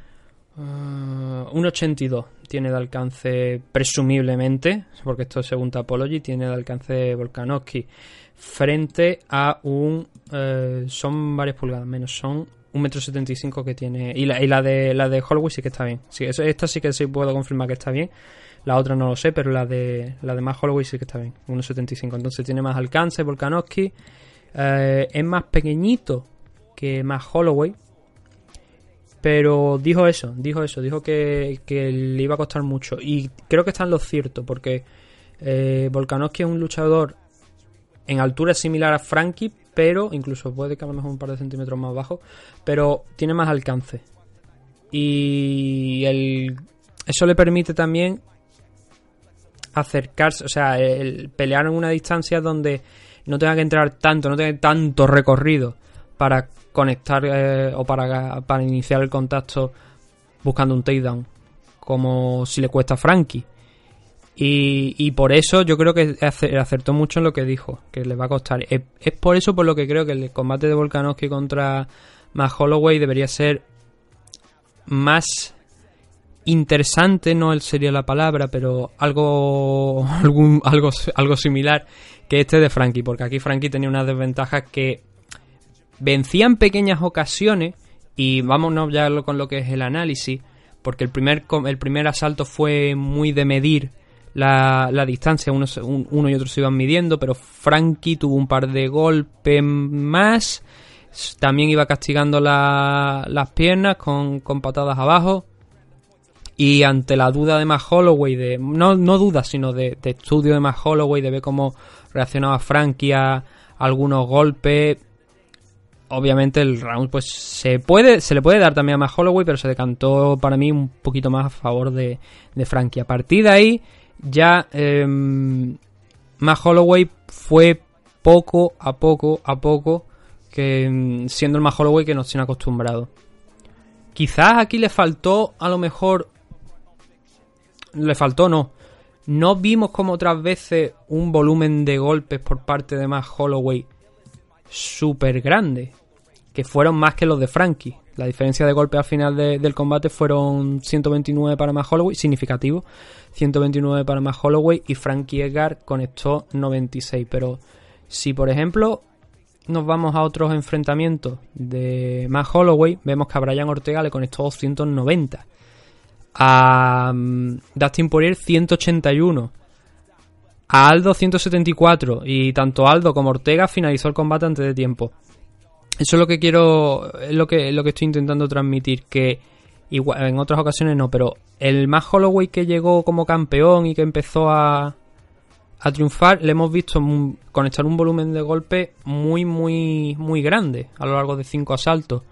[SPEAKER 5] Ah, un 82 tiene de alcance presumiblemente, porque esto es según Topology, tiene de alcance Volkanovski frente a un... eh, son varias pulgadas menos, son un metro setenta y cinco que tiene... Y la, y la de la de Holloway sí que está bien. Sí, esta sí que sí puedo confirmar que está bien. La otra no lo sé, pero la de la de más Holloway sí que está bien. 1.75. Entonces tiene más alcance Volkanovski. Eh, es más pequeñito que más Holloway. Pero dijo eso, dijo eso, dijo que, que le iba a costar mucho. Y creo que está en lo cierto, porque eh, Volkanovski es un luchador en altura similar a Frankie, pero incluso puede que a lo mejor un par de centímetros más bajo, pero tiene más alcance. Y el, eso le permite también acercarse, o sea, el pelear en una distancia donde no tenga que entrar tanto, no tenga tanto recorrido para conectar eh, o para, para iniciar el contacto buscando un takedown, como si le cuesta a Frankie. Y, y por eso yo creo que ace- acertó mucho en lo que dijo, que le va a costar. Es, por eso por lo que creo que el combate de Volkanovski contra Max Holloway debería ser más interesante, no sería la palabra, pero algo, algún, algo, algo similar que este de Frankie, porque aquí Frankie tenía unas desventajas que vencía en pequeñas ocasiones y vámonos ya con lo que es el análisis, porque el primer, el primer asalto fue muy de medir la, la distancia, uno, y otro se iban midiendo, pero Frankie tuvo un par de golpes más, también iba castigando la- las piernas con, con patadas abajo. Y ante la duda de más Holloway, no, no duda, sino de, estudio de más Holloway, de ver cómo reaccionaba Frankie a algunos golpes, obviamente el round pues se puede se le puede dar también a más Holloway pero se decantó para mí un poquito más a favor de, de Frankie a partir de ahí ya eh, más Holloway fue poco a poco a poco que mm, siendo el más Holloway que nos tiene acostumbrado quizás aquí le faltó a lo mejor le faltó no no vimos como otras veces un volumen de golpes por parte de más Holloway súper grande. Que fueron más que los de Frankie. La diferencia de golpe al final de- del combate fueron 129 para Matt Holloway, significativo. 129 para Matt Holloway y Frankie Edgar conectó 96. Pero si, por ejemplo, nos vamos a otros enfrentamientos de Matt Holloway, vemos que a Brian Ortega le conectó 290. A mm, Dustin Poirier 181. A Aldo 174. Y tanto Aldo como Ortega finalizó el combate antes de tiempo. Eso es lo que quiero, es lo que, lo que estoy intentando transmitir, que igual, en otras ocasiones no, pero el más Holloway que llegó como campeón y que empezó a, a triunfar, le hemos visto conectar un volumen de golpe muy, muy, muy grande a lo largo de cinco asaltos.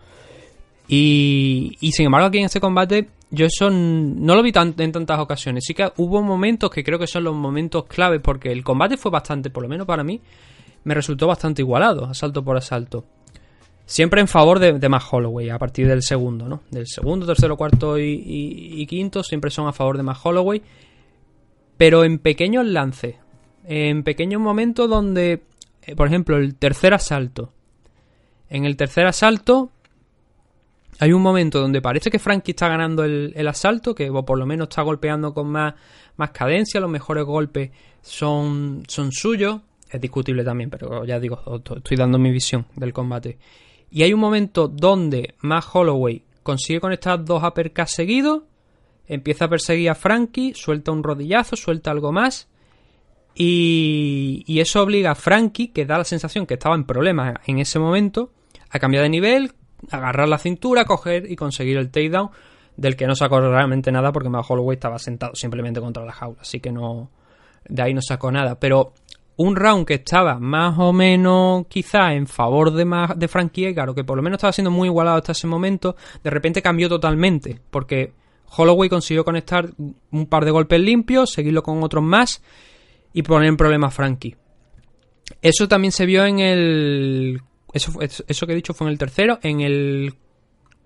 [SPEAKER 5] Y, y sin embargo aquí en este combate yo eso no lo vi tan- en tantas ocasiones. Sí que hubo momentos que creo que son los momentos claves porque el combate fue bastante, por lo menos para mí, me resultó bastante igualado, asalto por asalto. Siempre en favor de, de Holloway, a partir del segundo, ¿no? Del segundo, tercero, cuarto y, quinto siempre son a favor de Matt Holloway. Pero en pequeños lances, en pequeños momentos donde, eh, por ejemplo, el tercer asalto. En el tercer asalto hay un momento donde parece que Frankie está ganando el, asalto, que o por lo menos está golpeando con más, más cadencia, los mejores golpes son, son suyos. Es discutible también, pero ya digo, estoy dando mi visión del combate. Y hay un momento donde Matt Holloway consigue conectar dos uppercuts seguidos, empieza a perseguir a Frankie, suelta un rodillazo, suelta algo más. Y, y eso obliga a Frankie, que da la sensación que estaba en problemas en ese momento, a cambiar de nivel, agarrar la cintura, coger y conseguir el takedown, del que no sacó realmente nada porque Matt Holloway estaba sentado simplemente contra la jaula, así que no de ahí no sacó nada. Pero un round que estaba más o menos quizá en favor de, Ma- de Frankie Edgar, o que por lo menos estaba siendo muy igualado hasta ese momento, de repente cambió totalmente, porque Holloway consiguió conectar un par de golpes limpios, seguirlo con otros más y poner en problema a Frankie. Eso también se vio en el... Eso, eso que he dicho fue en el tercero. En el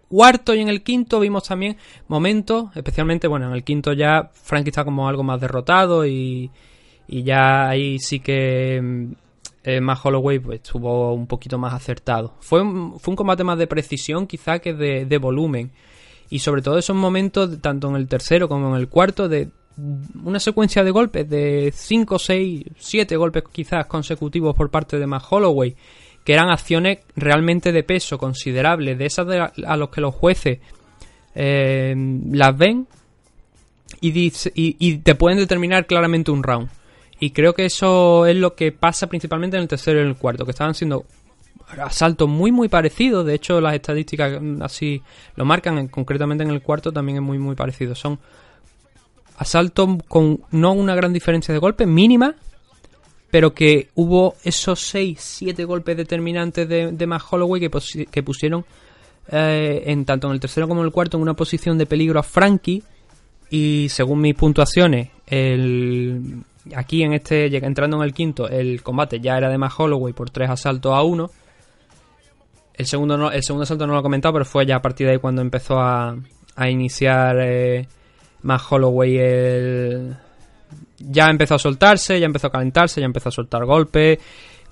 [SPEAKER 5] cuarto y en el quinto vimos también momentos, especialmente, bueno, en el quinto ya Frankie está como algo más derrotado y, y ya ahí sí que mm, eh, más Holloway pues, estuvo un poquito más acertado. Fue un, fue un combate más de precisión quizá que de, de volumen. Y sobre todo esos momentos, tanto en el tercero como en el cuarto, de una secuencia de golpes de 5, 6, 7 golpes quizás consecutivos por parte de Matt Holloway, que eran acciones realmente de peso considerable, de esas de a, los que los jueces eh, las ven y te pueden determinar claramente un round. Y creo que eso es lo que pasa principalmente en el tercero y en el cuarto, que estaban siendo asaltos muy muy parecidos. De hecho, las estadísticas así lo marcan. en- concretamente en el cuarto también es muy muy parecido. Son asaltos con no una gran diferencia de golpes, mínima, pero que hubo esos 6, 7 golpes determinantes de, de Matt Holloway que, que pusieron eh, en tanto en el tercero como en el cuarto en una posición de peligro a Frankie y según mis puntuaciones el aquí en este entrando en el quinto el combate ya era de Matt Holloway por 3 asaltos a 1 el segundo el segundo asalto no lo he comentado pero fue ya a partir de ahí cuando empezó a, a iniciar eh, Matt Holloway el ya empezó a soltarse, ya empezó a calentarse, ya empezó a soltar golpes.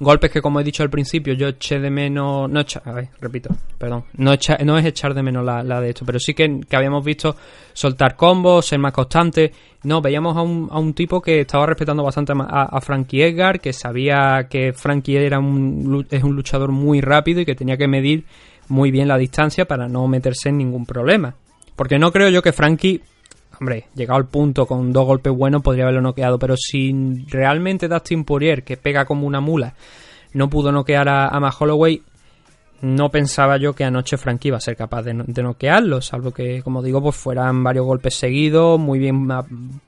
[SPEAKER 5] Golpes que, como he dicho al principio, yo eché de menos. No echa, a ver, repito, perdón. No, echa- no es echar de menos la, la de esto, pero sí que, que habíamos visto soltar combos, ser más constante. No, veíamos a un, a un tipo que estaba respetando bastante a, a- Frankie Edgar, que sabía que Frankie era un, es un luchador muy rápido y que tenía que medir muy bien la distancia para no meterse en ningún problema. Porque no creo yo que Frankie hombre, llegado al punto con dos golpes buenos podría haberlo noqueado, pero si realmente Dustin Poirier, que pega como una mula, no pudo noquear a, a Holloway, no pensaba yo que anoche Frankie iba a ser capaz de, de noquearlo, salvo que, como digo, pues fueran varios golpes seguidos, muy bien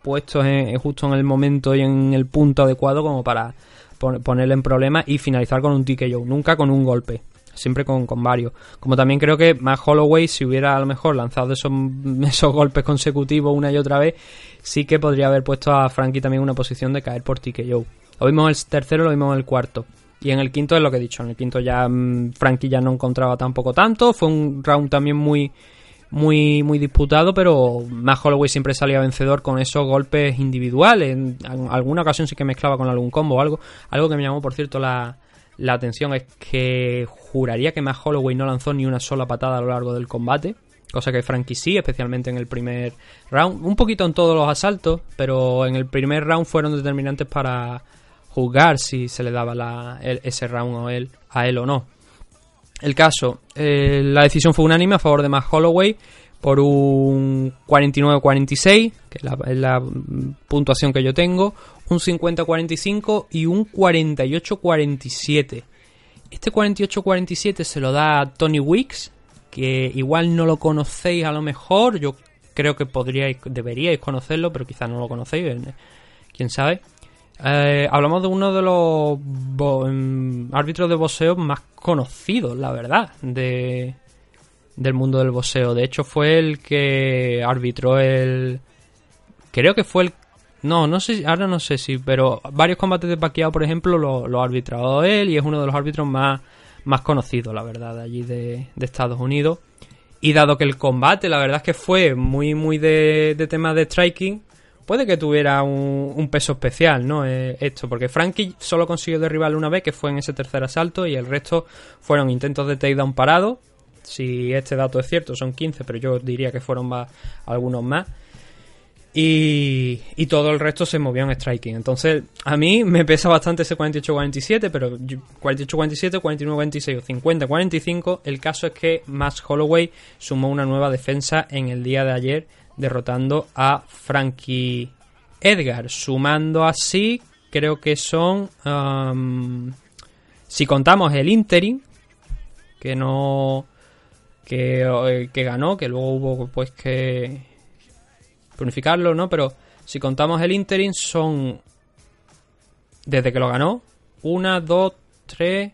[SPEAKER 5] puestos en- justo en el momento y en el punto adecuado como para pon- ponerle en problemas y finalizar con un TKO, nunca con un golpe. Siempre con, con varios. Como también creo que Matt Holloway, si hubiera a lo mejor lanzado esos, esos golpes consecutivos una y otra vez, sí que podría haber puesto a Frankie también una posición de caer por TKO. Lo vimos en el tercero, lo vimos en el cuarto. Y en el quinto es lo que he dicho. En el quinto ya mm, Frankie ya no encontraba tampoco tanto. Fue un round también muy, muy, muy disputado, pero Matt Holloway siempre salía vencedor con esos golpes individuales. En alguna ocasión sí que mezclaba con algún combo o algo. Algo que me llamó, por cierto, la, la atención es que juraría que Max Holloway no lanzó ni una sola patada a lo largo del combate. Cosa que Frankie sí, especialmente en el primer round. Un poquito en todos los asaltos, pero en el primer round fueron determinantes para juzgar si se le daba ese round a él, a él o no. El caso, eh, la decisión fue unánime a favor de Max Holloway por un 49-46, que es la, puntuación que yo tengo, un 50-45 y un 48-47. Este 48-47 se lo da Tony Weeks, que igual no lo conocéis a lo mejor, yo creo que podríais, deberíais conocerlo, pero quizás no lo conocéis, eh, quién sabe. Eh, hablamos de uno de los em, árbitros de boxeo más conocidos, la verdad, de, del mundo del boxeo. De hecho, fue el que arbitró el. Creo que fue el. No, no sé, ahora no sé si, pero varios combates de Pacquiao, por ejemplo, lo, ha arbitrado él y es uno de los árbitros más, más conocidos, la verdad, de allí de, de Estados Unidos. Y dado que el combate, la verdad es que fue muy, muy de, de tema de striking, puede que tuviera un, peso especial, ¿no? Eh, esto, porque Frankie solo consiguió derribarlo una vez, que fue en ese tercer asalto, y el resto fueron intentos de takedown parado. Si este dato es cierto, son 15, pero yo diría que fueron más, algunos más. Y, y todo el resto se movió en striking. Entonces, a mí me pesa bastante ese 48-47, pero yo- 48-47, 49-46 o 50-45. El caso es que Max Holloway sumó una nueva defensa en el día de ayer, derrotando a Frankie Edgar. Sumando así, creo que son. am, si contamos el interim, que no. Que, eh, que ganó, que luego hubo pues que unificarlo, ¿no? Pero si contamos el interim son desde que lo ganó, una, dos, tres,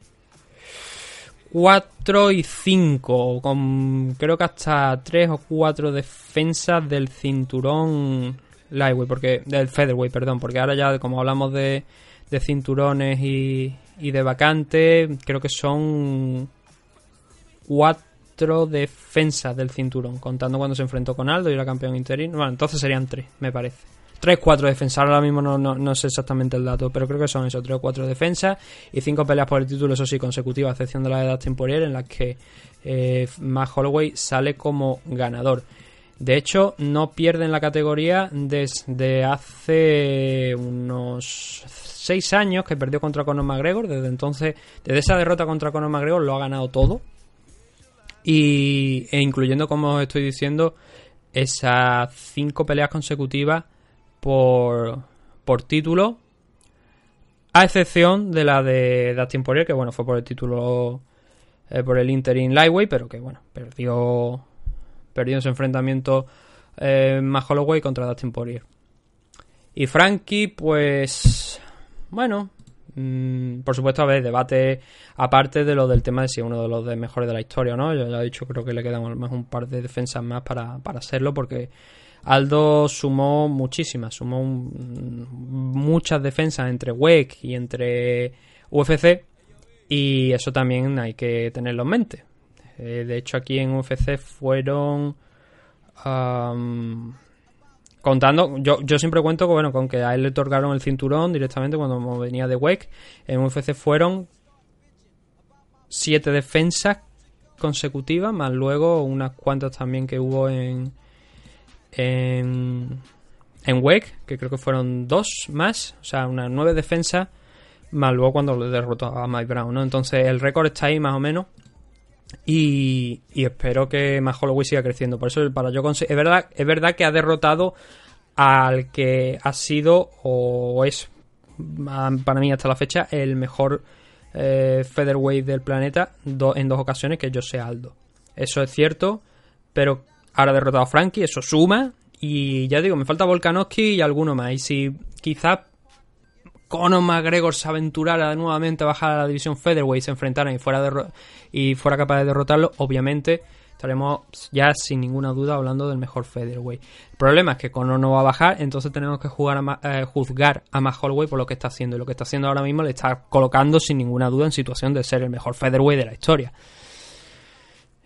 [SPEAKER 5] cuatro y cinco, con creo que hasta tres o cuatro defensas del cinturón lightweight, porque del featherweight, perdón, porque ahora ya como hablamos de, de cinturones y, y de vacantes, creo que son cuatro defensas del cinturón, contando cuando se enfrentó con Aldo y era campeón interino. Bueno, entonces serían tres, me parece. Tres, cuatro defensas, ahora mismo no, no, no sé exactamente el dato, pero creo que son eso, tres o cuatro defensas y cinco peleas por el título, eso sí, consecutivas, a excepción de la de Dustin Poirier, en las que eh, Matt Holloway sale como ganador. De hecho, no pierde en la categoría desde hace unos seis años que perdió contra Conor McGregor. Desde entonces, desde esa derrota contra Conor McGregor lo ha ganado todo. Y, e incluyendo, como os estoy diciendo, esas cinco peleas consecutivas por, por título. A excepción de la de Dustin Poirier, que bueno, fue por el título, eh, por el interim lightweight, pero que bueno, perdió, perdió en enfrentamiento eh, más Holloway contra Dustin Poirier. Y Frankie, pues, bueno, mm, por supuesto, a ver, debate aparte de lo del tema de si es uno de los mejores de la historia o no. Yo ya he dicho, creo que le quedan menos un par de defensas más para, para hacerlo, porque Aldo sumó muchísimas, sumó muchas defensas entre WEC y entre UFC, y eso también hay que tenerlo en mente. Eh, de hecho, aquí en UFC fueron. am, contando, yo, yo siempre cuento que, bueno, con que a él le otorgaron el cinturón directamente cuando venía de WEC. En UFC fueron siete defensas consecutivas, más luego unas cuantas también que hubo en. en. en WEC, que creo que fueron dos más, o sea, unas nueve defensas, más luego cuando le derrotó a Mike Brown, ¿no? Entonces el récord está ahí más o menos. Y, y espero que más Holloway siga creciendo. Por eso, para yo es verdad, es verdad que ha derrotado al que ha sido o es para mí hasta la fecha el mejor eh, featherweight del planeta do- en dos ocasiones, que yo sé Aldo. Eso es cierto, pero ahora ha derrotado a Frankie, eso suma. Y ya digo, me falta Volkanovski y alguno más. Y si quizás Conor McGregor se aventurara nuevamente a bajar a la división featherweight y se enfrentaran y fuera, y fuera capaz de derrotarlo, obviamente estaremos ya sin ninguna duda hablando del mejor featherweight. El problema es que Conor no va a bajar, entonces tenemos que jugar a Ma- eh, juzgar a Matt Holloway por lo que está haciendo. Y lo que está haciendo ahora mismo le está colocando sin ninguna duda en situación de ser el mejor featherweight de la historia.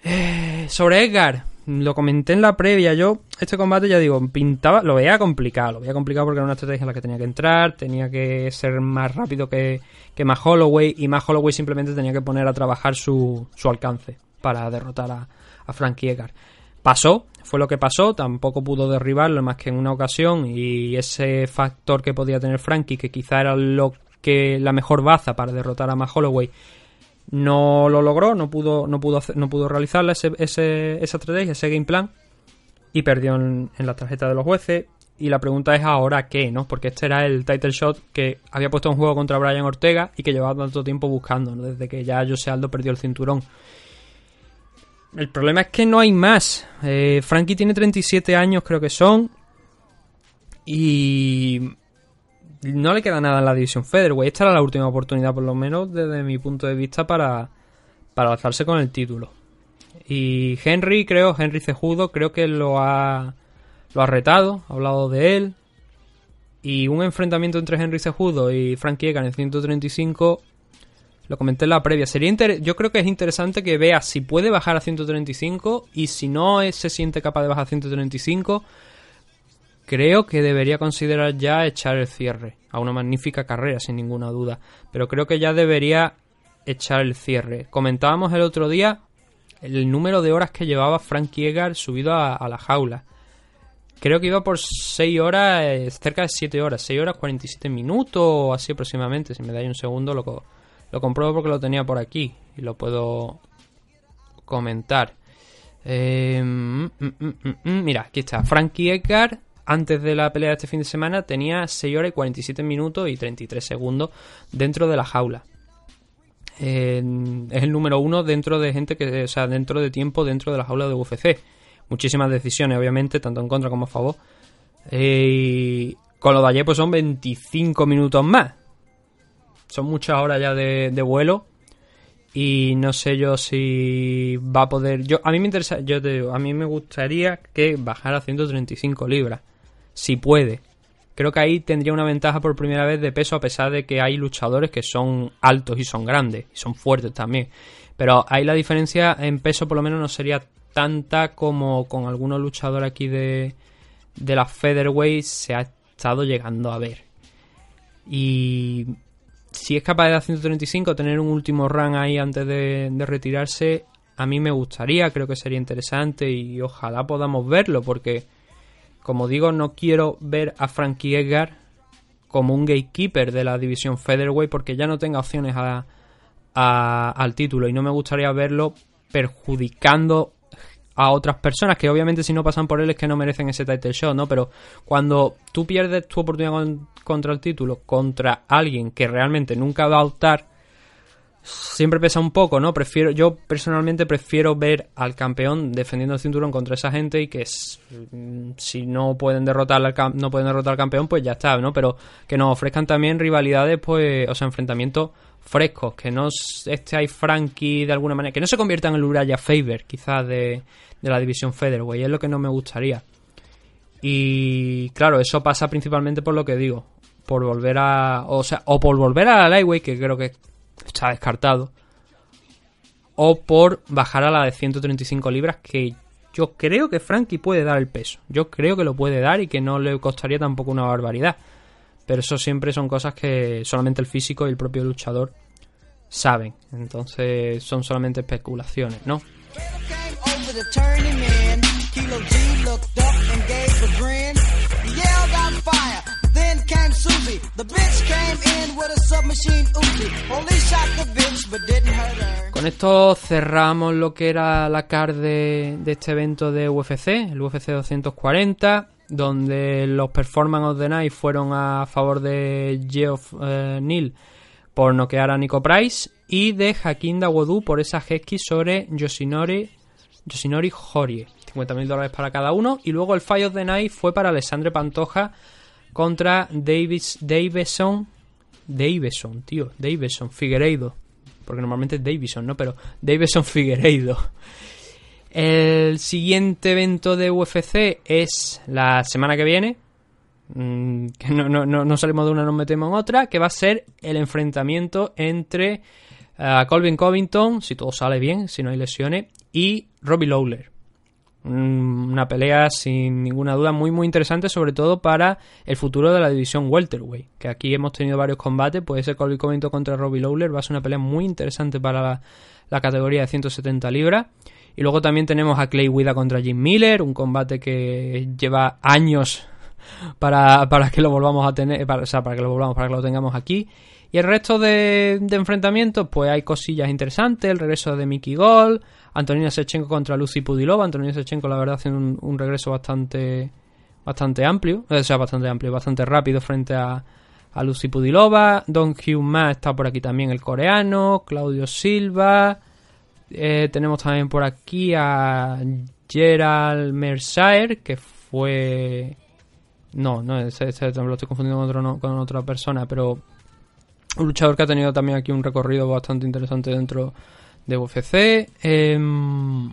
[SPEAKER 5] Eh, sobre Edgar, lo comenté en la previa. Yo, este combate, ya digo, pintaba, lo veía complicado. Lo veía complicado porque era una estrategia en la que tenía que entrar, tenía que ser más rápido que, que más Holloway, y más Holloway simplemente tenía que poner a trabajar su, su alcance para derrotar a, a Frankie Edgar. Pasó, fue lo que pasó, tampoco pudo derribarlo más que en una ocasión, y ese factor que podía tener Frankie, que quizá era lo que la mejor baza para derrotar a más Holloway, no lo logró, no pudo, no pudo, no pudo realizarla ese, ese- esa ese game plan, y perdió en, en la tarjeta de los jueces. Y la pregunta es ahora qué, ¿no? Porque este era el title shot que había puesto en juego contra Brian Ortega y que llevaba tanto tiempo buscando, ¿no? desde que ya Jose Aldo perdió el cinturón. El problema es que no hay más. Eh, Frankie tiene 37 años, creo que son. Y no le queda nada en la división Featherweight. Esta era la última oportunidad, por lo menos desde mi punto de vista, para, para alzarse con el título. Y Henry, creo, Henry Cejudo, creo que lo ha, lo ha retado, ha hablado de él. Y un enfrentamiento entre Henry Cejudo y Frankie Edgar en 135, lo comenté en la previa. Sería yo creo que es interesante que vea si puede bajar a 135 y si no es- se siente capaz de bajar a 135, creo que debería considerar ya echar el cierre a una magnífica carrera, sin ninguna duda. Pero creo que ya debería echar el cierre. Comentábamos el otro día el número de horas que llevaba Frankie Edgar subido a, la jaula. Creo que iba por 6 horas, eh, cerca de 7 horas, 6 horas 47 minutos o así aproximadamente. Si me dais un segundo lo, lo compruebo porque lo tenía por aquí y lo puedo comentar. Eh, mm, mm, mm, mira, aquí está. Frankie Edgar, antes de la pelea este fin de semana, tenía 6 horas y 47 minutos y 33 segundos dentro de la jaula. Es el número uno dentro de gente que, o sea, dentro de tiempo dentro de la jaula de UFC. Muchísimas decisiones, obviamente, tanto en contra como a favor. Eh, y con lo de ayer, pues son 25 minutos más. Son muchas horas ya de, de vuelo. Y no sé yo si va a poder. Yo, a mí me interesa, yo te digo, a mí me gustaría que bajara a 135 libras. Si puede. Creo que ahí tendría una ventaja por primera vez de peso, a pesar de que hay luchadores que son altos y son grandes, y son fuertes también. Pero ahí la diferencia en peso, por lo menos, no sería tanta como con algunos luchadores aquí de, de la Featherweight se ha estado llegando a ver. Y si es capaz de dar 135, tener un último run ahí antes de retirarse, a mí me gustaría, creo que sería interesante y ojalá podamos verlo, porque como digo, no quiero ver a Frankie Edgar como un gatekeeper de la división Featherweight porque ya no tenga opciones a, a- al título y no me gustaría verlo perjudicando a otras personas que obviamente si no pasan por él es que no merecen ese title shot, ¿no? Pero cuando tú pierdes tu oportunidad con- contra el título contra alguien que realmente nunca va a optar siempre pesa un poco, ¿no? Prefiero, yo personalmente prefiero ver al campeón defendiendo el cinturón contra esa gente y que mm, si no pueden derrotar al no pueden derrotar al campeón, pues ya está, ¿no? Pero que nos ofrezcan también rivalidades, pues, o sea, enfrentamientos frescos, que no esté ahí Frankie de alguna manera, que no se conviertan en el Uriah Faber, quizás de, de la división Featherweight, es lo que no me gustaría. Y claro, eso pasa principalmente por lo que digo, por volver a, o sea, o por volver a la Lightweight, que creo que está descartado, o por bajar a la de 135 libras, que yo creo que Frankie puede dar el peso. Yo creo que lo puede dar y que no le costaría tampoco una barbaridad. Pero eso siempre son cosas que solamente el físico y el propio luchador saben. Entonces son solamente especulaciones, ¿no?
[SPEAKER 8] The bitch came in with a the but didn't hurt.
[SPEAKER 5] Con esto cerramos lo que era la card de, este evento de UFC, el UFC 240, donde los Performance of the Night fueron a favor de Geoff eh, Neal por noquear a Nico Price y de Hakim Dawodu por esa headkick sobre Yoshinori, Yoshinori Horie. 50.000 dólares para cada uno. Y luego el Fight of the Night fue para Alessandre Pantoja contra Davis, Davison. Davison, tío. Davison, Figueiredo. Porque normalmente es Davison, ¿no? Pero Davison Figueiredo. El siguiente evento de UFC es la semana que viene. Mm, que no, no, no, salimos de una, nos metemos en otra. Que va a ser el enfrentamiento entre ah, Colvin Covington, si todo sale bien, si no hay lesiones, y Robbie Lawler. Un- Una pelea sin ninguna duda muy muy interesante, sobre todo para el futuro de la división welterweight, que aquí hemos tenido varios combates, pues ese Colby Covington contra Robbie Lawler va a ser una pelea muy interesante para la, categoría de 170 libras. Y luego también tenemos a Clay Guida contra Jim Miller, un combate que lleva años para, para que lo volvamos a tener, para, o sea, para que lo volvamos, para que lo tengamos aquí. Y el resto de, de enfrentamientos, pues hay cosillas interesantes, el regreso de Mickey Gol, Antonina Sechenko contra Lucy Pudilova, Antonina Sechenko la verdad haciendo un, regreso bastante bastante amplio, o sea, bastante amplio, bastante rápido frente a, Lucy Pudilova, Don Hugh Ma está por aquí también el coreano, Claudio Silva, eh, tenemos también por aquí a Gerald Mercier, que fue... No, no, ese, ese lo estoy confundiendo con, otro, con otra persona, pero un luchador que ha tenido también aquí un recorrido bastante interesante dentro de UFC. em,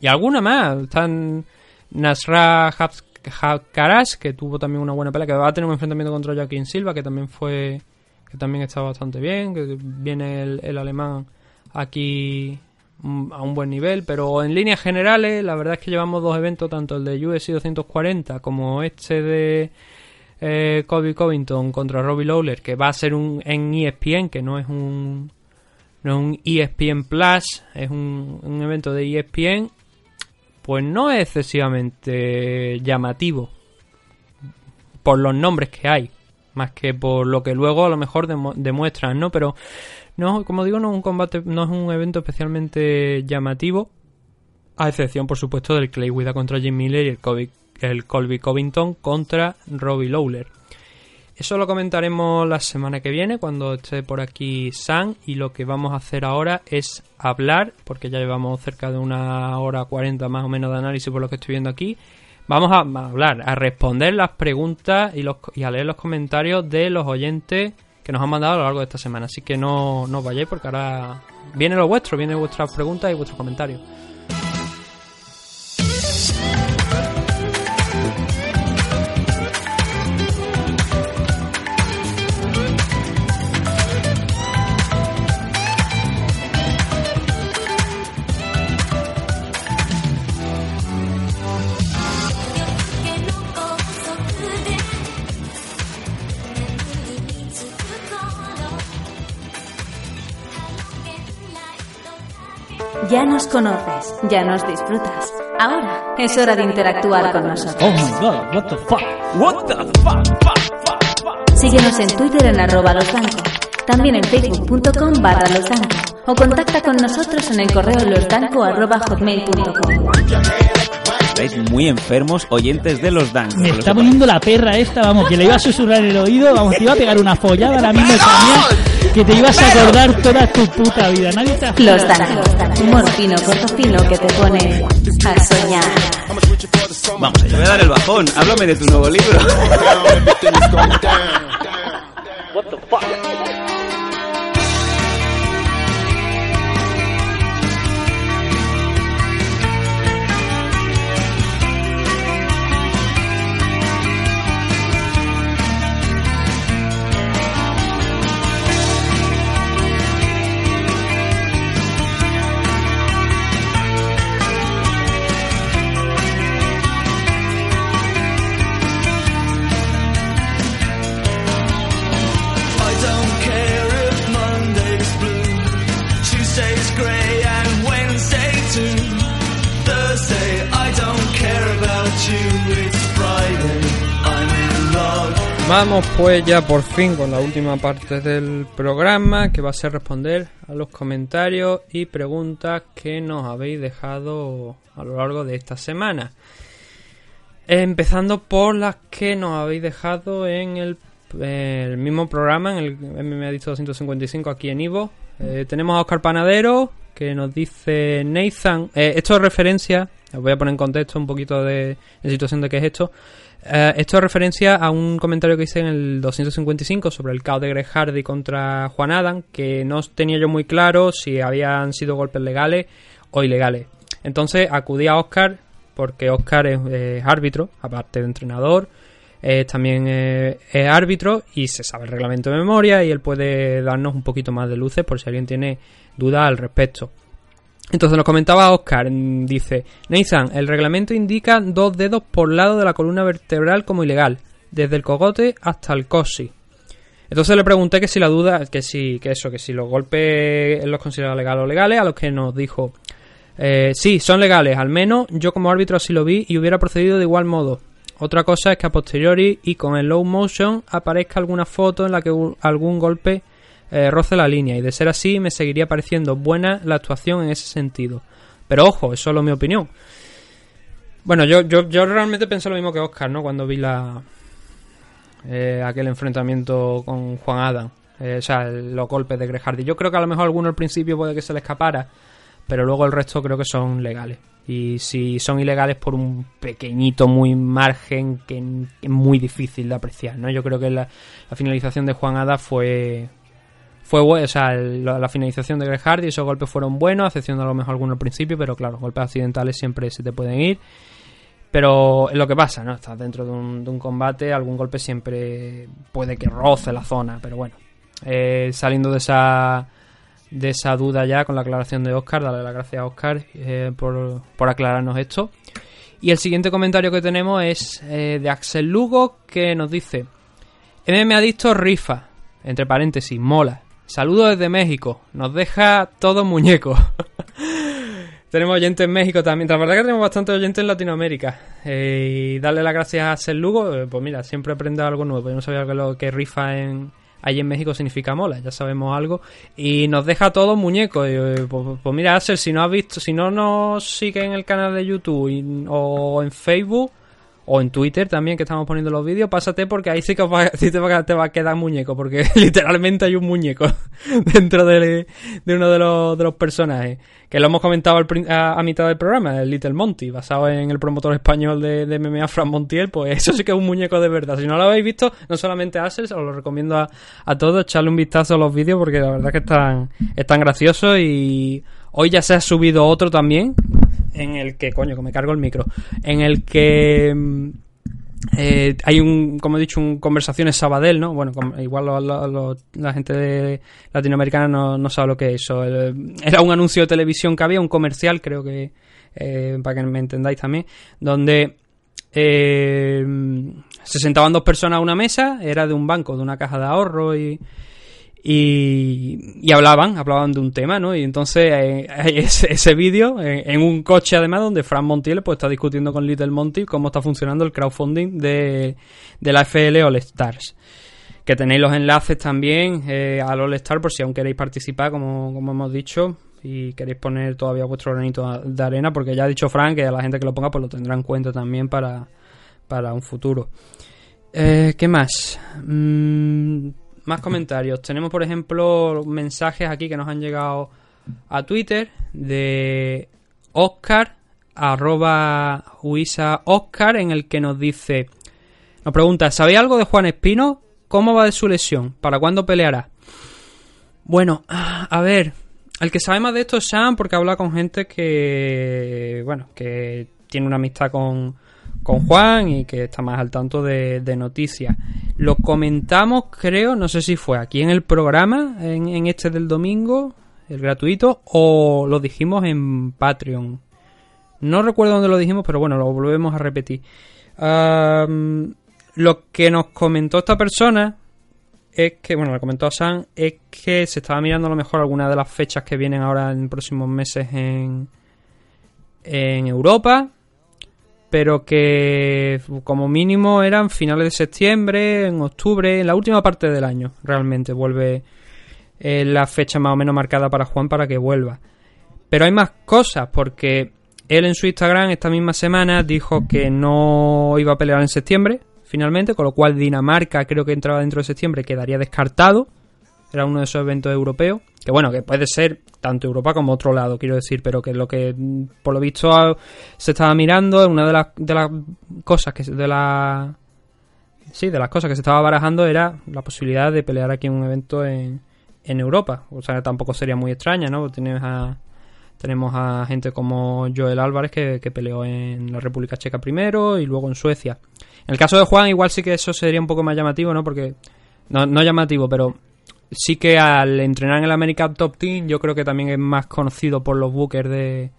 [SPEAKER 5] y alguna más. Están Nasra Hakarash, que tuvo también una buena pelea, que va a tener un enfrentamiento contra Joaquín Silva, que también fue que también está bastante bien, que viene el, el alemán aquí mm, a un buen nivel, pero en líneas generales la verdad es que llevamos dos eventos, tanto el de UFC 240 como este de eh, Kobe Covington contra Robbie Lawler, que va a ser un en ESPN, que no es un no es un ESPN Plus, es un, un evento de ESPN, pues no es excesivamente llamativo por los nombres que hay, más que por lo que luego a lo mejor demuestran, ¿no? Pero no, como digo, no es un combate, no es un evento especialmente llamativo, a excepción, por supuesto, del Clay Guida contra Jim Miller y el el Colby Covington contra Robbie Lawler. Eso lo comentaremos la semana que viene cuando esté por aquí Sam y lo que vamos a hacer ahora es hablar, porque ya llevamos cerca de una hora cuarenta más o menos de análisis por lo que estoy viendo aquí. Vamos a hablar, a responder las preguntas y a leer los comentarios de los oyentes que nos han mandado a lo largo de esta semana. Así que no, no os vayáis porque ahora viene lo vuestro, vienen vuestras preguntas y vuestros comentarios.
[SPEAKER 9] Ya nos conoces, ya nos disfrutas. Ahora es hora de interactuar con nosotros.
[SPEAKER 7] Oh my god, what the fuck? What the fuck?
[SPEAKER 9] Síguenos en Twitter en arroba losdanco, también en facebook.com barra losdanco o contacta con nosotros en el correo losdanco arroba hotmail.com.
[SPEAKER 7] Estáis muy enfermos, oyentes de los Dan.
[SPEAKER 10] Me está poniendo la perra esta, vamos, que le iba a susurrar en el oído, vamos, te iba a pegar una follada ahora mismo también, que te ibas a acordar toda tu puta vida. Nadie te ha
[SPEAKER 9] Los Danco, humor fino, corto fino que te pone a soñar.
[SPEAKER 7] Vamos, te voy a dar el bajón. Háblame de tu nuevo libro.
[SPEAKER 5] Vamos pues ya por fin con la última parte del programa que va a ser responder a los comentarios y preguntas que nos habéis dejado a lo largo de esta semana. Empezando por las que nos habéis dejado en el, mismo programa, en el MMA Dicto 255 aquí en Ivo. Eh, tenemos a Oscar Panadero que nos dice Nathan. eh, esto es referencia, os voy a poner en contexto un poquito de, de situación de qué es esto. Eh, esto es referencia a un comentario que hice en el 255 sobre el caos de Greg Hardy contra Juan Adam, que no tenía yo muy claro si habían sido golpes legales o ilegales. Entonces acudí a Oscar, porque Oscar es, árbitro, aparte de entrenador, también eh, es árbitro y se sabe el reglamento de memoria y él puede darnos un poquito más de luces por si alguien tiene dudas al respecto. Entonces nos comentaba Oscar, mm, dice, Nathan, el reglamento indica dos dedos por lado de la columna vertebral como ilegal, desde el cogote hasta el cosi. Entonces le pregunté que si la duda, que si, que eso, que si los golpes los considera legales o legales, a los que nos dijo, eh, sí, son legales, al menos yo como árbitro así lo vi y hubiera procedido de igual modo. Otra cosa es que a posteriori y con el low motion aparezca alguna foto en la que algún golpe eh, roce la línea y de ser así me seguiría pareciendo buena la actuación en ese sentido. Pero ojo, es solo mi opinión. Bueno, yo, yo, yo realmente pensé lo mismo que Oscar, ¿no? Cuando vi la eh, aquel enfrentamiento con Juan Adam. Eh, o sea, los golpes de Greg Hardy. Yo creo que a lo mejor alguno al principio puede que se le escapara, pero luego el resto creo que son legales. Y si son ilegales por un pequeñito, muy margen que es muy difícil de apreciar, ¿no? Yo creo que la, la finalización de Juan Ada fue fue o sea, la, finalización de Greg Hardy, esos golpes fueron buenos, excepción a lo mejor alguno al principio, pero claro, golpes accidentales siempre se te pueden ir. Pero es lo que pasa, ¿no? Estás dentro de un, de un combate, algún golpe siempre puede que roce la zona, pero bueno. Eh, saliendo de esa de esa duda ya con la aclaración de Oscar, darle las gracias a Oscar eh, por, por aclararnos esto. Y el siguiente comentario que tenemos es eh, de Axel Lugo que nos dice MM Adicto rifa, entre paréntesis, mola. Saludos desde México, nos deja todo muñeco. tenemos oyentes en México también, la verdad que tenemos bastantes oyentes en Latinoamérica. Eh, y darle las gracias a Axel Lugo, eh, pues mira, siempre aprende algo nuevo. Yo no sabía lo que rifa en, en México significa mola, ya sabemos algo. Y nos deja todos muñecos. Eh, pues, pues mira, Axel, si no has visto, si no nos sigue en el canal de YouTube o en Facebook o en Twitter también que estamos poniendo los vídeos, pásate porque ahí sí que va- sí te, va, a- quedar muñeco, porque literalmente hay un muñeco dentro de, de uno de los, de los personajes, que lo hemos comentado al a, a mitad del programa, el Little Monty, basado en el promotor español de, de MMA, Fran Montiel, pues eso sí que es un muñeco de verdad. Si no lo habéis visto, no solamente a os lo recomiendo a, a todos, echarle un vistazo a los vídeos porque la verdad que están, están graciosos y hoy ya se ha subido otro también, en el que, coño, que me cargo el micro, en el que mm, eh, hay un, como he dicho, un conversaciones Sabadell, ¿no? Bueno, igual lo- la gente de latinoamericana no, no sabe lo que es eso. Era un anuncio de televisión que había, un comercial, creo que, eh, para que me entendáis también, donde eh, se sentaban dos personas a una mesa, era de un banco, de una caja de ahorro y, y, y hablaban, hablaban de un tema, ¿no? Y entonces eh, ese, ese vídeo en un coche además donde Fran Montiel pues está discutiendo con Little Monty cómo está funcionando el crowdfunding de, de la FL All Stars. Que tenéis los enlaces también eh, al All Star por si aún queréis participar, como, como hemos dicho, y queréis poner todavía vuestro granito de arena, porque ya ha dicho Fran que a la gente que lo ponga pues lo tendrá en cuenta también para, para un futuro. Eh, ¿Qué más? Mm, más comentarios. Tenemos, por ejemplo, mensajes aquí que nos han llegado a Twitter de Oscar, arroba Huisa en el que nos dice, nos pregunta, ¿sabéis algo de Juan Espino? ¿Cómo va de su lesión? ¿Para cuándo peleará? Bueno, a ver, el que sabe más de esto es Sam porque habla con gente que, bueno, que tiene una amistad con, con Juan y que está más al tanto de, noticias. Lo comentamos, creo, no sé si fue aquí en el programa, en, este del domingo, el gratuito, o lo dijimos en Patreon. No recuerdo dónde lo dijimos, pero bueno, lo volvemos a repetir. Lo que nos comentó esta persona es que, bueno, le comentó a Sam, es que se estaba mirando a lo mejor algunas de las fechas que vienen ahora en próximos meses en, en Europa, pero que como mínimo eran finales de septiembre, en octubre, en la última parte del año, realmente vuelve eh, la fecha más o menos marcada para Juan para que vuelva. Pero hay más cosas, porque él en su Instagram esta misma semana dijo que no iba a pelear en septiembre, finalmente, con lo cual Dinamarca creo que entraba dentro de septiembre, quedaría descartado. Era uno de esos eventos europeos, que bueno, que puede ser tanto Europa como otro lado, quiero decir, pero que lo que mm, por lo visto se estaba mirando, una de las, de las cosas que de la sí, de las cosas que se estaba barajando era la posibilidad de pelear aquí en un evento en, en Europa. O sea, tampoco sería muy extraña, ¿no? Tienes a, tenemos a gente como Joel Álvarez que, que peleó en la República Checa primero y luego en Suecia. En el caso de Juan, igual sí que eso sería un poco más llamativo, ¿no? Porque. No, no llamativo, pero sí que al entrenar en el American Top Team, yo creo que también es más conocido por los bookers de,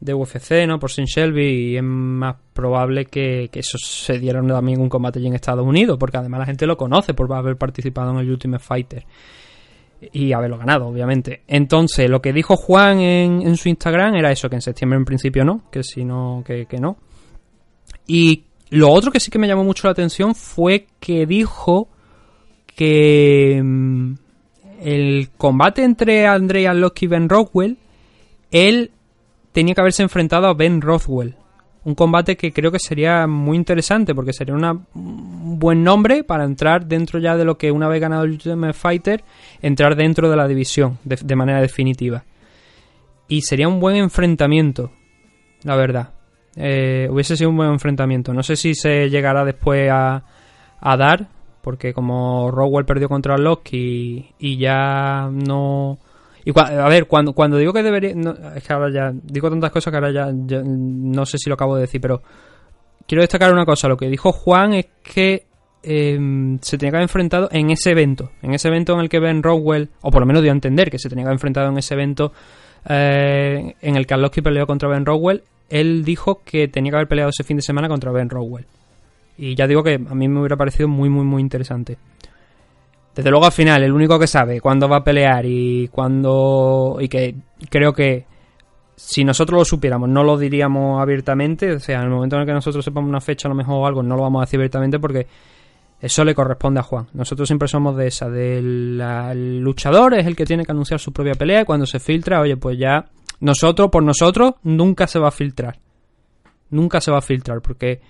[SPEAKER 5] de UFC, ¿no? Por Sin Shelby, y es más probable que, que eso se diera también un combate allí en Estados Unidos, porque además la gente lo conoce por haber participado en el Ultimate Fighter y haberlo ganado, obviamente. Entonces, lo que dijo Juan en, en su Instagram era eso, que en septiembre en principio no, que si no, que, que no. Y lo otro que sí que me llamó mucho la atención fue que dijo que mm, el combate entre Andrei Arlovski y Ben Rockwell, él tenía que haberse enfrentado a Ben Rothwell. Un combate que creo que sería muy interesante porque sería un buen nombre para entrar dentro ya de lo que una vez ganado el Ultimate Fighter, entrar dentro de la división de, de manera definitiva. Y sería un buen enfrentamiento, la verdad. Eh, hubiese sido un buen enfrentamiento. No sé si se llegará después a, a dar, porque como Rowell perdió contra Loki y, ya no... Y a ver, cuando, cuando digo que debería... es que ahora ya digo tantas cosas que ahora ya, no sé si lo acabo de decir, pero quiero destacar una cosa. Lo que dijo Juan es que eh, se tenía que haber enfrentado en ese evento. En ese evento en el que Ben Rowell, o por lo menos dio a entender que se tenía que haber enfrentado en ese evento eh, en el que Arlovski peleó contra Ben Rowell. Él dijo que tenía que haber peleado ese fin de semana contra Ben Rowell. Y ya digo que a mí me hubiera parecido muy, muy, muy interesante. Desde luego al final, el único que sabe cuándo va a pelear y cuándo... Y que creo que si nosotros lo supiéramos no lo diríamos abiertamente. O sea, en el momento en el que nosotros sepamos una fecha a lo mejor o algo, no lo vamos a decir abiertamente porque eso le corresponde a Juan. Nosotros siempre somos de esa, del luchador es el que tiene que anunciar su propia pelea y cuando se filtra, oye, pues ya nosotros, por nosotros, nunca se va a filtrar. Nunca se va a filtrar porque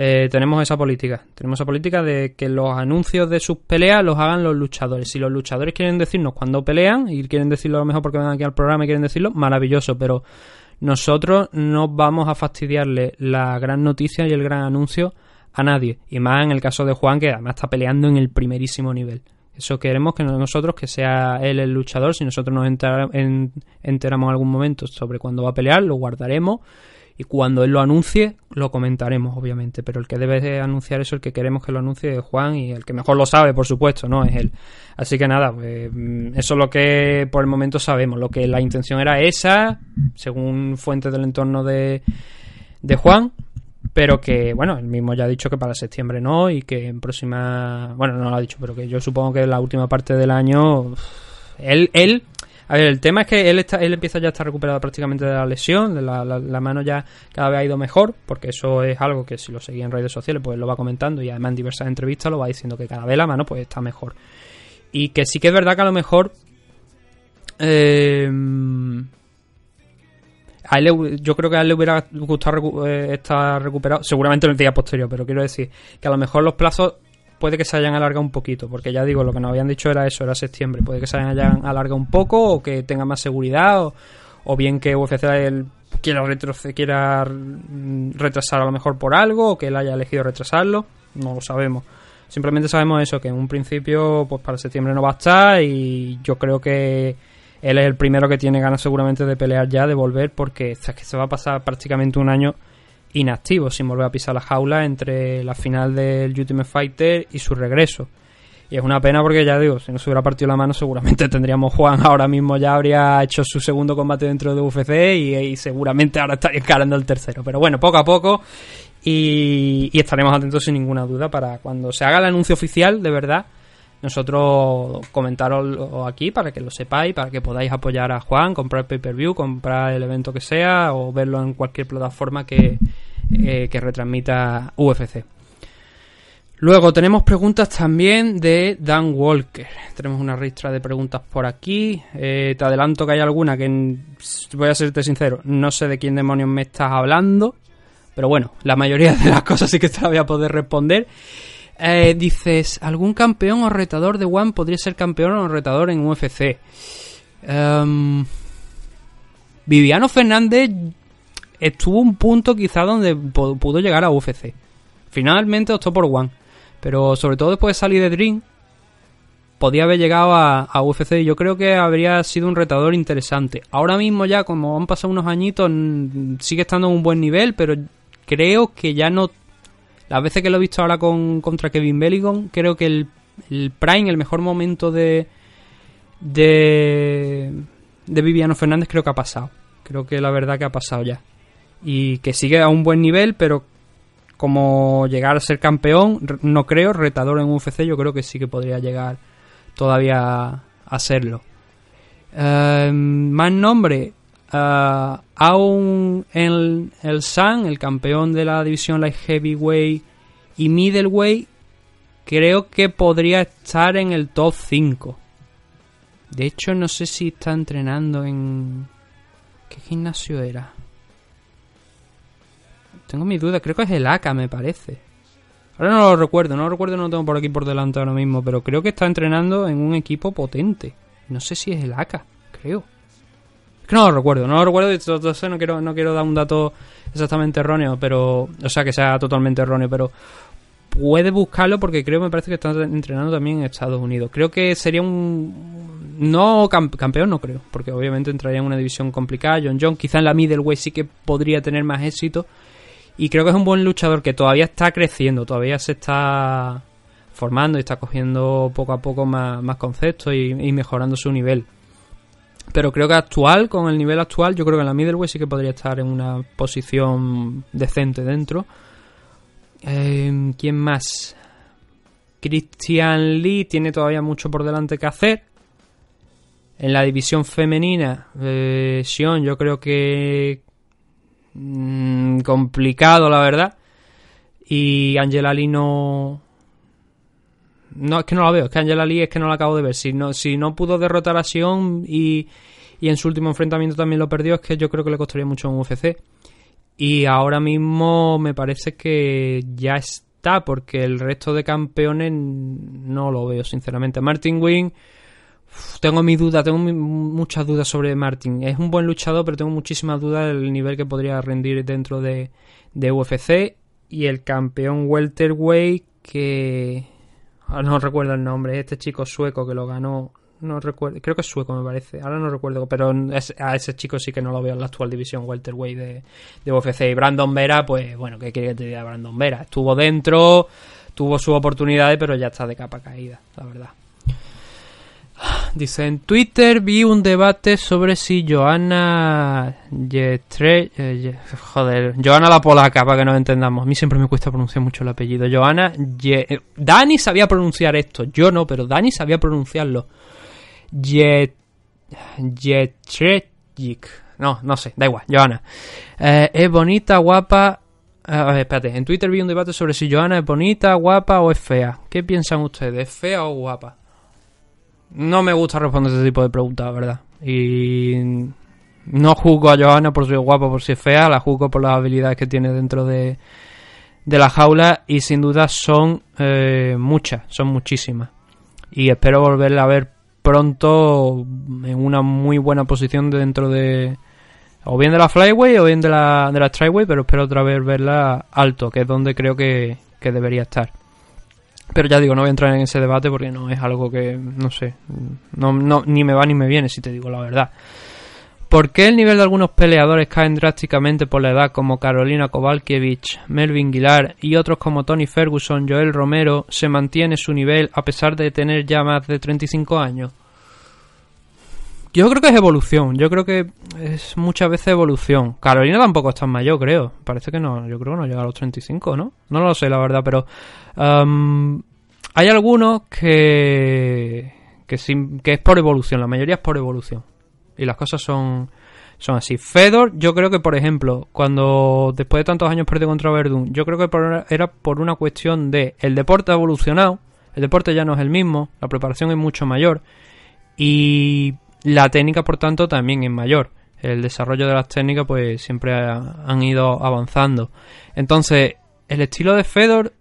[SPEAKER 5] eh, tenemos esa política. Tenemos esa política de que los anuncios de sus peleas los hagan los luchadores. Si los luchadores quieren decirnos cuándo pelean y quieren decirlo a lo mejor porque van aquí al programa y quieren decirlo, maravilloso, pero nosotros no vamos a fastidiarle la gran noticia y el gran anuncio a nadie. Y más en el caso de Juan, que además está peleando en el primerísimo nivel. Eso queremos que nosotros, que sea él el luchador, si nosotros nos entera- en- enteramos en algún momento sobre cuándo va a pelear, lo guardaremos y cuando él lo anuncie, lo comentaremos, obviamente. Pero el que debe de anunciar eso, el que queremos que lo anuncie es Juan y el que mejor lo sabe, por supuesto, no es él. Así que nada, pues, mm, eso es lo que por el momento sabemos. Lo que la intención era esa, según fuentes del entorno de, de Juan, pero que, bueno, él mismo ya ha dicho que para septiembre no y que en próxima. Bueno, no lo ha dicho, pero que yo supongo que en la última parte del año. Él, él. A ver, el tema es que él, está, él empieza ya a estar recuperado prácticamente de la lesión, de la, mano ya cada vez ha ido mejor, porque eso es algo que si lo seguía en redes sociales, pues lo va comentando y además en diversas entrevistas lo va diciendo que cada vez la mano pues está mejor. Y que sí que es verdad que a lo mejor eh, a él yo creo que a él le hubiera gustado eh, estar recuperado, seguramente en el día posterior, pero quiero decir que a lo mejor los plazos puede que se hayan alargado un poquito, porque ya digo, lo que nos habían dicho era eso, era septiembre, puede que se hayan alargado un poco o que tenga más seguridad o, bien que UFC él quiera, retroce- quiera retrasar a lo mejor por algo o que él haya elegido retrasarlo, no lo sabemos. Simplemente sabemos eso, que en un principio pues para septiembre no va a estar y yo creo que él es el primero que tiene ganas seguramente de pelear ya, de volver, porque es que se va a pasar prácticamente un año inactivo, sin volver a pisar la jaula entre la final del Ultimate Fighter y su regreso. Y es una pena porque ya digo, si no se hubiera partido la mano seguramente tendríamos Juan ahora mismo ya habría hecho su segundo combate dentro de UFC y, seguramente ahora estaría encarando el tercero. Pero bueno, poco a poco y estaremos atentos sin ninguna duda para cuando se haga el anuncio oficial, de verdad, nosotros comentaroslo aquí para que lo sepáis, para que podáis apoyar a Juan, comprar pay-per-view, comprar el evento que sea o verlo en cualquier plataforma que, eh, que retransmita UFC. Luego tenemos preguntas también de Dan Walker. Tenemos una ristra de preguntas por aquí. Eh, te adelanto que hay alguna que, voy a serte sincero, no sé de quién demonios me estás hablando. Pero bueno, la mayoría de las cosas sí que te las voy a poder responder. Eh, dices, ¿algún campeón o retador de One podría ser campeón o retador en UFC? Em, Viviano Fernández estuvo un punto quizá donde pu- pudo llegar a UFC. Finalmente optó por One. Pero sobre todo después de salir de Dream, podía haber llegado a, a UFC yo creo que habría sido un retador interesante. Ahora mismo ya, como han pasado unos añitos, sigue estando en un buen nivel, pero creo que ya no... Las veces que lo he visto ahora con, contra Kevin Belligon, creo que el, el prime, el mejor momento de, de, de Viviano Fernández creo que ha pasado. Creo que la verdad que ha pasado ya. Y que sigue a un buen nivel, pero como llegar a ser campeón, no creo. Retador en UFC, yo creo que sí que podría llegar todavía a, serlo. Eh, más nombre. Eh, aún el, el San, el campeón de la división Light Heavyweight y Middleweight, creo que podría estar en el top 5. De hecho, no sé si está entrenando en. ¿Qué gimnasio era? Tengo mi duda, creo que es el ACA, me parece. Ahora no lo recuerdo, no lo recuerdo, no lo tengo por aquí por delante ahora mismo, pero creo que está entrenando en un equipo potente. No sé si es el ACA, creo. Que no lo recuerdo, no lo recuerdo entonces no quiero, no quiero dar un dato exactamente erróneo, pero. O sea, que sea totalmente erróneo, pero puede buscarlo porque creo me parece que está entrenando también en Estados Unidos. Creo que sería un no cam- campeón no creo, porque obviamente entraría en una división complicada. John John quizá en la middleweight sí que podría tener más éxito y creo que es un buen luchador que todavía está creciendo, todavía se está formando y está cogiendo poco a poco más, más conceptos y mejorando su nivel. Pero creo que actual, con el nivel actual, yo creo que en la middleweight sí que podría estar en una posición decente dentro. Eh, ¿Quién más? Christian Lee tiene todavía mucho por delante que hacer. En la división femenina, eh, Sion, yo creo que mm, complicado, la verdad. Y Angela Lee no. No, es que no la veo. Es que Angela Lee es que no la acabo de ver. Si no, si no pudo derrotar a Sion y, y en su último enfrentamiento también lo perdió, es que yo creo que le costaría mucho en UFC. Y ahora mismo me parece que ya está, porque el resto de campeones no lo veo, sinceramente. Martin Wing, tengo mi duda, tengo muchas dudas sobre Martin. Es un buen luchador, pero tengo muchísimas dudas del nivel que podría rendir dentro de, de UFC. Y el campeón welterweight que... Ahora no recuerdo el nombre, este chico sueco que lo ganó. No recuerdo, creo que es sueco me parece, ahora no recuerdo, pero es- a ese chico sí que no lo veo en la actual división welterweight de, de UFC. Y Brandon Vera, pues bueno, ¿qué quiere que te diga Brandon Vera? Estuvo dentro, tuvo sus oportunidades, pero ya está de capa caída, la verdad. Dice, en Twitter vi un debate sobre si Joana Yetre... eh, joder, Joana la polaca, para que nos entendamos. A mí siempre me cuesta pronunciar mucho el apellido. Joana eh, Dani sabía pronunciar esto, yo no, pero Dani sabía pronunciarlo. Ye... Yetrejik. No, no sé, da igual, Joana. Eh, es bonita, guapa... eh, espérate, en Twitter vi un debate sobre si Joana es bonita, guapa o es fea. ¿Qué piensan ustedes? ¿Es fea o guapa? No me gusta responder ese tipo de preguntas, verdad. Y no juzgo a Johanna por si es guapa por si es fea, la juzgo por las habilidades que tiene dentro de, de la jaula y sin duda son eh, muchas, son muchísimas. Y espero volverla a ver pronto en una muy buena posición dentro de o bien de la flyway o bien de la, de la tryway, pero espero otra vez verla alto, que es donde creo que, que debería estar. Pero ya digo, no voy a entrar en ese debate porque no es algo que, no sé, no, no, ni me va ni me viene, si te digo la verdad. ¿Por qué el nivel de algunos peleadores caen drásticamente por la edad, como Carolina Kovalkiewicz, Melvin Guilar y otros como Tony Ferguson, Joel Romero, se mantiene su nivel a pesar de tener ya más de 35 años? Yo creo que es evolución, yo creo que es muchas veces evolución. Carolina tampoco es tan mayor, creo. Parece que no, yo creo que no llega a los 35, ¿no? No lo sé, la verdad, pero um, hay algunos que que, sim- que es por evolución, la mayoría es por evolución. Y las cosas son son así. Fedor, yo creo que, por ejemplo, cuando después de tantos años perdió contra Verdun, yo creo que era por una cuestión de el deporte ha evolucionado, el deporte ya no es el mismo, la preparación es mucho mayor y la técnica, por tanto, también es mayor. El desarrollo de las técnicas, pues siempre ha- han ido avanzando. Entonces, el estilo de Fedor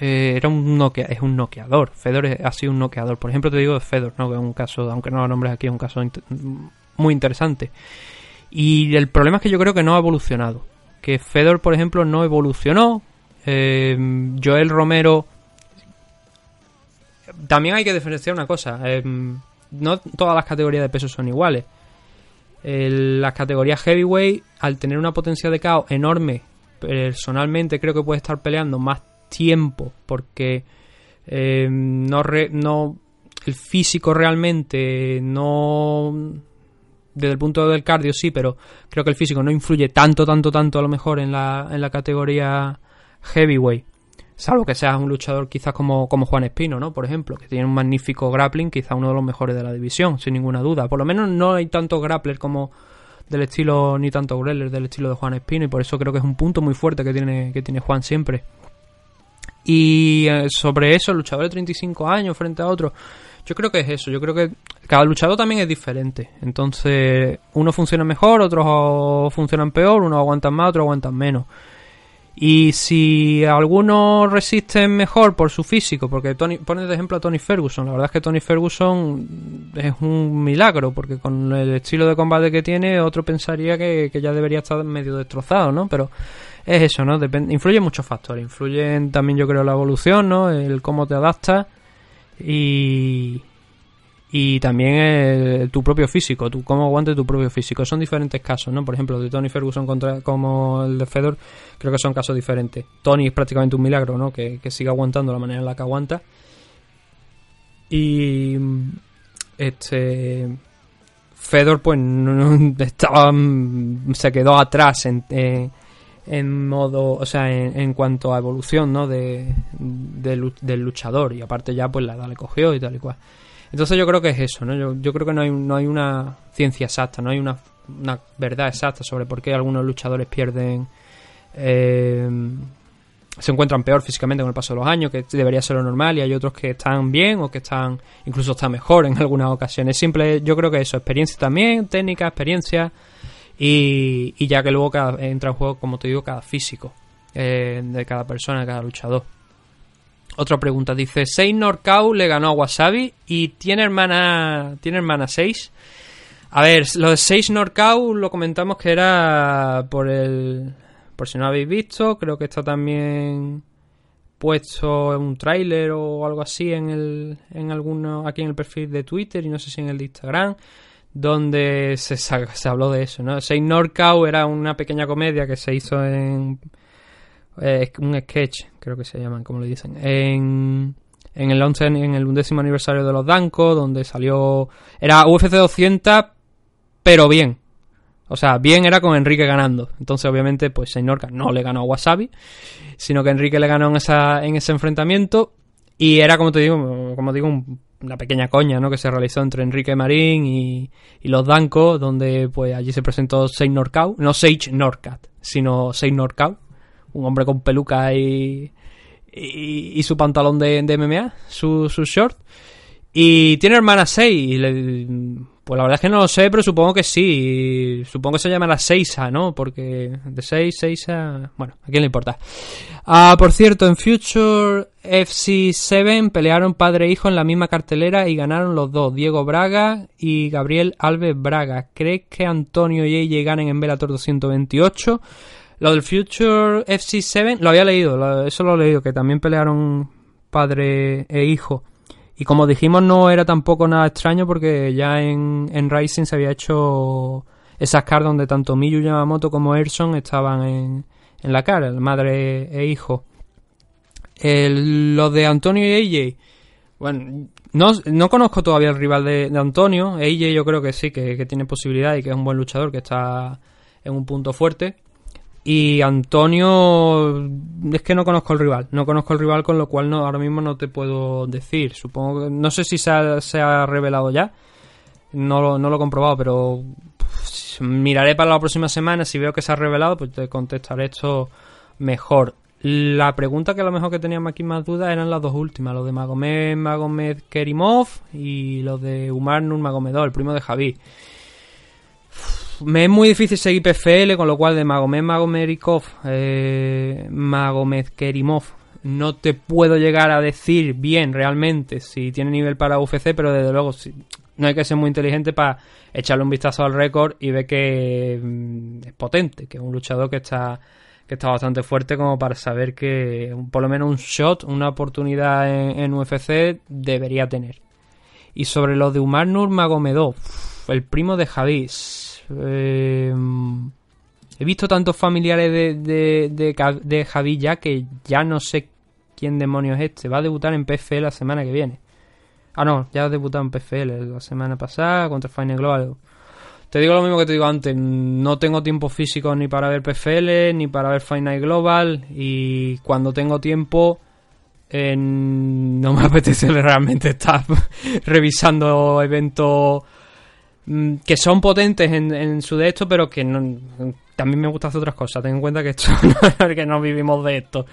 [SPEAKER 5] eh, era un noquea- es un noqueador. Fedor ha sido un noqueador. Por ejemplo, te digo Fedor, ¿no? que es un caso, aunque no lo nombres aquí, es un caso muy interesante. Y el problema es que yo creo que no ha evolucionado. Que Fedor, por ejemplo, no evolucionó. Eh, Joel Romero. También hay que diferenciar una cosa. eh, no todas las categorías de peso son iguales. Las categorías heavyweight, al tener una potencia de caos enorme, personalmente creo que puede estar peleando más tiempo porque eh, no, no el físico realmente no desde el punto del cardio sí, pero creo que el físico no influye tanto, tanto, tanto a lo mejor en la, en la categoría heavyweight. Salvo que seas un luchador quizás como, como Juan Espino, ¿no? Por ejemplo, que tiene un magnífico grappling, quizás uno de los mejores de la división, sin ninguna duda. Por lo menos no hay tantos grapplers como del estilo, ni tanto grapplers del estilo de Juan Espino, y por eso creo que es un punto muy fuerte que tiene, que tiene Juan siempre. Y eh, sobre eso, luchador de 35 años frente a otro, yo creo que es eso. Yo creo que cada luchador también es diferente. Entonces, uno funciona mejor, otros funcionan peor, unos aguantan más, otros aguantan menos. Y si algunos resisten mejor por su físico, porque Tony, pones de ejemplo a Tony Ferguson, la verdad es que Tony Ferguson es un milagro, porque con el estilo de combate que tiene, otro pensaría que, que ya debería estar medio destrozado, ¿no? Pero es eso, ¿no? Depende, influyen muchos factores, influyen también yo creo la evolución, ¿no? El cómo te adaptas y, y también tu propio físico, tu, cómo aguante tu propio físico. Son diferentes casos, ¿no? Por ejemplo, de Tony Ferguson contra como el de Fedor, creo que son casos diferentes. Tony es prácticamente un milagro, ¿no? Que, que sigue aguantando la manera en la que aguanta. Y este Fedor pues no- estaba se quedó atrás en, en, modo, o sea, en, cuanto a evolución, ¿no? De, de del luchador y aparte ya pues la edad le cogió y tal y cual. Entonces yo creo que es eso, ¿no? Yo, yo creo que no hay, no hay una ciencia exacta, no hay una, verdad exacta sobre por qué algunos luchadores pierden... eh, se encuentran peor físicamente con el paso de los años, que debería ser lo normal, y hay otros que están bien o que están incluso están mejor en algunas ocasiones. Simple, yo creo que eso, experiencia también, técnica, experiencia, y, y ya que luego cada, entra en juego, como te digo, cada físico eh, de cada persona, de cada luchador. Otra pregunta, dice, Sei Norcau le ganó a Wasabi y tiene hermana, tiene hermana 6. A ver, lo de 6 Norcau lo comentamos que era por el... Por si no habéis visto, creo que está también puesto en un tráiler o algo así en el en alguno aquí en el perfil de Twitter y no sé si en el de Instagram donde se, se habló de eso, ¿no? Sei Norcau era una pequeña comedia que se hizo en eh, un sketch, creo que se llaman, como le dicen, en en el 11 en el undécimo aniversario de los Danco, donde salió era UFC 200 pero bien. O sea, bien era con Enrique ganando. Entonces, obviamente, pues Seinorca no le ganó a Wasabi, sino que Enrique le ganó en, esa, en ese enfrentamiento. Y era, como te digo, como digo, un- una pequeña coña, ¿no? Que se realizó entre Enrique Marín y, y los Danco, donde pues allí se presentó Sein Norcau, no Sage Norcat, sino Sein Norcau, un hombre con peluca y, y, su pantalón de, de MMA, su, su short. Y tiene hermana 6. Y le- pues la verdad es que no lo sé, pero supongo que sí. Supongo que se llama la Seiza, ¿no? Porque de 6, Seiza. Bueno, a quién le importa. Ah, por cierto, en Future FC7 pelearon padre e hijo en la misma cartelera y ganaron los dos, Diego Braga y Gabriel Alves Braga. ¿Crees que Antonio y AJ ganen en Bellator 228? Lo del Future FC7 lo había leído, eso lo he leído, que también pelearon padre e hijo. Y como dijimos, no era tampoco nada extraño porque ya en, en Rising se había hecho esas cards donde tanto Miyu Yamamoto como Erson estaban en, en la cara, el madre e hijo. El- lo de Antonio y AJ, bueno, no, no conozco todavía el rival de, de Antonio. AJ yo creo que sí, que, que tiene posibilidad y que es un buen luchador, que está en un punto fuerte. Y Antonio, es que no conozco el rival, no conozco el rival, con lo cual no, ahora mismo no te puedo decir. Supongo que, no sé si se ha, se ha revelado ya, no lo, he comprobado, pero miraré para la próxima semana. Si veo que se ha revelado, pues te contestaré esto mejor. La pregunta que a lo mejor que teníamos aquí más dudas eran las dos últimas, lo de Magomed Magomed Kerimov y lo de Umar Nurmagomedov, el primo de Javi. Me es muy difícil seguir PFL, con lo cual de Magomed Magomedikov, eh, Magomed Kerimov, no te puedo llegar a decir bien realmente si tiene nivel para UFC, pero desde luego sí, no hay que ser muy inteligente para echarle un vistazo al récord y ver que mm, es potente, que es un luchador que está que está bastante fuerte como para saber que por lo menos un shot, una oportunidad en, en UFC debería tener. Y sobre lo de Umar Nurmagomedov, el primo de Javis. Eh, he visto tantos familiares de, de, de, de Javi ya que ya no sé quién demonios es este. Va a debutar en PFL la semana que viene. Ah, no, ya ha debutado en PFL la semana pasada contra Final Global. Te digo lo mismo que te digo antes, no tengo tiempo físico ni para ver PFL, ni para ver Final Global, y cuando tengo tiempo eh, no me apetece realmente estar revisando eventos que son potentes en, en su de esto, pero que no, también me gusta hacer otras cosas. Ten en cuenta que esto no, que no vivimos de esto.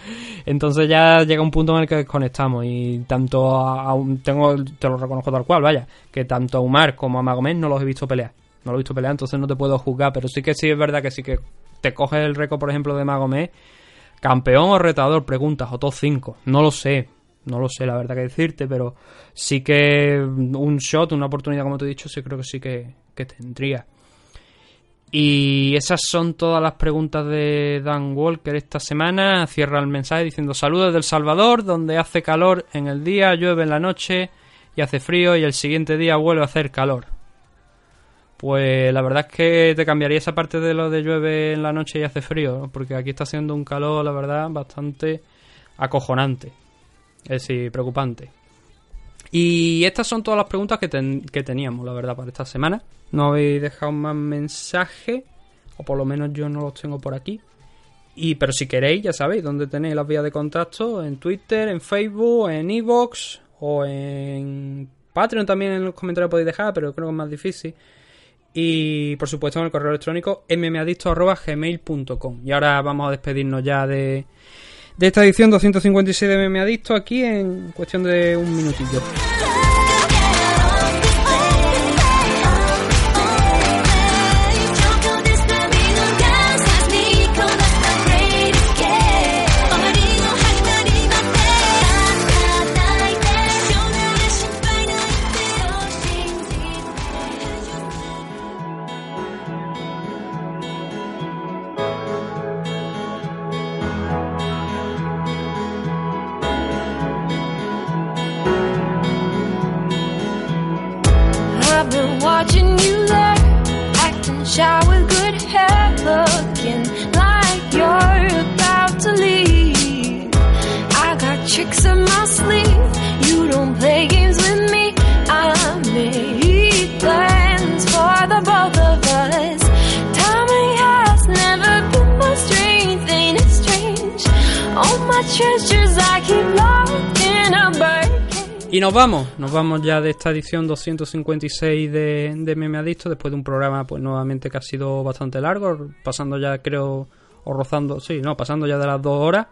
[SPEAKER 5] Entonces ya llega un punto en el que desconectamos y tanto a, tengo te lo reconozco tal cual, vaya, que tanto a Umar como a Magomed no los he visto pelear. No los he visto pelear, entonces no te puedo juzgar, pero sí que sí es verdad que sí que te coges el récord, por ejemplo, de Magomed, campeón o retador, preguntas, o top 5, no lo sé. No lo sé, la verdad que decirte, pero sí que un shot, una oportunidad, como te he dicho, sí creo que sí que, que tendría. Y esas son todas las preguntas de Dan Walker esta semana. Cierra el mensaje diciendo saludos del Salvador, donde hace calor en el día, llueve en la noche y hace frío y el siguiente día vuelve a hacer calor. Pues la verdad es que te cambiaría esa parte de lo de llueve en la noche y hace frío, porque aquí está haciendo un calor, la verdad, bastante acojonante. Es decir, preocupante. Y estas son todas las preguntas que, ten- que teníamos, la verdad, para esta semana. No habéis dejado más mensajes, o por lo menos yo no los tengo por aquí. Y, pero si queréis, ya sabéis dónde tenéis las vías de contacto, en Twitter, en Facebook, en Evox o en Patreon también en los comentarios podéis dejar, pero creo que es más difícil. Y por supuesto en el correo electrónico mmadicto.gmail.com. Y ahora vamos a despedirnos ya de, de esta edición 256 de Meme Adicto aquí en cuestión de un minutillo. Nos vamos, nos vamos ya de esta edición 256 de, de Meme Adicto, después de un programa pues nuevamente que ha sido bastante largo, pasando ya creo, o rozando, sí, no, pasando ya de las dos horas,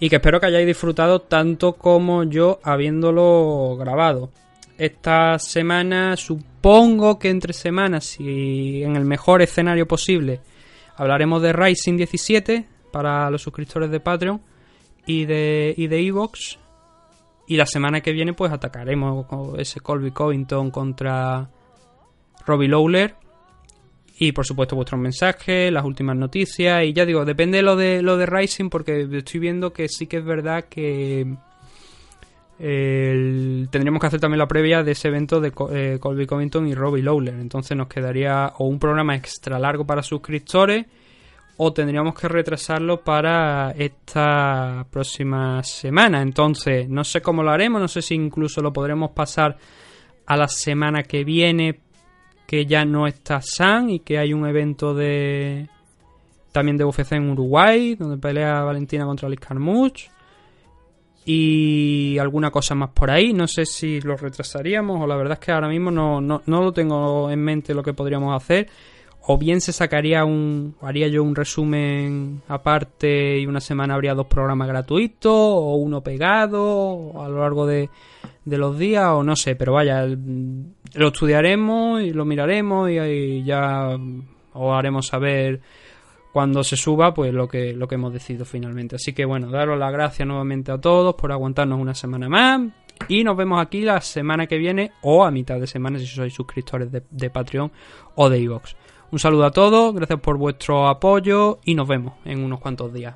[SPEAKER 5] y que espero que hayáis disfrutado tanto como yo habiéndolo grabado. Esta semana supongo que entre semanas, si en el mejor escenario posible, hablaremos de Rising 17 para los suscriptores de Patreon y de y de Evox y la semana que viene, pues atacaremos ese Colby Covington contra Robbie Lawler. Y por supuesto, vuestros mensajes, las últimas noticias. Y ya digo, depende lo de lo de Rising, porque estoy viendo que sí que es verdad que. el- tendríamos que hacer también la previa de ese evento de eh, Colby Covington y Robbie Lawler. Entonces nos quedaría un programa extra largo para suscriptores o tendríamos que retrasarlo para esta próxima semana. Entonces, no sé cómo lo haremos, no sé si incluso lo podremos pasar a la semana que viene, que ya no está San y que hay un evento de también de UFC en Uruguay, donde pelea Valentina contra Liz Carmouche. Y alguna cosa más por ahí. No sé si lo retrasaríamos o la verdad es que ahora mismo no, no, no lo tengo en mente lo que podríamos hacer o bien se sacaría un haría yo un resumen aparte y una semana habría dos programas gratuitos o uno pegado a lo largo de, de los días o no sé pero vaya lo estudiaremos y lo miraremos y, y ya os haremos saber cuando se suba pues lo que lo que hemos decidido finalmente. Así que bueno daros las gracias nuevamente a todos por aguantarnos una semana más y nos vemos aquí la semana que viene o a mitad de semana si sois suscriptores de, de Patreon o de iVoox un saludo a todos, gracias por vuestro apoyo y nos vemos en unos cuantos días.